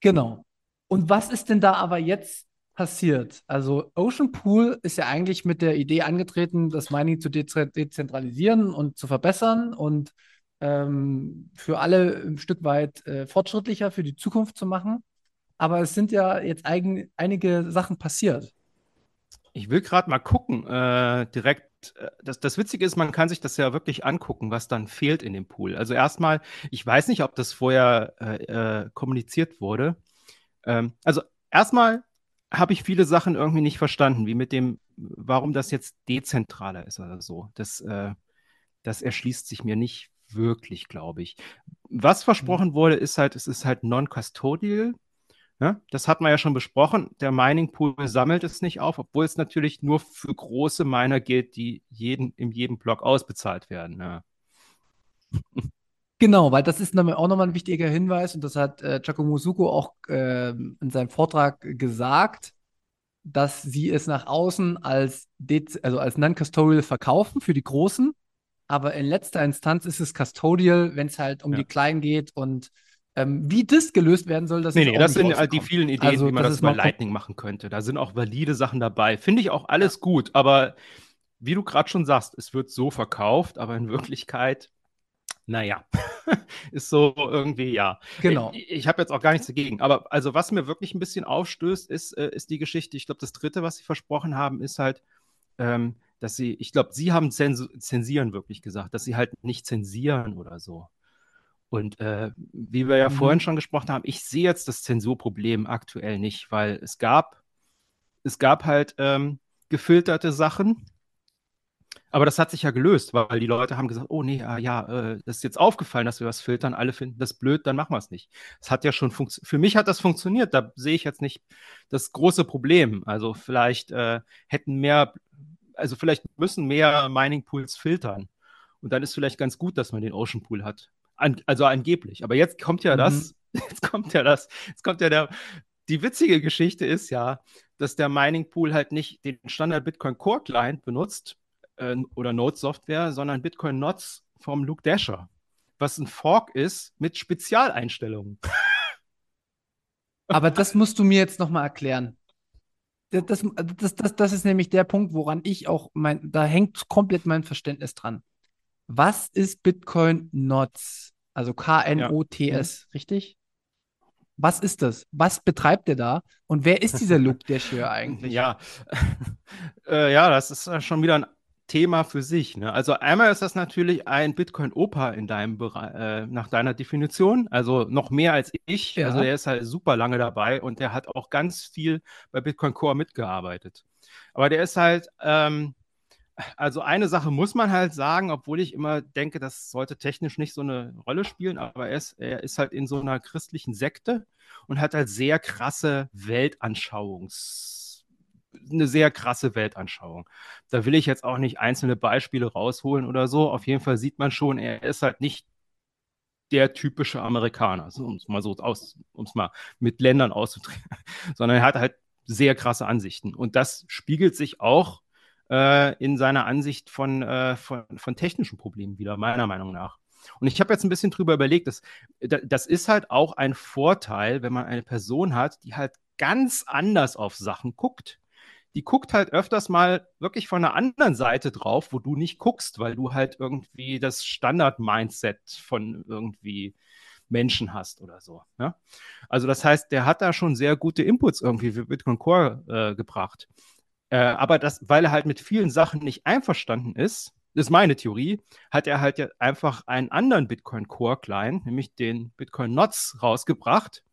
Genau. Und was ist denn da aber jetzt passiert? Also Ocean Pool ist ja eigentlich mit der Idee angetreten, das Mining zu dezentralisieren und zu verbessern und ähm, für alle ein Stück weit äh, fortschrittlicher für die Zukunft zu machen. Aber es sind ja jetzt eigen, einige Sachen passiert. Ich will gerade mal gucken, äh, direkt. Äh, das, das Witzige ist, man kann sich das ja wirklich angucken, was dann fehlt in dem Pool. Also erstmal, ich weiß nicht, ob das vorher äh, äh kommuniziert wurde. Ähm, also erstmal habe ich viele Sachen irgendwie nicht verstanden, wie mit dem, warum das jetzt dezentraler ist oder so. Das, äh, das erschließt sich mir nicht wirklich, glaube ich. Was mhm. versprochen wurde, ist halt, es ist halt non-custodial. Ja, das hat man ja schon besprochen. Der Mining Pool sammelt es nicht auf, obwohl es natürlich nur für große Miner gilt, die jeden, in jedem Block ausbezahlt werden. Ja. Genau, weil das ist auch nochmal ein wichtiger Hinweis und das hat äh, Giacomo Suko auch äh, in seinem Vortrag gesagt, dass sie es nach außen als, also als Non-Custodial verkaufen für die Großen, aber in letzter Instanz ist es Custodial, wenn es halt um ja. die Kleinen geht und ähm, wie das gelöst werden soll, das nee, ist nee, das sind halt die vielen Ideen, also, wie man das, das über Lightning machen könnte. Da sind auch valide Sachen dabei. Finde ich auch alles gut, aber wie du gerade schon sagst, es wird so verkauft, aber in Wirklichkeit naja, ist so irgendwie, ja. Genau. Ich, ich habe jetzt auch gar nichts dagegen. Aber also, was mir wirklich ein bisschen aufstößt, ist, äh, ist die Geschichte. Ich glaube, das dritte, was sie versprochen haben, ist halt, ähm, dass sie, ich glaube, sie haben Zens zensieren wirklich gesagt, dass sie halt nicht zensieren oder so. Und äh, wie wir ja mhm. vorhin schon gesprochen haben, ich sehe jetzt das Zensurproblem aktuell nicht, weil es gab, es gab halt ähm, gefilterte Sachen, aber das hat sich ja gelöst, weil die Leute haben gesagt, oh nee, ah, ja, äh, das ist jetzt aufgefallen, dass wir was filtern. Alle finden das blöd, dann machen wir es nicht. Das hat ja schon funktioniert. Für mich hat das funktioniert. Da sehe ich jetzt nicht das große Problem. Also vielleicht äh, hätten mehr, also vielleicht müssen mehr Mining Pools filtern. Und dann ist vielleicht ganz gut, dass man den Ocean Pool hat. An, also angeblich. Aber jetzt kommt ja mhm. das, jetzt kommt ja das, jetzt kommt ja der, die witzige Geschichte ist ja, dass der Mining Pool halt nicht den Standard Bitcoin Core Client benutzt, äh, oder Node-Software, sondern Bitcoin Nots vom Luke Dasher, was ein Fork ist mit Spezialeinstellungen. Aber das musst du mir jetzt nochmal erklären. Das, das, das, das ist nämlich der Punkt, woran ich auch mein, da hängt komplett mein Verständnis dran. Was ist Bitcoin Nots? Also K-N-O-T-S, ja. Mhm. richtig? Was ist das? Was betreibt der da? Und wer ist dieser Luke Dasher eigentlich? Ja, äh, ja, das ist schon wieder ein Thema für sich. Ne? Also einmal ist das natürlich ein Bitcoin-Opa in deinem Bereich, äh, nach deiner Definition, also noch mehr als ich. Ja. Also er ist halt super lange dabei und der hat auch ganz viel bei Bitcoin Core mitgearbeitet. Aber der ist halt, ähm, also eine Sache muss man halt sagen, obwohl ich immer denke, das sollte technisch nicht so eine Rolle spielen, aber er ist, er ist halt in so einer christlichen Sekte und hat halt sehr krasse Weltanschauungs- eine sehr krasse Weltanschauung. Da will ich jetzt auch nicht einzelne Beispiele rausholen oder so. Auf jeden Fall sieht man schon, er ist halt nicht der typische Amerikaner, um es mal so aus, um es mal mit Ländern auszudrücken, sondern er hat halt sehr krasse Ansichten. Und das spiegelt sich auch äh, in seiner Ansicht von, äh, von, von technischen Problemen wieder, meiner Meinung nach. Und ich habe jetzt ein bisschen drüber überlegt, dass, das ist halt auch ein Vorteil, wenn man eine Person hat, die halt ganz anders auf Sachen guckt die guckt halt öfters mal wirklich von einer anderen Seite drauf, wo du nicht guckst, weil du halt irgendwie das Standard-Mindset von irgendwie Menschen hast oder so. Ja? Also das heißt, der hat da schon sehr gute Inputs irgendwie für Bitcoin Core äh, gebracht. Äh, aber das, weil er halt mit vielen Sachen nicht einverstanden ist, ist meine Theorie, hat er halt ja einfach einen anderen Bitcoin Core Client, nämlich den Bitcoin Nots rausgebracht,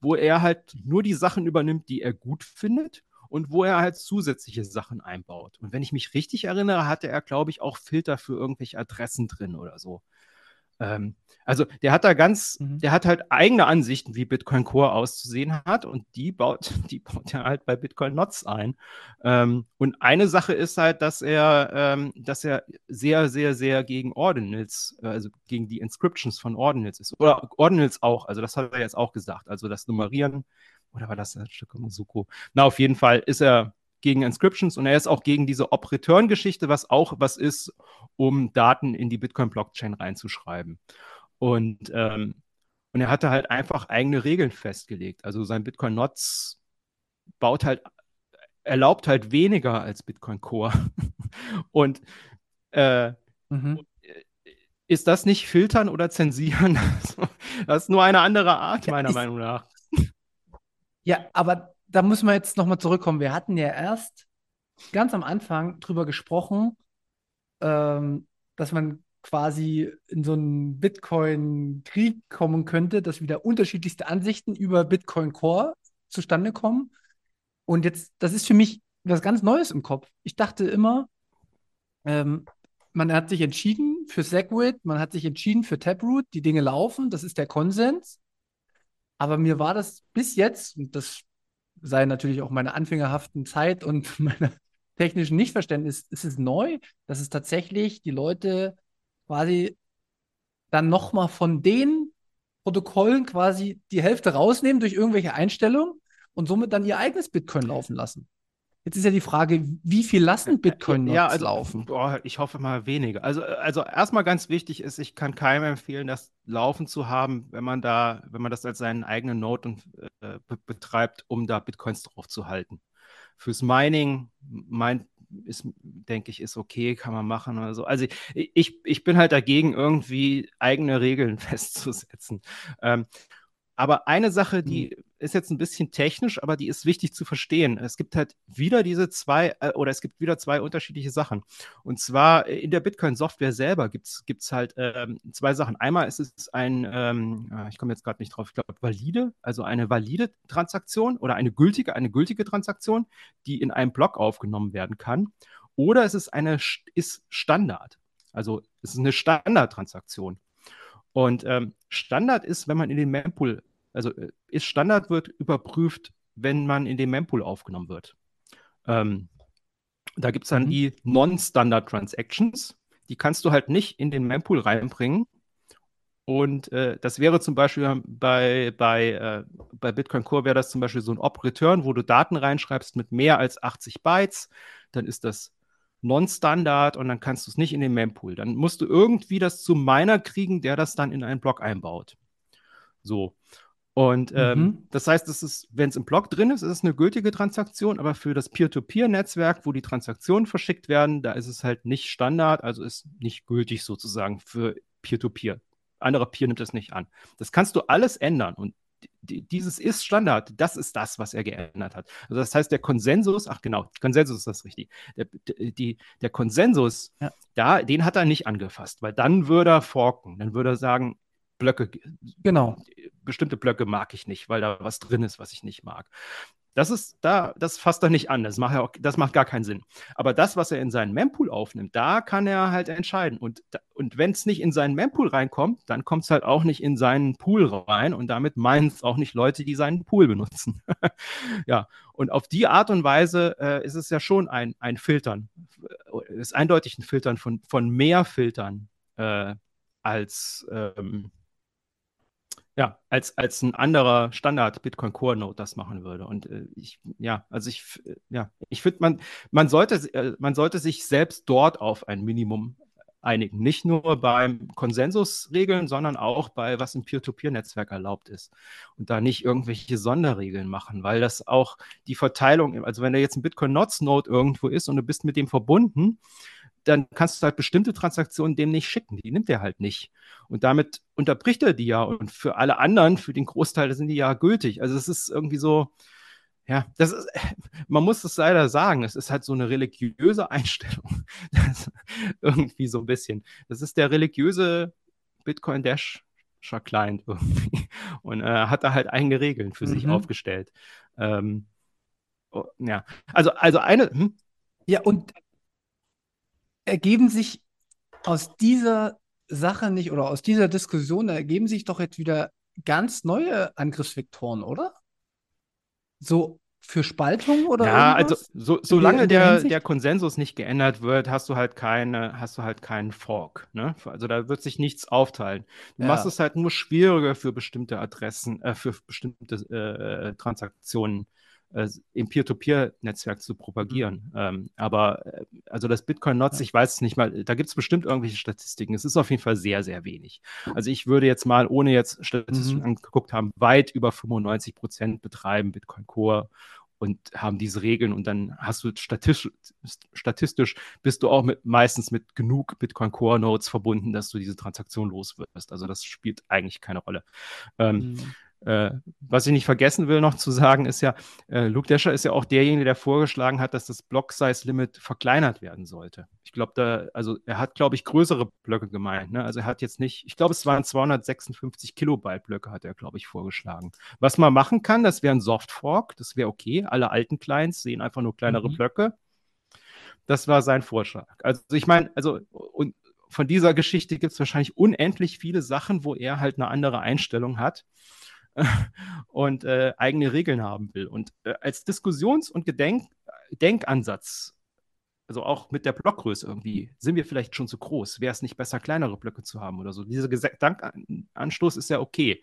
wo er halt nur die Sachen übernimmt, die er gut findet und wo er halt zusätzliche Sachen einbaut. Und wenn ich mich richtig erinnere, hatte er, glaube ich, auch Filter für irgendwelche Adressen drin oder so. Ähm, also der hat da ganz, Mhm. der hat halt eigene Ansichten, wie Bitcoin Core auszusehen hat und die baut, die baut er halt bei Bitcoin Nots ein. Ähm, und eine Sache ist halt, dass er, ähm, dass er sehr, sehr, sehr gegen Ordinals, äh, also gegen die Inscriptions von Ordinals ist. Oder Ordinals auch, also das hat er jetzt auch gesagt. Also das Nummerieren, oder war das ein Stück Musuko? Na, auf jeden Fall ist er gegen Inscriptions und er ist auch gegen diese Op-Return-Geschichte, was auch was ist, um Daten in die Bitcoin-Blockchain reinzuschreiben. Und, ähm, und er hatte halt einfach eigene Regeln festgelegt. Also sein Bitcoin Nots baut halt, erlaubt halt weniger als Bitcoin Core. Und äh, Mhm. ist das nicht filtern oder zensieren? Das ist nur eine andere Art, Ja, meiner ist- Meinung nach. Ja, aber da müssen wir jetzt nochmal zurückkommen. Wir hatten ja erst ganz am Anfang drüber gesprochen, ähm, dass man quasi in so einen Bitcoin-Krieg kommen könnte, dass wieder unterschiedlichste Ansichten über Bitcoin Core zustande kommen. Und jetzt, das ist für mich was ganz Neues im Kopf. Ich dachte immer, ähm, man hat sich entschieden für Segwit, man hat sich entschieden für Taproot, die Dinge laufen, das ist der Konsens. Aber mir war das bis jetzt, und das sei natürlich auch meine anfängerhaften Zeit und meine technischen Nichtverständnis, ist es neu, dass es tatsächlich die Leute quasi dann nochmal von den Protokollen quasi die Hälfte rausnehmen durch irgendwelche Einstellungen und somit dann ihr eigenes Bitcoin laufen lassen. Jetzt ist ja die Frage, wie viel lassen Bitcoin ja, Nodes also, laufen? Boah, ich hoffe mal weniger. Also, also erstmal ganz wichtig ist, ich kann keinem empfehlen, das laufen zu haben, wenn man da, wenn man das als seinen eigenen Node und, äh, be betreibt, um da Bitcoins drauf zu halten. Fürs Mining, mein, ist, denke ich, ist okay, kann man machen oder so. Also ich, ich bin halt dagegen, irgendwie eigene Regeln festzusetzen. Ähm, aber eine Sache, die ist jetzt ein bisschen technisch, aber die ist wichtig zu verstehen. Es gibt halt wieder diese zwei, äh, oder es gibt wieder zwei unterschiedliche Sachen. Und zwar äh, in der Bitcoin-Software selber gibt es halt ähm, zwei Sachen. Einmal ist es ein, ähm, ah, ich komme jetzt gerade nicht drauf, ich glaube, valide, also eine valide Transaktion oder eine gültige, eine gültige Transaktion, die in einem Block aufgenommen werden kann. Oder es ist eine ist Standard. Also es ist eine Standardtransaktion. Und ähm, Standard ist, wenn man in den Mempool, also äh, ist Standard wird überprüft, wenn man in den Mempool aufgenommen wird. Ähm, da gibt es dann Mhm. die Non-Standard Transactions. Die kannst du halt nicht in den Mempool reinbringen. Und äh, das wäre zum Beispiel bei, bei, äh, bei Bitcoin Core wäre das zum Beispiel so ein Op-Return, wo du Daten reinschreibst mit mehr als 80 Bytes. Dann ist das Non-Standard und dann kannst du es nicht in den Mempool. Dann musst du irgendwie das zum Miner kriegen, der das dann in einen Block einbaut. So. Und ähm, Mhm. das heißt, es ist, wenn es im Block drin ist, ist es eine gültige Transaktion, aber für das Peer-to-Peer-Netzwerk, wo die Transaktionen verschickt werden, da ist es halt nicht Standard, also ist nicht gültig sozusagen für Peer-to-Peer. Anderer Peer nimmt das nicht an. Das kannst du alles ändern und die, dieses ist Standard, das ist das, was er geändert hat. Also das heißt, der Konsensus, ach genau, Konsensus ist das richtig. Der, die, der Konsensus, Ja. da, den hat er nicht angefasst, weil dann würde er forken, dann würde er sagen, Blöcke, Genau. bestimmte Blöcke mag ich nicht, weil da was drin ist, was ich nicht mag. Das ist da, das fasst er nicht an. Das macht, er auch, das macht gar keinen Sinn. Aber das, was er in seinen Mempool aufnimmt, da kann er halt entscheiden. Und, und wenn es nicht in seinen Mempool reinkommt, dann kommt es halt auch nicht in seinen Pool rein. Und damit meinen es auch nicht Leute, die seinen Pool benutzen. ja, und auf die Art und Weise äh, ist es ja schon ein, ein Filtern. ist eindeutig ein Filtern von, von mehr Filtern äh, als. Ähm, ja, als, als ein anderer Standard Bitcoin Core Node das machen würde. Und äh, ich, ja, also ich, äh, ja, ich finde, man, man sollte, äh, man sollte sich selbst dort auf ein Minimum einigen. Nicht nur beim Konsensusregeln, sondern auch bei was im Peer-to-Peer-Netzwerk erlaubt ist. Und da nicht irgendwelche Sonderregeln machen, weil das auch die Verteilung, also wenn da jetzt ein Bitcoin Nodes Node irgendwo ist und du bist mit dem verbunden, dann kannst du halt bestimmte Transaktionen dem nicht schicken. Die nimmt er halt nicht. Und damit unterbricht er die ja. Und für alle anderen, für den Großteil, sind die ja gültig. Also es ist irgendwie so, ja, das ist, man muss es leider sagen, es ist halt so eine religiöse Einstellung. irgendwie so ein bisschen. Das ist der religiöse Bitcoin Dash Client irgendwie. Und äh, hat da halt eigene Regeln für mhm. sich aufgestellt. Ähm, oh, ja, also, also eine. Hm? Ja, und ergeben sich aus dieser Sache nicht oder aus dieser Diskussion ergeben sich doch jetzt wieder ganz neue Angriffsvektoren, oder? So für Spaltung oder Ja, irgendwas? also so, solange der der, Konsensus nicht geändert wird, hast du halt keine, hast du halt keinen Fork, ne? Also da wird sich nichts aufteilen. Du machst Ja. es halt nur schwieriger für bestimmte Adressen, äh, für bestimmte äh, Transaktionen äh, im Peer-to-Peer-Netzwerk zu Mhm. propagieren. Ähm, aber äh, also das Bitcoin-Notz, ich weiß es nicht mal, da gibt es bestimmt irgendwelche Statistiken. Es ist auf jeden Fall sehr, sehr wenig. Also ich würde jetzt mal, ohne jetzt Statistiken Mhm. angeguckt haben, weit über 95 Prozent betreiben Bitcoin Core und haben diese Regeln und dann hast du statistisch, statistisch bist du auch mit, meistens mit genug Bitcoin Core Nodes verbunden, dass du diese Transaktion los wirst. Also das spielt eigentlich keine Rolle. Ähm, Mhm. Äh, was ich nicht vergessen will noch zu sagen, ist ja, äh, Luke Dasher ist ja auch derjenige, der vorgeschlagen hat, dass das Block-Size-Limit verkleinert werden sollte. Ich glaube, da, also er hat, glaube ich, größere Blöcke gemeint. Ne? Also er hat jetzt nicht, ich glaube, es waren 256 Kilobyte Blöcke, hat er, glaube ich, vorgeschlagen. Was man machen kann, das wäre ein Soft Fork, das wäre okay. Alle alten Clients sehen einfach nur kleinere Mhm. Blöcke. Das war sein Vorschlag. Also ich meine, also und von dieser Geschichte gibt es wahrscheinlich unendlich viele Sachen, wo er halt eine andere Einstellung hat und äh, eigene Regeln haben will. Und äh, als Diskussions- und Gedenk Denkansatz, also auch mit der Blockgröße irgendwie, sind wir vielleicht schon zu groß? Wäre es nicht besser, kleinere Blöcke zu haben oder so? Dieser Gedankenanstoß ist ja okay.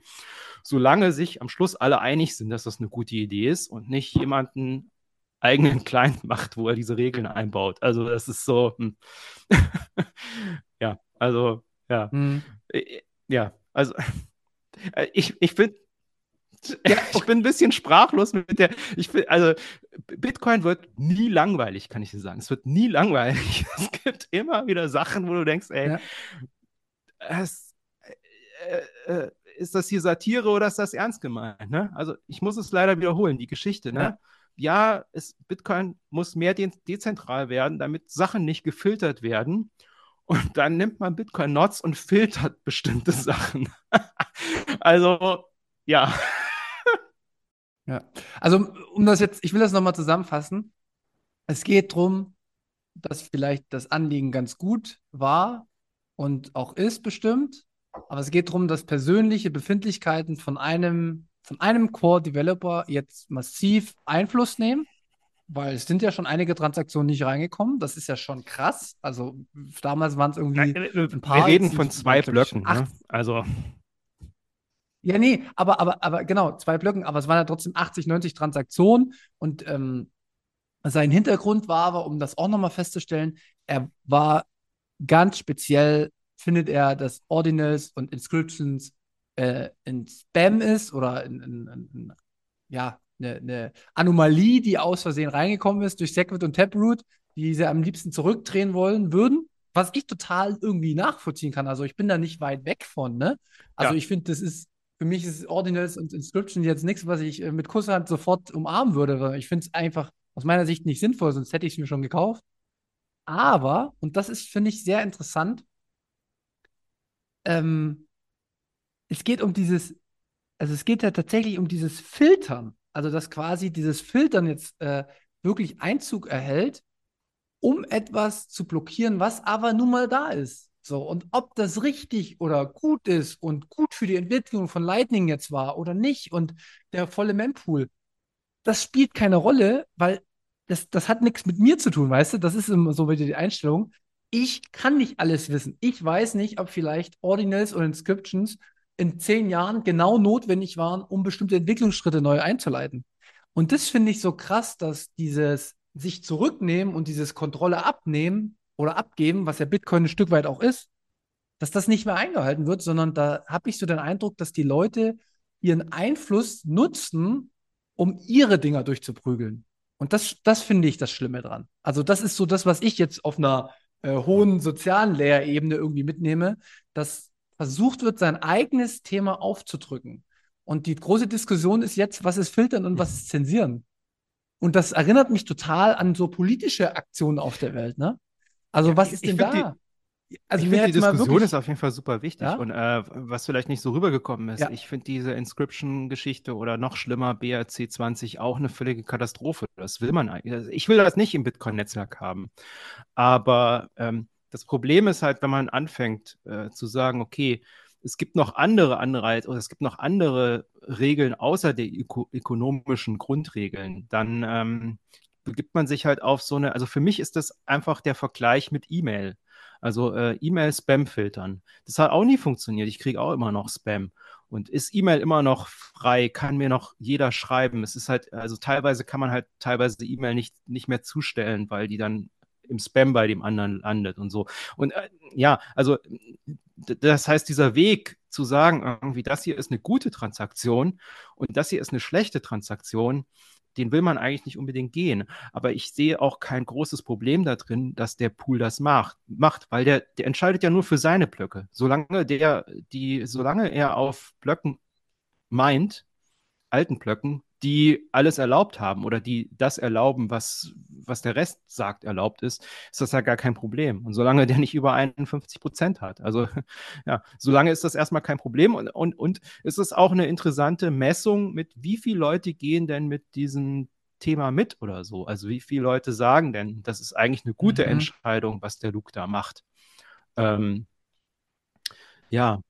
Solange sich am Schluss alle einig sind, dass das eine gute Idee ist und nicht jemanden eigenen Client macht, wo er diese Regeln einbaut. Also das ist so, hm. ja, also, ja, Mhm. Äh, ja, also äh, ich, ich finde, Ja, ich bin ein bisschen sprachlos mit der. Ich find, also Bitcoin wird nie langweilig, kann ich dir sagen. Es wird nie langweilig. Es gibt immer wieder Sachen, wo du denkst, ey, Ja. es, äh, äh, ist das hier Satire oder ist das ernst gemeint? Ne? Also ich muss es leider wiederholen, die Geschichte. Ne? Ja. Ja, es, Bitcoin muss mehr de dezentral werden, damit Sachen nicht gefiltert werden. Und dann nimmt man Bitcoin-Nots und filtert bestimmte Sachen. also, ja. Ja. Also, um das jetzt, ich will das nochmal zusammenfassen. Es geht darum, dass vielleicht das Anliegen ganz gut war und auch ist bestimmt. Aber es geht darum, dass persönliche Befindlichkeiten von einem, von einem Core-Developer jetzt massiv Einfluss nehmen, weil es sind ja schon einige Transaktionen nicht reingekommen. Das ist ja schon krass. Also damals waren es irgendwie ein paar. Wir reden von zwei Blöcken. Ne? Also, Ja, nee, aber, aber, aber genau, zwei Blöcken, aber es waren ja trotzdem 80, 90 Transaktionen und ähm, sein Hintergrund war aber, um das auch nochmal festzustellen, er war ganz speziell, findet er, dass Ordinals und Inscriptions äh, in Spam ist oder in, in, in, in ja, eine, eine Anomalie, die aus Versehen reingekommen ist durch Segwit und Taproot, die sie am liebsten zurückdrehen wollen würden, was ich total irgendwie nachvollziehen kann. Also ich bin da nicht weit weg von, ne? Also Ja. ich finde, das ist, für mich ist Ordinals und Inscription jetzt nichts, was ich äh, mit Kusshand sofort umarmen würde. weil Ich finde es einfach aus meiner Sicht nicht sinnvoll, sonst hätte ich es mir schon gekauft. Aber, und das ist, finde ich, sehr interessant, ähm, es geht um dieses, also es geht ja tatsächlich um dieses Filtern. Also dass quasi dieses Filtern jetzt äh, wirklich Einzug erhält, um etwas zu blockieren, was aber nun mal da ist. So, und ob das richtig oder gut ist und gut für die Entwicklung von Lightning jetzt war oder nicht und der volle Mempool, das spielt keine Rolle, weil das, das hat nichts mit mir zu tun, weißt du? Das ist immer so wieder die Einstellung. Ich kann nicht alles wissen. Ich weiß nicht, ob vielleicht Ordinals oder Inscriptions in zehn Jahren genau notwendig waren, um bestimmte Entwicklungsschritte neu einzuleiten. Und das finde ich so krass, dass dieses sich zurücknehmen und dieses Kontrolle abnehmen oder abgeben, was ja Bitcoin ein Stück weit auch ist, dass das nicht mehr eingehalten wird, sondern da habe ich so den Eindruck, dass die Leute ihren Einfluss nutzen, um ihre Dinger durchzuprügeln. Und das, das finde ich das Schlimme dran. Also das ist so das, was ich jetzt auf einer äh, hohen sozialen Lehrebene irgendwie mitnehme, dass versucht wird, sein eigenes Thema aufzudrücken. Und die große Diskussion ist jetzt, was ist Filtern und was ist Zensieren? Und das erinnert mich total an so politische Aktionen auf der Welt, ne? Also Ja, was ist denn da? also ich finde, die Diskussion wirklich, ist auf jeden Fall super wichtig. Ja? Und äh, was vielleicht nicht so rübergekommen ist, Ja. ich finde diese Inscription-Geschichte oder noch schlimmer BRC20 auch eine völlige Katastrophe. Das will man eigentlich. Also ich will das nicht im Bitcoin-Netzwerk haben. Aber ähm, das Problem ist halt, wenn man anfängt äh, zu sagen, okay, es gibt noch andere Anreize oder es gibt noch andere Regeln außer der öko ökonomischen Grundregeln, dann ähm, begibt man sich halt auf so eine, also für mich ist das einfach der Vergleich mit E-Mail. Also äh, E-Mail-Spam filtern. Das hat auch nie funktioniert. Ich kriege auch immer noch Spam. Und ist E-Mail immer noch frei? Kann mir noch jeder schreiben? Es ist halt, also teilweise kann man halt teilweise E-Mail nicht, nicht mehr zustellen, weil die dann im Spam bei dem anderen landet und so. Und äh, ja, also das heißt, dieser Weg zu sagen, irgendwie, das hier ist eine gute Transaktion und das hier ist eine schlechte Transaktion, den will man eigentlich nicht unbedingt gehen. Aber ich sehe auch kein großes Problem da drin, dass der Pool das macht, macht weil der, der entscheidet ja nur für seine Blöcke. Solange der, die, solange er auf Blöcken meint, alten Blöcken, die alles erlaubt haben oder die das erlauben, was, was der Rest sagt erlaubt ist, ist das ja gar kein Problem. Und solange der nicht über 51 Prozent hat, also ja, solange ist das erstmal kein Problem. Und, und, und ist es auch eine interessante Messung, mit wie viele Leute gehen denn mit diesem Thema mit oder so? Also wie viele Leute sagen denn, das ist eigentlich eine gute mhm. Entscheidung, was der Luke da macht? Ähm, ja.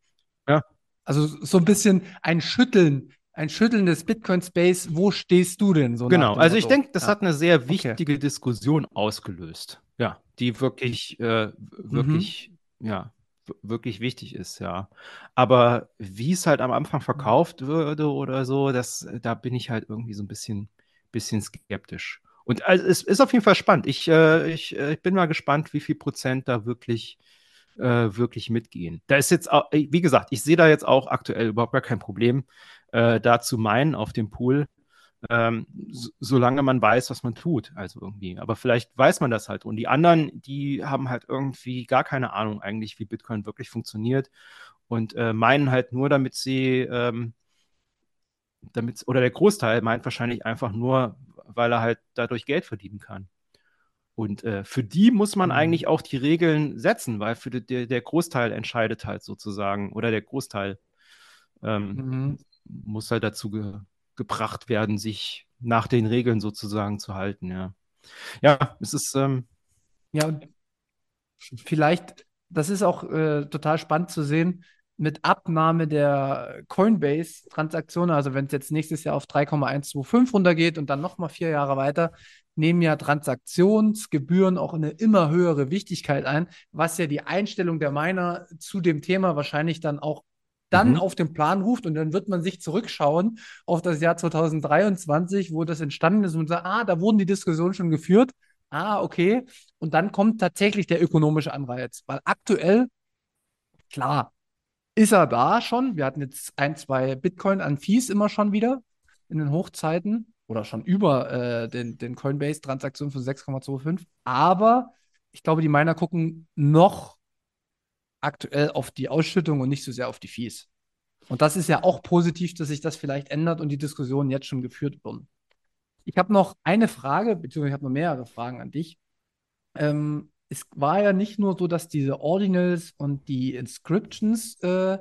Ja. Also so ein bisschen ein Schütteln ein Schütteln des Bitcoin-Space. Wo stehst du denn so? Genau, also ich denke, das ja. hat eine sehr wichtige okay. Diskussion ausgelöst. Ja, die wirklich, äh, wirklich, mhm. ja, wirklich wichtig ist, ja. Aber wie es halt am Anfang verkauft würde oder so, das, da bin ich halt irgendwie so ein bisschen, bisschen skeptisch. Und also, es ist auf jeden Fall spannend. Ich, äh, ich, äh, ich bin mal gespannt, wie viel Prozent da wirklich, äh, wirklich mitgehen. Da ist jetzt, auch, wie gesagt, ich sehe da jetzt auch aktuell überhaupt gar kein Problem äh, da zu meinen auf dem Pool, ähm, so, solange man weiß, was man tut. Also irgendwie. Aber vielleicht weiß man das halt. Und die anderen, die haben halt irgendwie gar keine Ahnung eigentlich, wie Bitcoin wirklich funktioniert und äh, meinen halt nur, damit sie, ähm, damit, oder der Großteil meint wahrscheinlich einfach nur, weil er halt dadurch Geld verdienen kann. Und äh, für die muss man mhm. eigentlich auch die Regeln setzen, weil für die, der, Großteil entscheidet halt sozusagen, oder der Großteil ähm, mhm muss halt dazu ge gebracht werden, sich nach den Regeln sozusagen zu halten, ja. Ja, es ist. Ähm, ja, vielleicht, das ist auch äh, total spannend zu sehen, mit Abnahme der Coinbase-Transaktionen, also wenn es jetzt nächstes Jahr auf 3,125 runtergeht und dann nochmal vier Jahre weiter, nehmen ja Transaktionsgebühren auch eine immer höhere Wichtigkeit ein, was ja die Einstellung der Miner zu dem Thema wahrscheinlich dann auch dann mhm. auf den Plan ruft und dann wird man sich zurückschauen auf das Jahr 2023, wo das entstanden ist und sagt, ah, da wurden die Diskussionen schon geführt. Ah, okay. Und dann kommt tatsächlich der ökonomische Anreiz, weil aktuell, klar, ist er da schon. Wir hatten jetzt ein, zwei Bitcoin an Fees immer schon wieder in den Hochzeiten oder schon über äh, den, den Coinbase-Transaktionen von 6,25. Aber ich glaube, die Miner gucken noch aktuell auf die Ausschüttung und nicht so sehr auf die Fees. Und das ist ja auch positiv, dass sich das vielleicht ändert und die Diskussionen jetzt schon geführt wurden. Ich habe noch eine Frage, beziehungsweise ich habe noch mehrere Fragen an dich. Ähm, es war ja nicht nur so, dass diese Ordinals und die Inscriptions äh,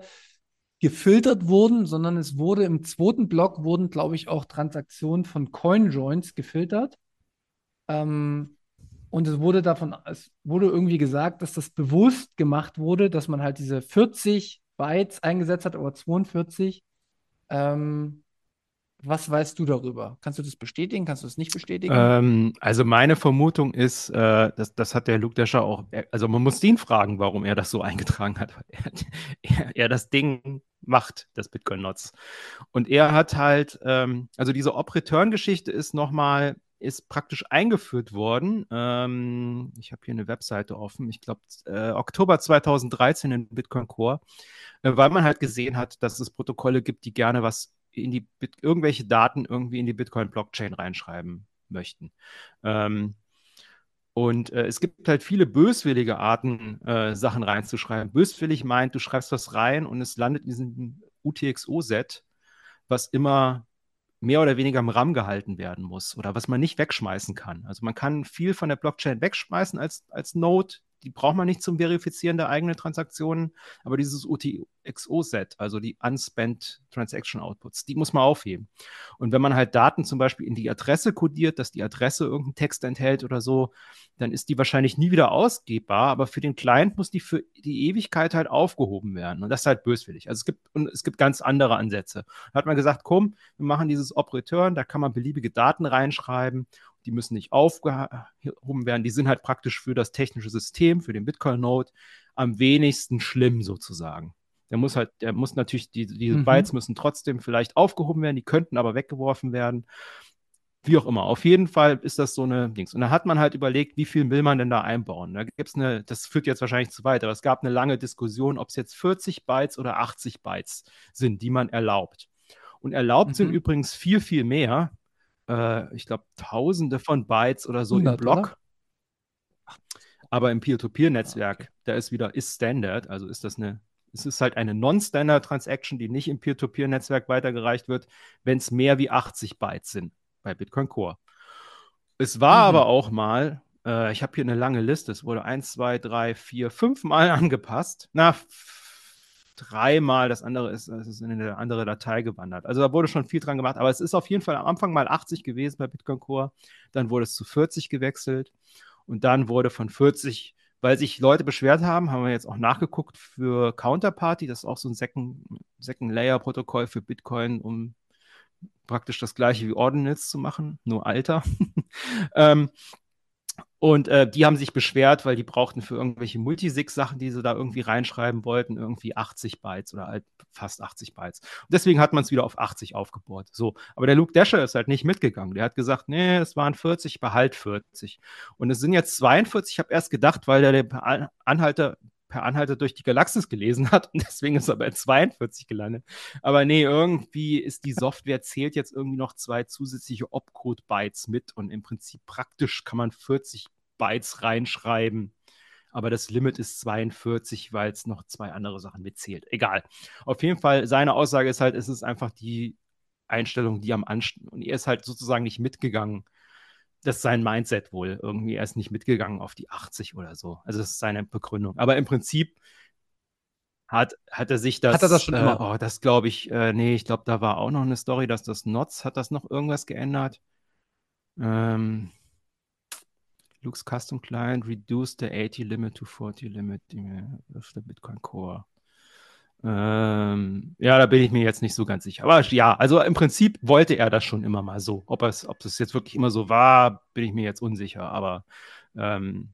gefiltert wurden, sondern es wurde im zweiten Block wurden, glaube ich, auch Transaktionen von CoinJoins gefiltert. Ähm, und es wurde davon, es wurde irgendwie gesagt, dass das bewusst gemacht wurde, dass man halt diese 40 Bytes eingesetzt hat oder 42. Ähm, was weißt du darüber? Kannst du das bestätigen? Kannst du das nicht bestätigen? Ähm, also meine Vermutung ist, äh, das, das hat der Luke Descher auch, also man muss ihn fragen, warum er das so eingetragen hat. Er, er, er das Ding macht, das Bitcoin-Nots. Und er hat halt, ähm, also diese Op-Return-Geschichte ist nochmal ist praktisch eingeführt worden. Ähm, ich habe hier eine Webseite offen, ich glaube äh, Oktober 2013 in Bitcoin Core, äh, weil man halt gesehen hat, dass es Protokolle gibt, die gerne was in die Bit irgendwelche Daten irgendwie in die Bitcoin Blockchain reinschreiben möchten. Ähm, und äh, es gibt halt viele böswillige Arten, äh, Sachen reinzuschreiben. Böswillig meint, du schreibst was rein und es landet in diesem UTXO-Set, was immer mehr oder weniger im RAM gehalten werden muss oder was man nicht wegschmeißen kann. Also man kann viel von der Blockchain wegschmeißen als, als Node, die braucht man nicht zum Verifizieren der eigenen Transaktionen, aber dieses UTXO-Set, also die Unspent Transaction Outputs, die muss man aufheben. Und wenn man halt Daten zum Beispiel in die Adresse kodiert, dass die Adresse irgendeinen Text enthält oder so, dann ist die wahrscheinlich nie wieder ausgebbar, aber für den Client muss die für die Ewigkeit halt aufgehoben werden. Und das ist halt böswillig. Also es gibt, und es gibt ganz andere Ansätze. Da hat man gesagt, komm, wir machen dieses Op-Return, da kann man beliebige Daten reinschreiben die müssen nicht aufgehoben werden, die sind halt praktisch für das technische System, für den Bitcoin-Node am wenigsten schlimm sozusagen. Der muss halt, der muss natürlich, die, diese mhm. Bytes müssen trotzdem vielleicht aufgehoben werden, die könnten aber weggeworfen werden. Wie auch immer. Auf jeden Fall ist das so eine Dings. Und da hat man halt überlegt, wie viel will man denn da einbauen. Da gibt es eine, das führt jetzt wahrscheinlich zu weit, aber es gab eine lange Diskussion, ob es jetzt 40 Bytes oder 80 Bytes sind, die man erlaubt. Und erlaubt mhm. sind übrigens viel, viel mehr äh, ich glaube, Tausende von Bytes oder so 100, im Block. Oder? Aber im Peer-to-Peer-Netzwerk, okay. da ist wieder ist Standard, also ist das eine, es ist halt eine Non-Standard-Transaction, die nicht im Peer-to-Peer-Netzwerk weitergereicht wird, wenn es mehr wie 80 Bytes sind bei Bitcoin Core. Es war mhm. aber auch mal, äh, ich habe hier eine lange Liste, es wurde 1, 2, 3, 4, 5 Mal angepasst. Na, dreimal, das andere ist, es ist in eine andere Datei gewandert. Also da wurde schon viel dran gemacht, aber es ist auf jeden Fall am Anfang mal 80 gewesen bei Bitcoin Core, dann wurde es zu 40 gewechselt und dann wurde von 40, weil sich Leute beschwert haben, haben wir jetzt auch nachgeguckt für Counterparty, das ist auch so ein Second, Second Layer Protokoll für Bitcoin, um praktisch das gleiche wie Ordinals zu machen, nur alter. ähm, und äh, die haben sich beschwert, weil die brauchten für irgendwelche Multisig-Sachen, die sie da irgendwie reinschreiben wollten, irgendwie 80 Bytes oder halt fast 80 Bytes. Und deswegen hat man es wieder auf 80 aufgebaut. So, aber der Luke Dasher ist halt nicht mitgegangen. Der hat gesagt, nee, es waren 40, behalt 40. Und es sind jetzt 42. Ich habe erst gedacht, weil der, der Anhalter per Anhalter durch die Galaxis gelesen hat und deswegen ist er bei 42 gelandet. Aber nee, irgendwie ist die Software, zählt jetzt irgendwie noch zwei zusätzliche Opcode-Bytes mit und im Prinzip praktisch kann man 40 Bytes reinschreiben. Aber das Limit ist 42, weil es noch zwei andere Sachen mitzählt. Egal. Auf jeden Fall, seine Aussage ist halt, es ist einfach die Einstellung, die am Anstieg. Und er ist halt sozusagen nicht mitgegangen das ist sein Mindset wohl. Irgendwie, er ist nicht mitgegangen auf die 80 oder so. Also das ist seine Begründung. Aber im Prinzip hat, hat er sich das. Hat er das schon äh, immer? Oh, das glaube ich, äh, nee, ich glaube, da war auch noch eine Story, dass das Notz, hat das noch irgendwas geändert? Ähm, Luke's Custom Client reduced the 80 limit to 40 limit of the Bitcoin Core. Ähm, ja, da bin ich mir jetzt nicht so ganz sicher. Aber ja, also im Prinzip wollte er das schon immer mal so. Ob es, ob das jetzt wirklich immer so war, bin ich mir jetzt unsicher. Aber ähm,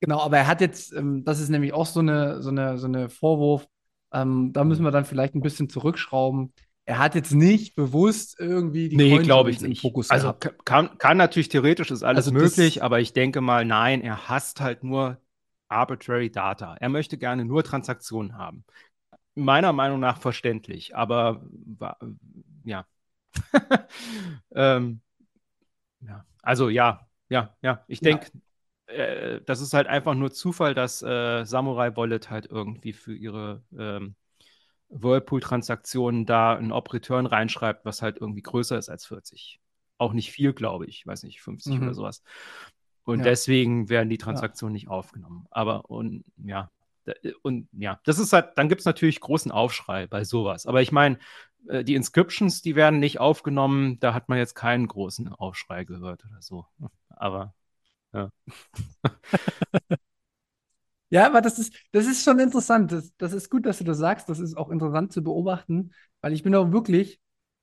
genau, aber er hat jetzt, ähm, das ist nämlich auch so eine, so eine, so eine Vorwurf. Ähm, da müssen wir dann vielleicht ein bisschen zurückschrauben. Er hat jetzt nicht bewusst irgendwie die nee, glaube ich nicht. Fokus also kann, kann natürlich theoretisch ist alles also möglich, aber ich denke mal, nein, er hasst halt nur arbitrary data. Er möchte gerne nur Transaktionen haben. Meiner Meinung nach verständlich, aber ja. ähm, ja. Also ja, ja, ja. Ich denke, ja. äh, das ist halt einfach nur Zufall, dass äh, Samurai Wallet halt irgendwie für ihre ähm, Whirlpool-Transaktionen da ein Op-Return reinschreibt, was halt irgendwie größer ist als 40. Auch nicht viel, glaube ich. Weiß nicht, 50 mhm. oder sowas. Und ja. deswegen werden die Transaktionen ja. nicht aufgenommen. Aber und ja, und ja, das ist halt, dann gibt es natürlich großen Aufschrei bei sowas. Aber ich meine, äh, die Inscriptions, die werden nicht aufgenommen, da hat man jetzt keinen großen Aufschrei gehört oder so. Aber ja. ja, aber das ist, das ist schon interessant. Das, das ist gut, dass du das sagst. Das ist auch interessant zu beobachten, weil ich bin auch wirklich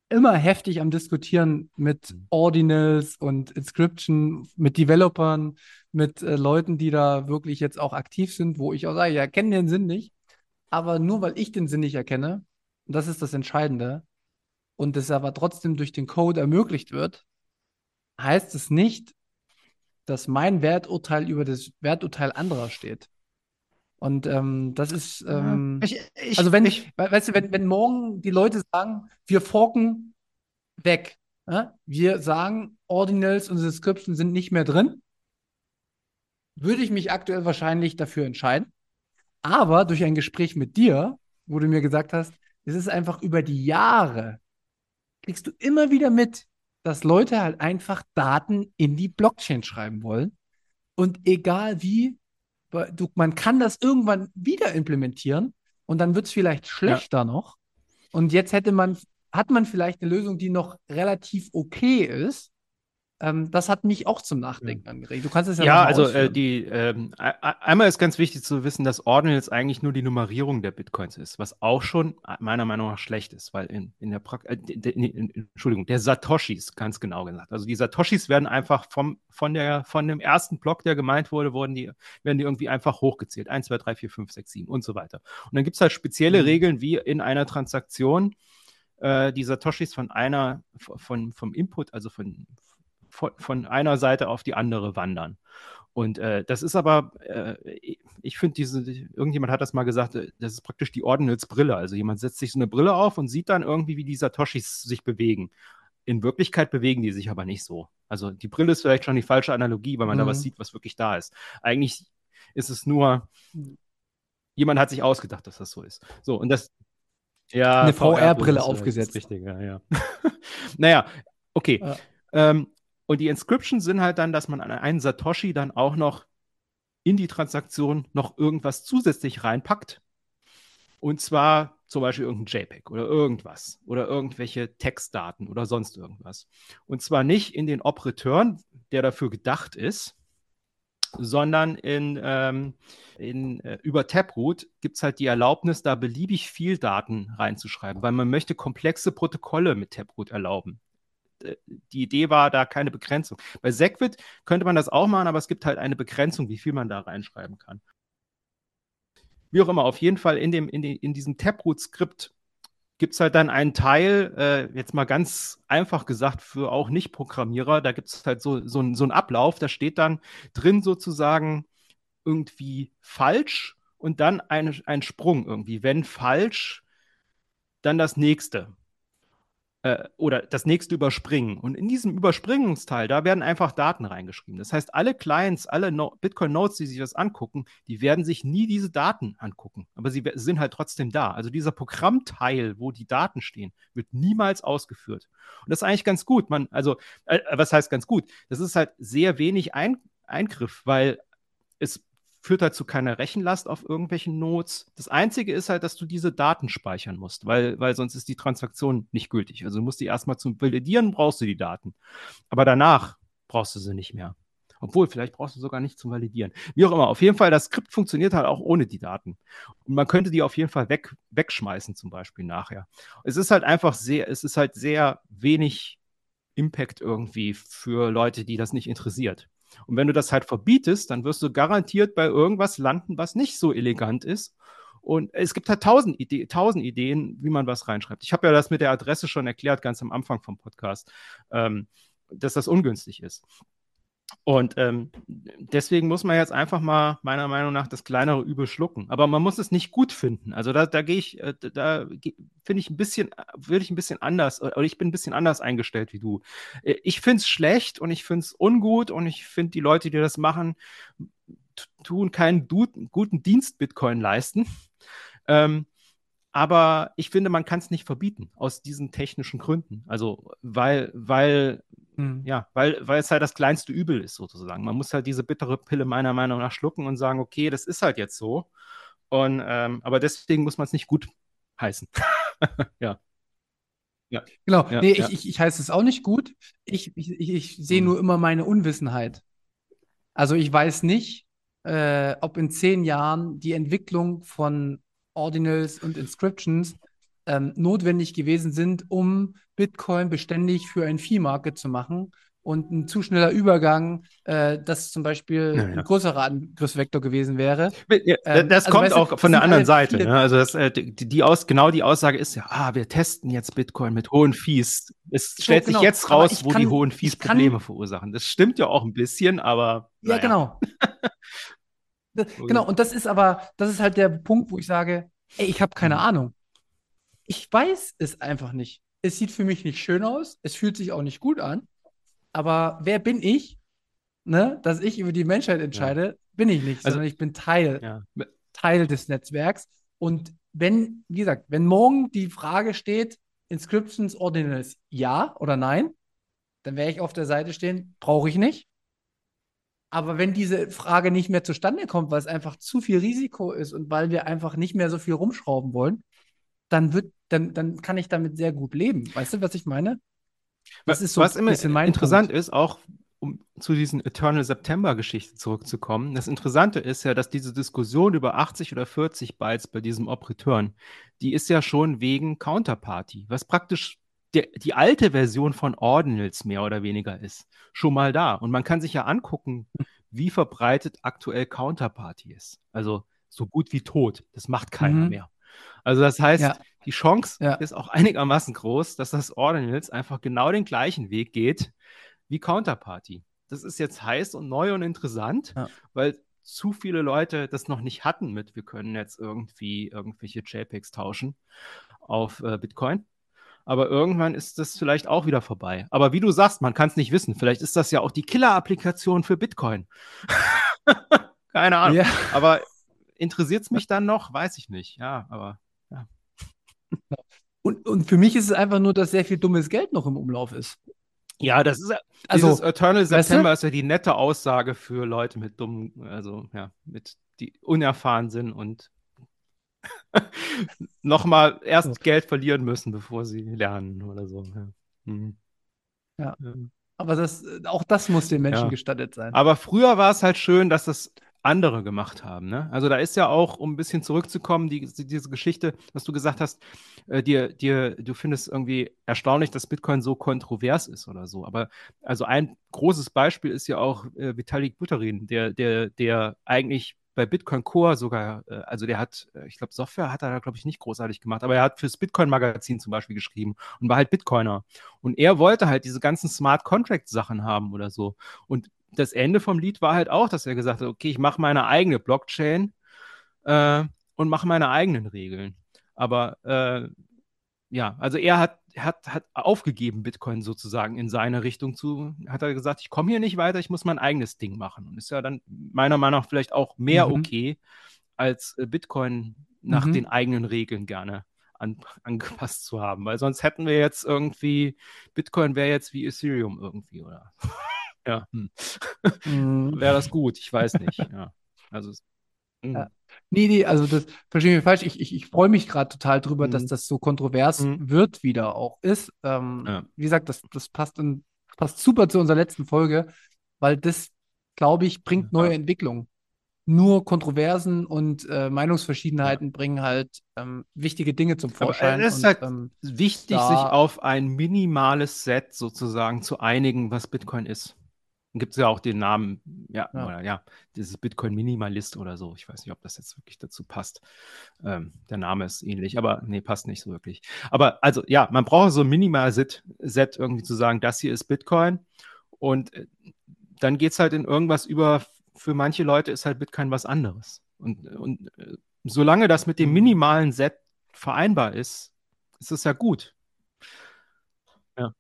immer heftig am Diskutieren mit mhm. Ordinals und Inscription, mit Developern, mit äh, Leuten, die da wirklich jetzt auch aktiv sind, wo ich auch sage, ja, erkenne den Sinn nicht. Aber nur weil ich den Sinn nicht erkenne, und das ist das Entscheidende, und es aber trotzdem durch den Code ermöglicht wird, heißt es nicht, dass mein Werturteil über das Werturteil anderer steht. Und ähm, das ist, ähm, ich, ich, also wenn ich, weißt du, wenn, wenn morgen die Leute sagen, wir forken weg, ja? wir sagen, Ordinals und Description sind nicht mehr drin, würde ich mich aktuell wahrscheinlich dafür entscheiden. Aber durch ein Gespräch mit dir, wo du mir gesagt hast, es ist einfach über die Jahre, kriegst du immer wieder mit, dass Leute halt einfach Daten in die Blockchain schreiben wollen. Und egal wie, du, man kann das irgendwann wieder implementieren und dann wird es vielleicht schlechter ja. noch. Und jetzt hätte man, hat man vielleicht eine Lösung, die noch relativ okay ist, ähm, das hat mich auch zum Nachdenken ja. angeregt. Du kannst es ja Ja, also äh, die ähm, einmal ist ganz wichtig zu wissen, dass Ordinals eigentlich nur die Nummerierung der Bitcoins ist, was auch schon äh, meiner Meinung nach schlecht ist, weil in, in der pra äh, Entschuldigung, der Satoshis, ganz genau gesagt. Also die Satoshis werden einfach vom, von, der, von dem ersten Block, der gemeint wurde, wurden die, werden die irgendwie einfach hochgezählt. 1, 2, 3, 4, 5, 6, 7 und so weiter. Und dann gibt es halt spezielle mhm. Regeln, wie in einer Transaktion äh, die Satoshis von einer, von, vom Input, also von, von, von einer Seite auf die andere wandern. Und äh, das ist aber, äh, ich finde diese, irgendjemand hat das mal gesagt, äh, das ist praktisch die Ordinals-Brille. Also jemand setzt sich so eine Brille auf und sieht dann irgendwie, wie die Satoshis sich bewegen. In Wirklichkeit bewegen die sich aber nicht so. Also die Brille ist vielleicht schon die falsche Analogie, weil man mhm. da was mhm. sieht, was wirklich da ist. Eigentlich ist es nur, jemand hat sich ausgedacht, dass das so ist. So, und das. Ja, eine VR-Brille aufgesetzt. Richtig, ja, ja. naja, okay. Ja. Ähm, und die Inscriptions sind halt dann, dass man an einen Satoshi dann auch noch in die Transaktion noch irgendwas zusätzlich reinpackt. Und zwar zum Beispiel irgendein JPEG oder irgendwas oder irgendwelche Textdaten oder sonst irgendwas. Und zwar nicht in den Op-Return, der dafür gedacht ist, sondern in, ähm, in, äh, über Taproot gibt es halt die Erlaubnis, da beliebig viel Daten reinzuschreiben, weil man möchte komplexe Protokolle mit Taproot erlauben. Äh, die Idee war da keine Begrenzung. Bei Segwit könnte man das auch machen, aber es gibt halt eine Begrenzung, wie viel man da reinschreiben kann. Wie auch immer, auf jeden Fall in, dem, in, die, in diesem Taproot-Skript gibt es halt dann einen Teil, äh, jetzt mal ganz einfach gesagt, für auch Nicht-Programmierer, da gibt es halt so, so, so einen Ablauf, da steht dann drin sozusagen irgendwie falsch und dann eine, ein Sprung irgendwie. Wenn falsch, dann das nächste äh, oder das nächste überspringen. Und in diesem Überspringungsteil, da werden einfach Daten reingeschrieben. Das heißt, alle Clients, alle no Bitcoin-Nodes, die sich das angucken, die werden sich nie diese Daten angucken. Aber sie sind halt trotzdem da. Also dieser Programmteil, wo die Daten stehen, wird niemals ausgeführt. Und das ist eigentlich ganz gut. Man, also, äh, was heißt ganz gut? Das ist halt sehr wenig Ein Eingriff, weil es führt halt zu keiner Rechenlast auf irgendwelchen Nodes. Das Einzige ist halt, dass du diese Daten speichern musst, weil, weil sonst ist die Transaktion nicht gültig. Also du musst die erstmal zum Validieren, brauchst du die Daten. Aber danach brauchst du sie nicht mehr. Obwohl, vielleicht brauchst du sogar nicht zum Validieren. Wie auch immer, auf jeden Fall, das Skript funktioniert halt auch ohne die Daten. Und man könnte die auf jeden Fall weg, wegschmeißen, zum Beispiel nachher. Es ist halt einfach sehr, es ist halt sehr wenig Impact irgendwie für Leute, die das nicht interessiert. Und wenn du das halt verbietest, dann wirst du garantiert bei irgendwas landen, was nicht so elegant ist. Und es gibt halt tausend, Ide tausend Ideen, wie man was reinschreibt. Ich habe ja das mit der Adresse schon erklärt, ganz am Anfang vom Podcast, ähm, dass das ungünstig ist. Und ähm, deswegen muss man jetzt einfach mal meiner Meinung nach das kleinere Übel schlucken. Aber man muss es nicht gut finden. Also da, da gehe ich, äh, da finde ich ein bisschen, würde ich ein bisschen anders, oder ich bin ein bisschen anders eingestellt wie du. Äh, ich finde es schlecht und ich finde es ungut und ich finde die Leute, die das machen, tun keinen guten Dienst Bitcoin leisten. Ähm, aber ich finde, man kann es nicht verbieten aus diesen technischen Gründen. Also, weil, weil. Ja, weil, weil es halt das kleinste Übel ist, sozusagen. Man muss halt diese bittere Pille meiner Meinung nach schlucken und sagen, okay, das ist halt jetzt so. Und, ähm, aber deswegen muss man es nicht gut heißen. ja. Ja. Genau, ja, nee, ja. Ich, ich, ich heiße es auch nicht gut. Ich, ich, ich sehe mhm. nur immer meine Unwissenheit. Also ich weiß nicht, äh, ob in zehn Jahren die Entwicklung von Ordinals und Inscriptions ähm, notwendig gewesen sind, um Bitcoin beständig für ein Fee-Market zu machen. Und ein zu schneller Übergang, äh, das zum Beispiel ja, ja. ein größerer Angriffsvektor gewesen wäre. Ja, ähm, das also, kommt weißt du, auch von der anderen Seite. Ne? Also das, äh, die, die aus, genau die Aussage ist ja, ah, wir testen jetzt Bitcoin mit hohen Fees. Es so, stellt genau. sich jetzt raus, wo kann, die hohen Fees Probleme verursachen. Das stimmt ja auch ein bisschen, aber. Ja, genau. genau, und das ist aber, das ist halt der Punkt, wo ich sage, ey, ich habe keine mhm. Ahnung. Ich weiß es einfach nicht. Es sieht für mich nicht schön aus. Es fühlt sich auch nicht gut an. Aber wer bin ich, ne, dass ich über die Menschheit entscheide? Ja. Bin ich nicht, also, sondern ich bin Teil, ja. Teil des Netzwerks. Und wenn, wie gesagt, wenn morgen die Frage steht, Inscriptions Ordinals ja oder nein, dann werde ich auf der Seite stehen, brauche ich nicht. Aber wenn diese Frage nicht mehr zustande kommt, weil es einfach zu viel Risiko ist und weil wir einfach nicht mehr so viel rumschrauben wollen, dann wird, dann, dann kann ich damit sehr gut leben. Weißt du, was ich meine? Das ist so was immer interessant Punkt. ist, auch um zu diesen Eternal September-Geschichten zurückzukommen. Das Interessante ist ja, dass diese Diskussion über 80 oder 40 Bytes bei diesem Op-Return, die ist ja schon wegen Counterparty, was praktisch der, die alte Version von Ordinals mehr oder weniger ist, schon mal da. Und man kann sich ja angucken, wie verbreitet aktuell Counterparty ist. Also so gut wie tot. Das macht keiner mhm. mehr. Also das heißt, ja. Die Chance ja. ist auch einigermaßen groß, dass das Ordinals einfach genau den gleichen Weg geht wie Counterparty. Das ist jetzt heiß und neu und interessant, ja. weil zu viele Leute das noch nicht hatten mit, wir können jetzt irgendwie irgendwelche JPEGs tauschen auf äh, Bitcoin aber irgendwann ist das vielleicht auch wieder vorbei. Aber wie du sagst, man kann es nicht wissen. Vielleicht ist das ja auch die Killer-Applikation für Bitcoin. Keine Ahnung. Ja. Aber interessiert es mich dann noch? Weiß ich nicht. Ja, aber. Und, und für mich ist es einfach nur, dass sehr viel dummes Geld noch im Umlauf ist. Ja, das ist also dieses Eternal September weißt du? ist ja die nette Aussage für Leute mit dummen, also ja, mit die unerfahren sind und nochmal erst so. Geld verlieren müssen, bevor sie lernen oder so. Ja. Mhm. ja. Aber das, auch das muss den Menschen ja. gestattet sein. Aber früher war es halt schön, dass das andere gemacht haben. Ne? Also da ist ja auch, um ein bisschen zurückzukommen, die, diese Geschichte, was du gesagt hast, äh, dir, dir, du findest irgendwie erstaunlich, dass Bitcoin so kontrovers ist oder so. Aber also ein großes Beispiel ist ja auch äh, Vitalik Buterin, der, der, der eigentlich bei Bitcoin Core sogar, äh, also der hat, äh, ich glaube, Software hat er da, glaube ich, nicht großartig gemacht, aber er hat fürs Bitcoin-Magazin zum Beispiel geschrieben und war halt Bitcoiner. Und er wollte halt diese ganzen Smart Contract-Sachen haben oder so. Und das Ende vom Lied war halt auch, dass er gesagt hat, okay, ich mache meine eigene Blockchain äh, und mache meine eigenen Regeln. Aber äh, ja, also er hat hat, hat aufgegeben, Bitcoin sozusagen in seine Richtung zu, hat er gesagt, ich komme hier nicht weiter, ich muss mein eigenes Ding machen. Und ist ja dann meiner Meinung nach vielleicht auch mehr mhm. okay, als äh, Bitcoin nach mhm. den eigenen Regeln gerne an, angepasst zu haben. Weil sonst hätten wir jetzt irgendwie, Bitcoin wäre jetzt wie Ethereum irgendwie, oder? ja. Hm. Mhm. wäre das gut, ich weiß nicht. Ja. Also ja. Hm. Nee, nee, also das verstehe ich mich falsch. Ich, ich, ich freue mich gerade total drüber, mhm. dass das so kontrovers mhm. wird, wieder auch ist. Ähm, ja. Wie gesagt, das, das passt, in, passt super zu unserer letzten Folge, weil das, glaube ich, bringt neue ja. Entwicklungen. Nur Kontroversen und äh, Meinungsverschiedenheiten ja. bringen halt ähm, wichtige Dinge zum Vorschein. Aber es ist und, halt ähm, wichtig, sich auf ein minimales Set sozusagen zu einigen, was Bitcoin ist gibt es ja auch den Namen, ja, ja. Oder, ja, dieses Bitcoin Minimalist oder so. Ich weiß nicht, ob das jetzt wirklich dazu passt. Ähm, der Name ist ähnlich, aber nee, passt nicht so wirklich. Aber also ja, man braucht so ein Minimal-Set irgendwie zu sagen, das hier ist Bitcoin. Und äh, dann geht es halt in irgendwas über, für manche Leute ist halt Bitcoin was anderes. Und, und äh, solange das mit dem minimalen Set vereinbar ist, ist es ja gut. Ja.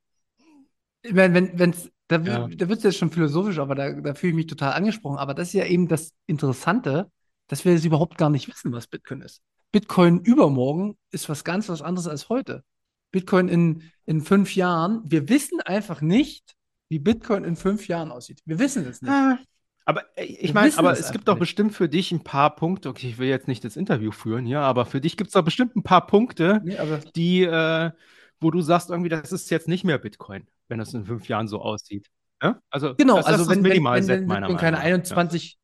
Ich meine, wenn es da, ja. da wird es jetzt schon philosophisch, aber da, da fühle ich mich total angesprochen. Aber das ist ja eben das Interessante, dass wir jetzt überhaupt gar nicht wissen, was Bitcoin ist. Bitcoin übermorgen ist was ganz was anderes als heute. Bitcoin in, in fünf Jahren, wir wissen einfach nicht, wie Bitcoin in fünf Jahren aussieht. Wir wissen es nicht. Ah, aber äh, ich meine, aber es gibt doch nicht. bestimmt für dich ein paar Punkte, okay, ich will jetzt nicht das Interview führen hier, aber für dich gibt es doch bestimmt ein paar Punkte, nee, die, äh, wo du sagst, irgendwie, das ist jetzt nicht mehr Bitcoin wenn das in fünf Jahren so aussieht. Ja? Also, genau, das, also das wenn, wenn, wenn meiner keine 21 ja.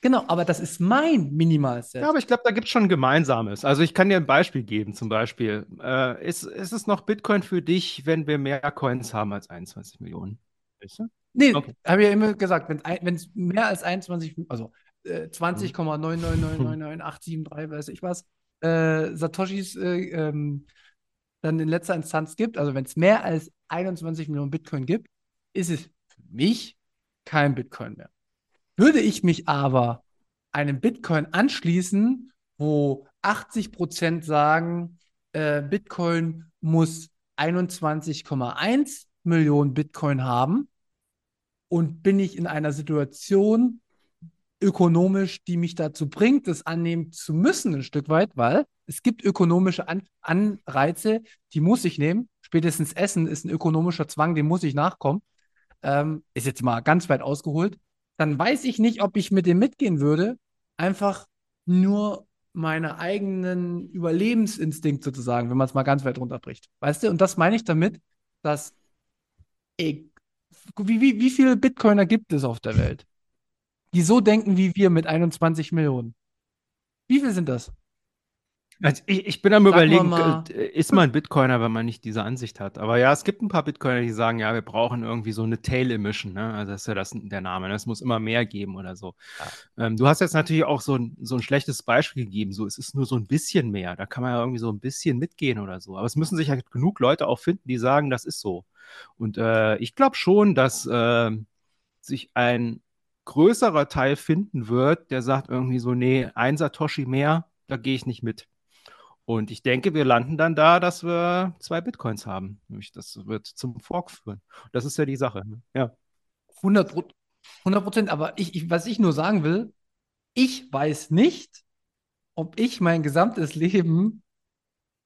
Genau, aber das ist mein Minimalset. Ja, aber ich glaube, da gibt es schon Gemeinsames. Also ich kann dir ein Beispiel geben, zum Beispiel. Äh, ist, ist es noch Bitcoin für dich, wenn wir mehr Coins haben als 21 Millionen? Weißt du? Nee, okay. habe ich ja immer gesagt, wenn es mehr als 21, also äh, 20,9999873, weiß ich was, äh, Satoshis äh, ähm, dann in letzter Instanz gibt, also wenn es mehr als 21 Millionen Bitcoin gibt, ist es für mich kein Bitcoin mehr. Würde ich mich aber einem Bitcoin anschließen, wo 80 Prozent sagen, äh, Bitcoin muss 21,1 Millionen Bitcoin haben und bin ich in einer Situation ökonomisch, die mich dazu bringt, das annehmen zu müssen, ein Stück weit, weil es gibt ökonomische An Anreize, die muss ich nehmen. Spätestens Essen ist ein ökonomischer Zwang, dem muss ich nachkommen. Ähm, ist jetzt mal ganz weit ausgeholt. dann weiß ich nicht, ob ich mit dem mitgehen würde. Einfach nur meine eigenen Überlebensinstinkt sozusagen, wenn man es mal ganz weit runterbricht. Weißt du? Und das meine ich damit, dass ey, wie, wie, wie viele Bitcoiner gibt es auf der Welt, die so denken wie wir mit 21 Millionen? Wie viele sind das? Also ich, ich bin am Sagen überlegen, äh, ist man Bitcoiner, wenn man nicht diese Ansicht hat. Aber ja, es gibt ein paar Bitcoiner, die sagen, ja, wir brauchen irgendwie so eine Tail Emission. Ne? Also das ist ja das, der Name. Ne? Es muss immer mehr geben oder so. Ja. Ähm, du hast jetzt natürlich auch so ein, so ein schlechtes Beispiel gegeben. So, es ist nur so ein bisschen mehr. Da kann man ja irgendwie so ein bisschen mitgehen oder so. Aber es müssen sich halt genug Leute auch finden, die sagen, das ist so. Und äh, ich glaube schon, dass äh, sich ein größerer Teil finden wird, der sagt irgendwie so, nee, ein Satoshi mehr, da gehe ich nicht mit. Und ich denke, wir landen dann da, dass wir zwei Bitcoins haben. Das wird zum Fork führen. Das ist ja die Sache. Ne? Ja. 100 Prozent. Aber ich, ich, was ich nur sagen will, ich weiß nicht, ob ich mein gesamtes Leben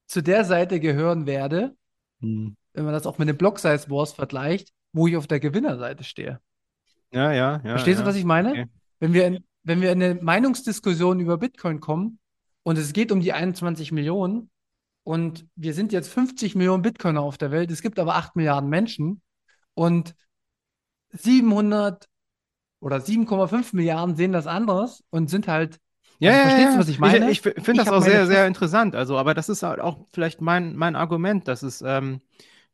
zu der Seite gehören werde, hm. wenn man das auch mit den Block Size Wars vergleicht, wo ich auf der Gewinnerseite stehe. Ja, ja, ja. Verstehst ja. du, was ich meine? Okay. Wenn wir, in, wenn wir in eine Meinungsdiskussion über Bitcoin kommen, und es geht um die 21 Millionen. Und wir sind jetzt 50 Millionen Bitcoiner auf der Welt. Es gibt aber 8 Milliarden Menschen. Und 700 oder 7,5 Milliarden sehen das anders und sind halt. Ja, also, verstehst du, was ich meine? Ich, ich finde das auch sehr, sehr interessant. Also, aber das ist halt auch vielleicht mein, mein Argument, dass es, ähm,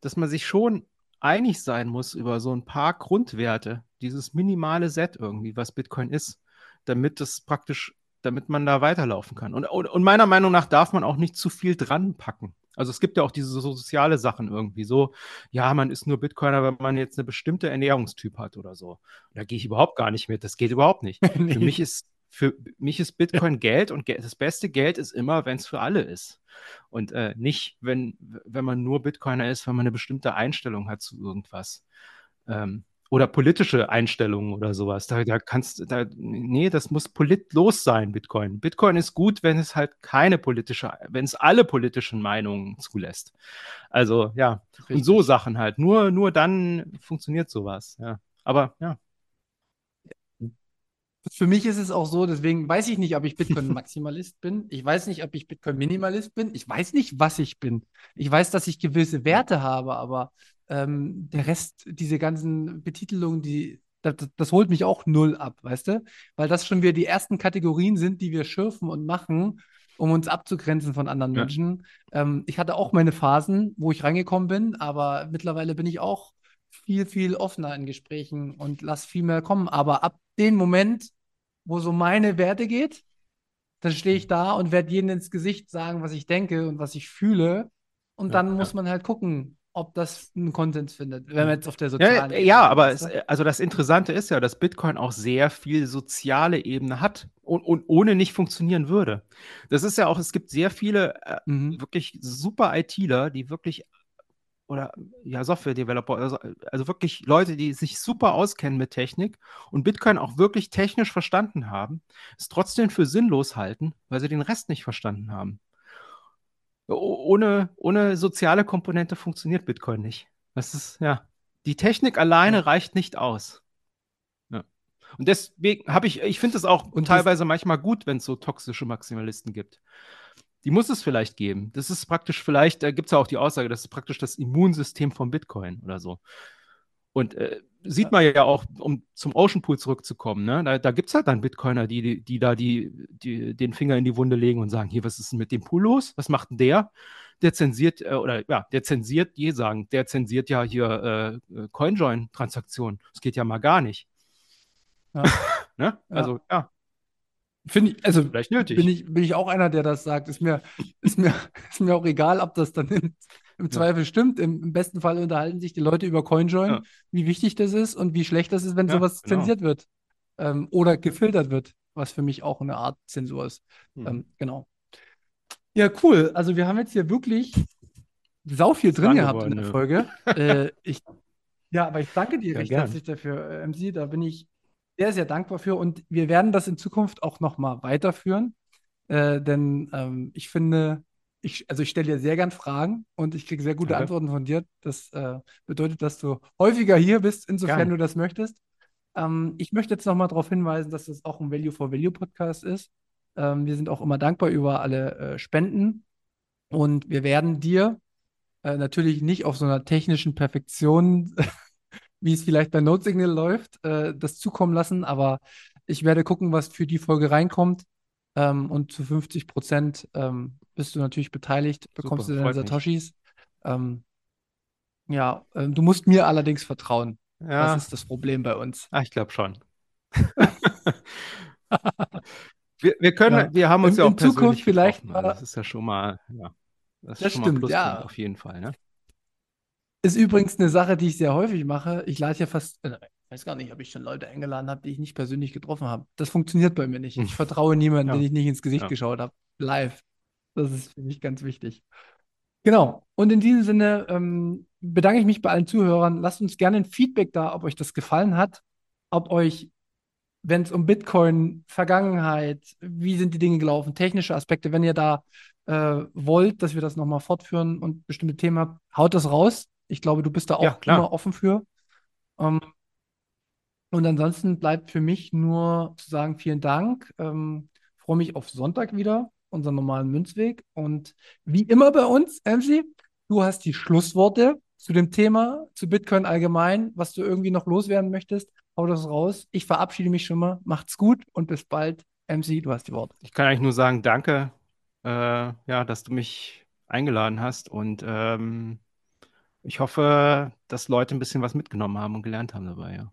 dass man sich schon einig sein muss über so ein paar Grundwerte, dieses minimale Set irgendwie, was Bitcoin ist, damit es praktisch damit man da weiterlaufen kann. Und, und, meiner Meinung nach darf man auch nicht zu viel dran packen. Also es gibt ja auch diese so soziale Sachen irgendwie so, ja, man ist nur Bitcoiner, wenn man jetzt eine bestimmte Ernährungstyp hat oder so. Da gehe ich überhaupt gar nicht mit. Das geht überhaupt nicht. nee. Für mich ist für mich ist Bitcoin. Geld und das beste Geld ist immer, wenn es für alle ist. Und äh, nicht, wenn, wenn man nur Bitcoiner ist, wenn man eine bestimmte Einstellung hat zu irgendwas. Ähm, oder politische Einstellungen oder sowas. Da, da kannst da, nee, das muss politlos sein, Bitcoin. Bitcoin ist gut, wenn es halt keine politische, wenn es alle politischen Meinungen zulässt. Also ja, Richtig. und so Sachen halt. Nur, nur dann funktioniert sowas, ja. Aber ja. Für mich ist es auch so, deswegen weiß ich nicht, ob ich Bitcoin-Maximalist bin. Ich weiß nicht, ob ich Bitcoin-Minimalist bin. Ich weiß nicht, was ich bin. Ich weiß, dass ich gewisse Werte habe, aber ähm, der Rest, diese ganzen Betitelungen, die, das, das, holt mich auch null ab, weißt du? Weil das schon wieder die ersten Kategorien sind, die wir schürfen und machen, um uns abzugrenzen von anderen ja. Menschen. Ähm, ich hatte auch meine Phasen, wo ich reingekommen bin, aber mittlerweile bin ich auch viel, viel offener in Gesprächen und lass viel mehr kommen. Aber ab dem Moment, wo so meine Werte geht, dann stehe ich da und werde jedem ins Gesicht sagen, was ich denke und was ich fühle. Und dann ja, muss man halt gucken, ob das einen Konsens findet, wenn man jetzt auf der sozialen Ja, ja aber es, also das Interessante ist ja, dass Bitcoin auch sehr viel soziale Ebene hat und, und ohne nicht funktionieren würde. Das ist ja auch, es gibt sehr viele äh, mhm. wirklich super ITler, die wirklich oder ja, Software-Developer, also, also wirklich Leute, die sich super auskennen mit Technik und Bitcoin auch wirklich technisch verstanden haben, es trotzdem für sinnlos halten, weil sie den Rest nicht verstanden haben ohne, ohne soziale Komponente funktioniert Bitcoin nicht. Das ist, ja, die Technik alleine ja. reicht nicht aus. Ja. Und deswegen habe ich, ich finde es auch und teilweise manchmal gut, wenn es so toxische Maximalisten gibt. Die muss es vielleicht geben. Das ist praktisch vielleicht, da gibt es ja auch die Aussage, das ist praktisch das Immunsystem von Bitcoin oder so. Und äh, sieht man ja auch, um zum Ocean Pool zurückzukommen, ne? da, da gibt es halt dann Bitcoiner, die, die, die da die, die, den Finger in die Wunde legen und sagen, hier, was ist denn mit dem Pool los? Was macht denn der? Der zensiert, äh, oder ja, der zensiert, die sagen, der zensiert ja hier äh, Coinjoin-Transaktionen. Das geht ja mal gar nicht. Ja. ne? Also, ja. ja. Finde ich, also Vielleicht nötig. Bin, ich, bin ich auch einer, der das sagt. Ist mir, ist mir, ist mir auch egal, ob das dann nimmt im Zweifel stimmt. Im, Im, besten Fall unterhalten sich die Leute über CoinJoin, ja. wie wichtig das ist und wie schlecht das ist, wenn ja, sowas genau. zensiert wird ähm, oder gefiltert wird, was für mich auch eine Art Zensur ist. Hm. Ähm, genau. Ja, cool. Also wir haben jetzt hier wirklich sau viel drin gehabt in der Folge. äh, ich, ja, aber ich danke dir ja, recht herzlich dafür, äh, MC. Da bin ich sehr, sehr dankbar für und wir werden das in Zukunft auch nochmal weiterführen. Äh, denn ähm, ich finde, ich, also ich stelle dir sehr gern Fragen und ich kriege sehr gute okay. Antworten von dir. Das äh, bedeutet, dass du häufiger hier bist, insofern Gerne. du das möchtest. Ähm, ich möchte jetzt nochmal darauf hinweisen, dass es auch ein Value for Value Podcast ist. Ähm, wir sind auch immer dankbar über alle äh, Spenden und wir werden dir äh, natürlich nicht auf so einer technischen Perfektion, wie es vielleicht bei Note Signal läuft, äh, das zukommen lassen, aber ich werde gucken, was für die Folge reinkommt. Ähm, und zu 50 Prozent ähm, bist du natürlich beteiligt, bekommst Super, du deine. Satoshis. Ähm, ja, ähm, du musst mir allerdings vertrauen. Ja, Das ist das Problem bei uns. ah, ich glaube schon. Wir, wir können, Ja. wir haben uns In- ja auch in Zukunft vielleicht. Also das ist ja schon mal, ja, das Das stimmt, ja. auf jeden Fall, ne? Ist übrigens eine Sache, die ich sehr häufig mache. Ich lade ja fast, äh, weiß gar nicht, ob ich schon Leute eingeladen habe, die ich nicht persönlich getroffen habe. Das funktioniert bei mir nicht. Ich vertraue niemandem, Ja. den ich nicht ins Gesicht Ja. geschaut habe. Live. Das ist für mich ganz wichtig. Genau. Und in diesem Sinne ähm, bedanke ich mich bei allen Zuhörern. Lasst uns gerne ein Feedback da, ob euch das gefallen hat, ob euch, wenn es um Bitcoin, Vergangenheit, wie sind die Dinge gelaufen, technische Aspekte, wenn ihr da äh, wollt, dass wir das nochmal fortführen und bestimmte Themen habt, haut das raus. Ich glaube, du bist da auch Ja, immer offen für. Ähm, und ansonsten bleibt für mich nur zu sagen, vielen Dank. Ähm, freue mich auf Sonntag wieder, unseren normalen Münzweg. Und wie immer bei uns, MC, du hast die Schlussworte zu dem Thema, zu Bitcoin allgemein, was du irgendwie noch loswerden möchtest. Hau das raus. Ich verabschiede mich schon mal. Macht's gut und bis bald. MC, du hast die Worte. Ich kann eigentlich nur sagen, danke, äh, ja, dass du mich eingeladen hast und ähm, ich hoffe, dass Leute ein bisschen was mitgenommen haben und gelernt haben dabei, ja.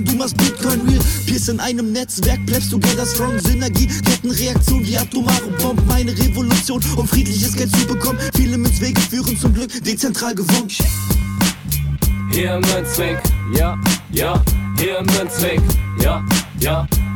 denn du machst Bitcoin real. Peers in einem Netzwerk, bleibst together strong, Synergie, Kettenreaktion wie atomare Bomben, eine Revolution, um friedliches Geld zu bekommen. Viele Münzwege führen zum Glück dezentral gewonnen. Hier Münzweg, ja, ja, hier Münzweg, ja, ja,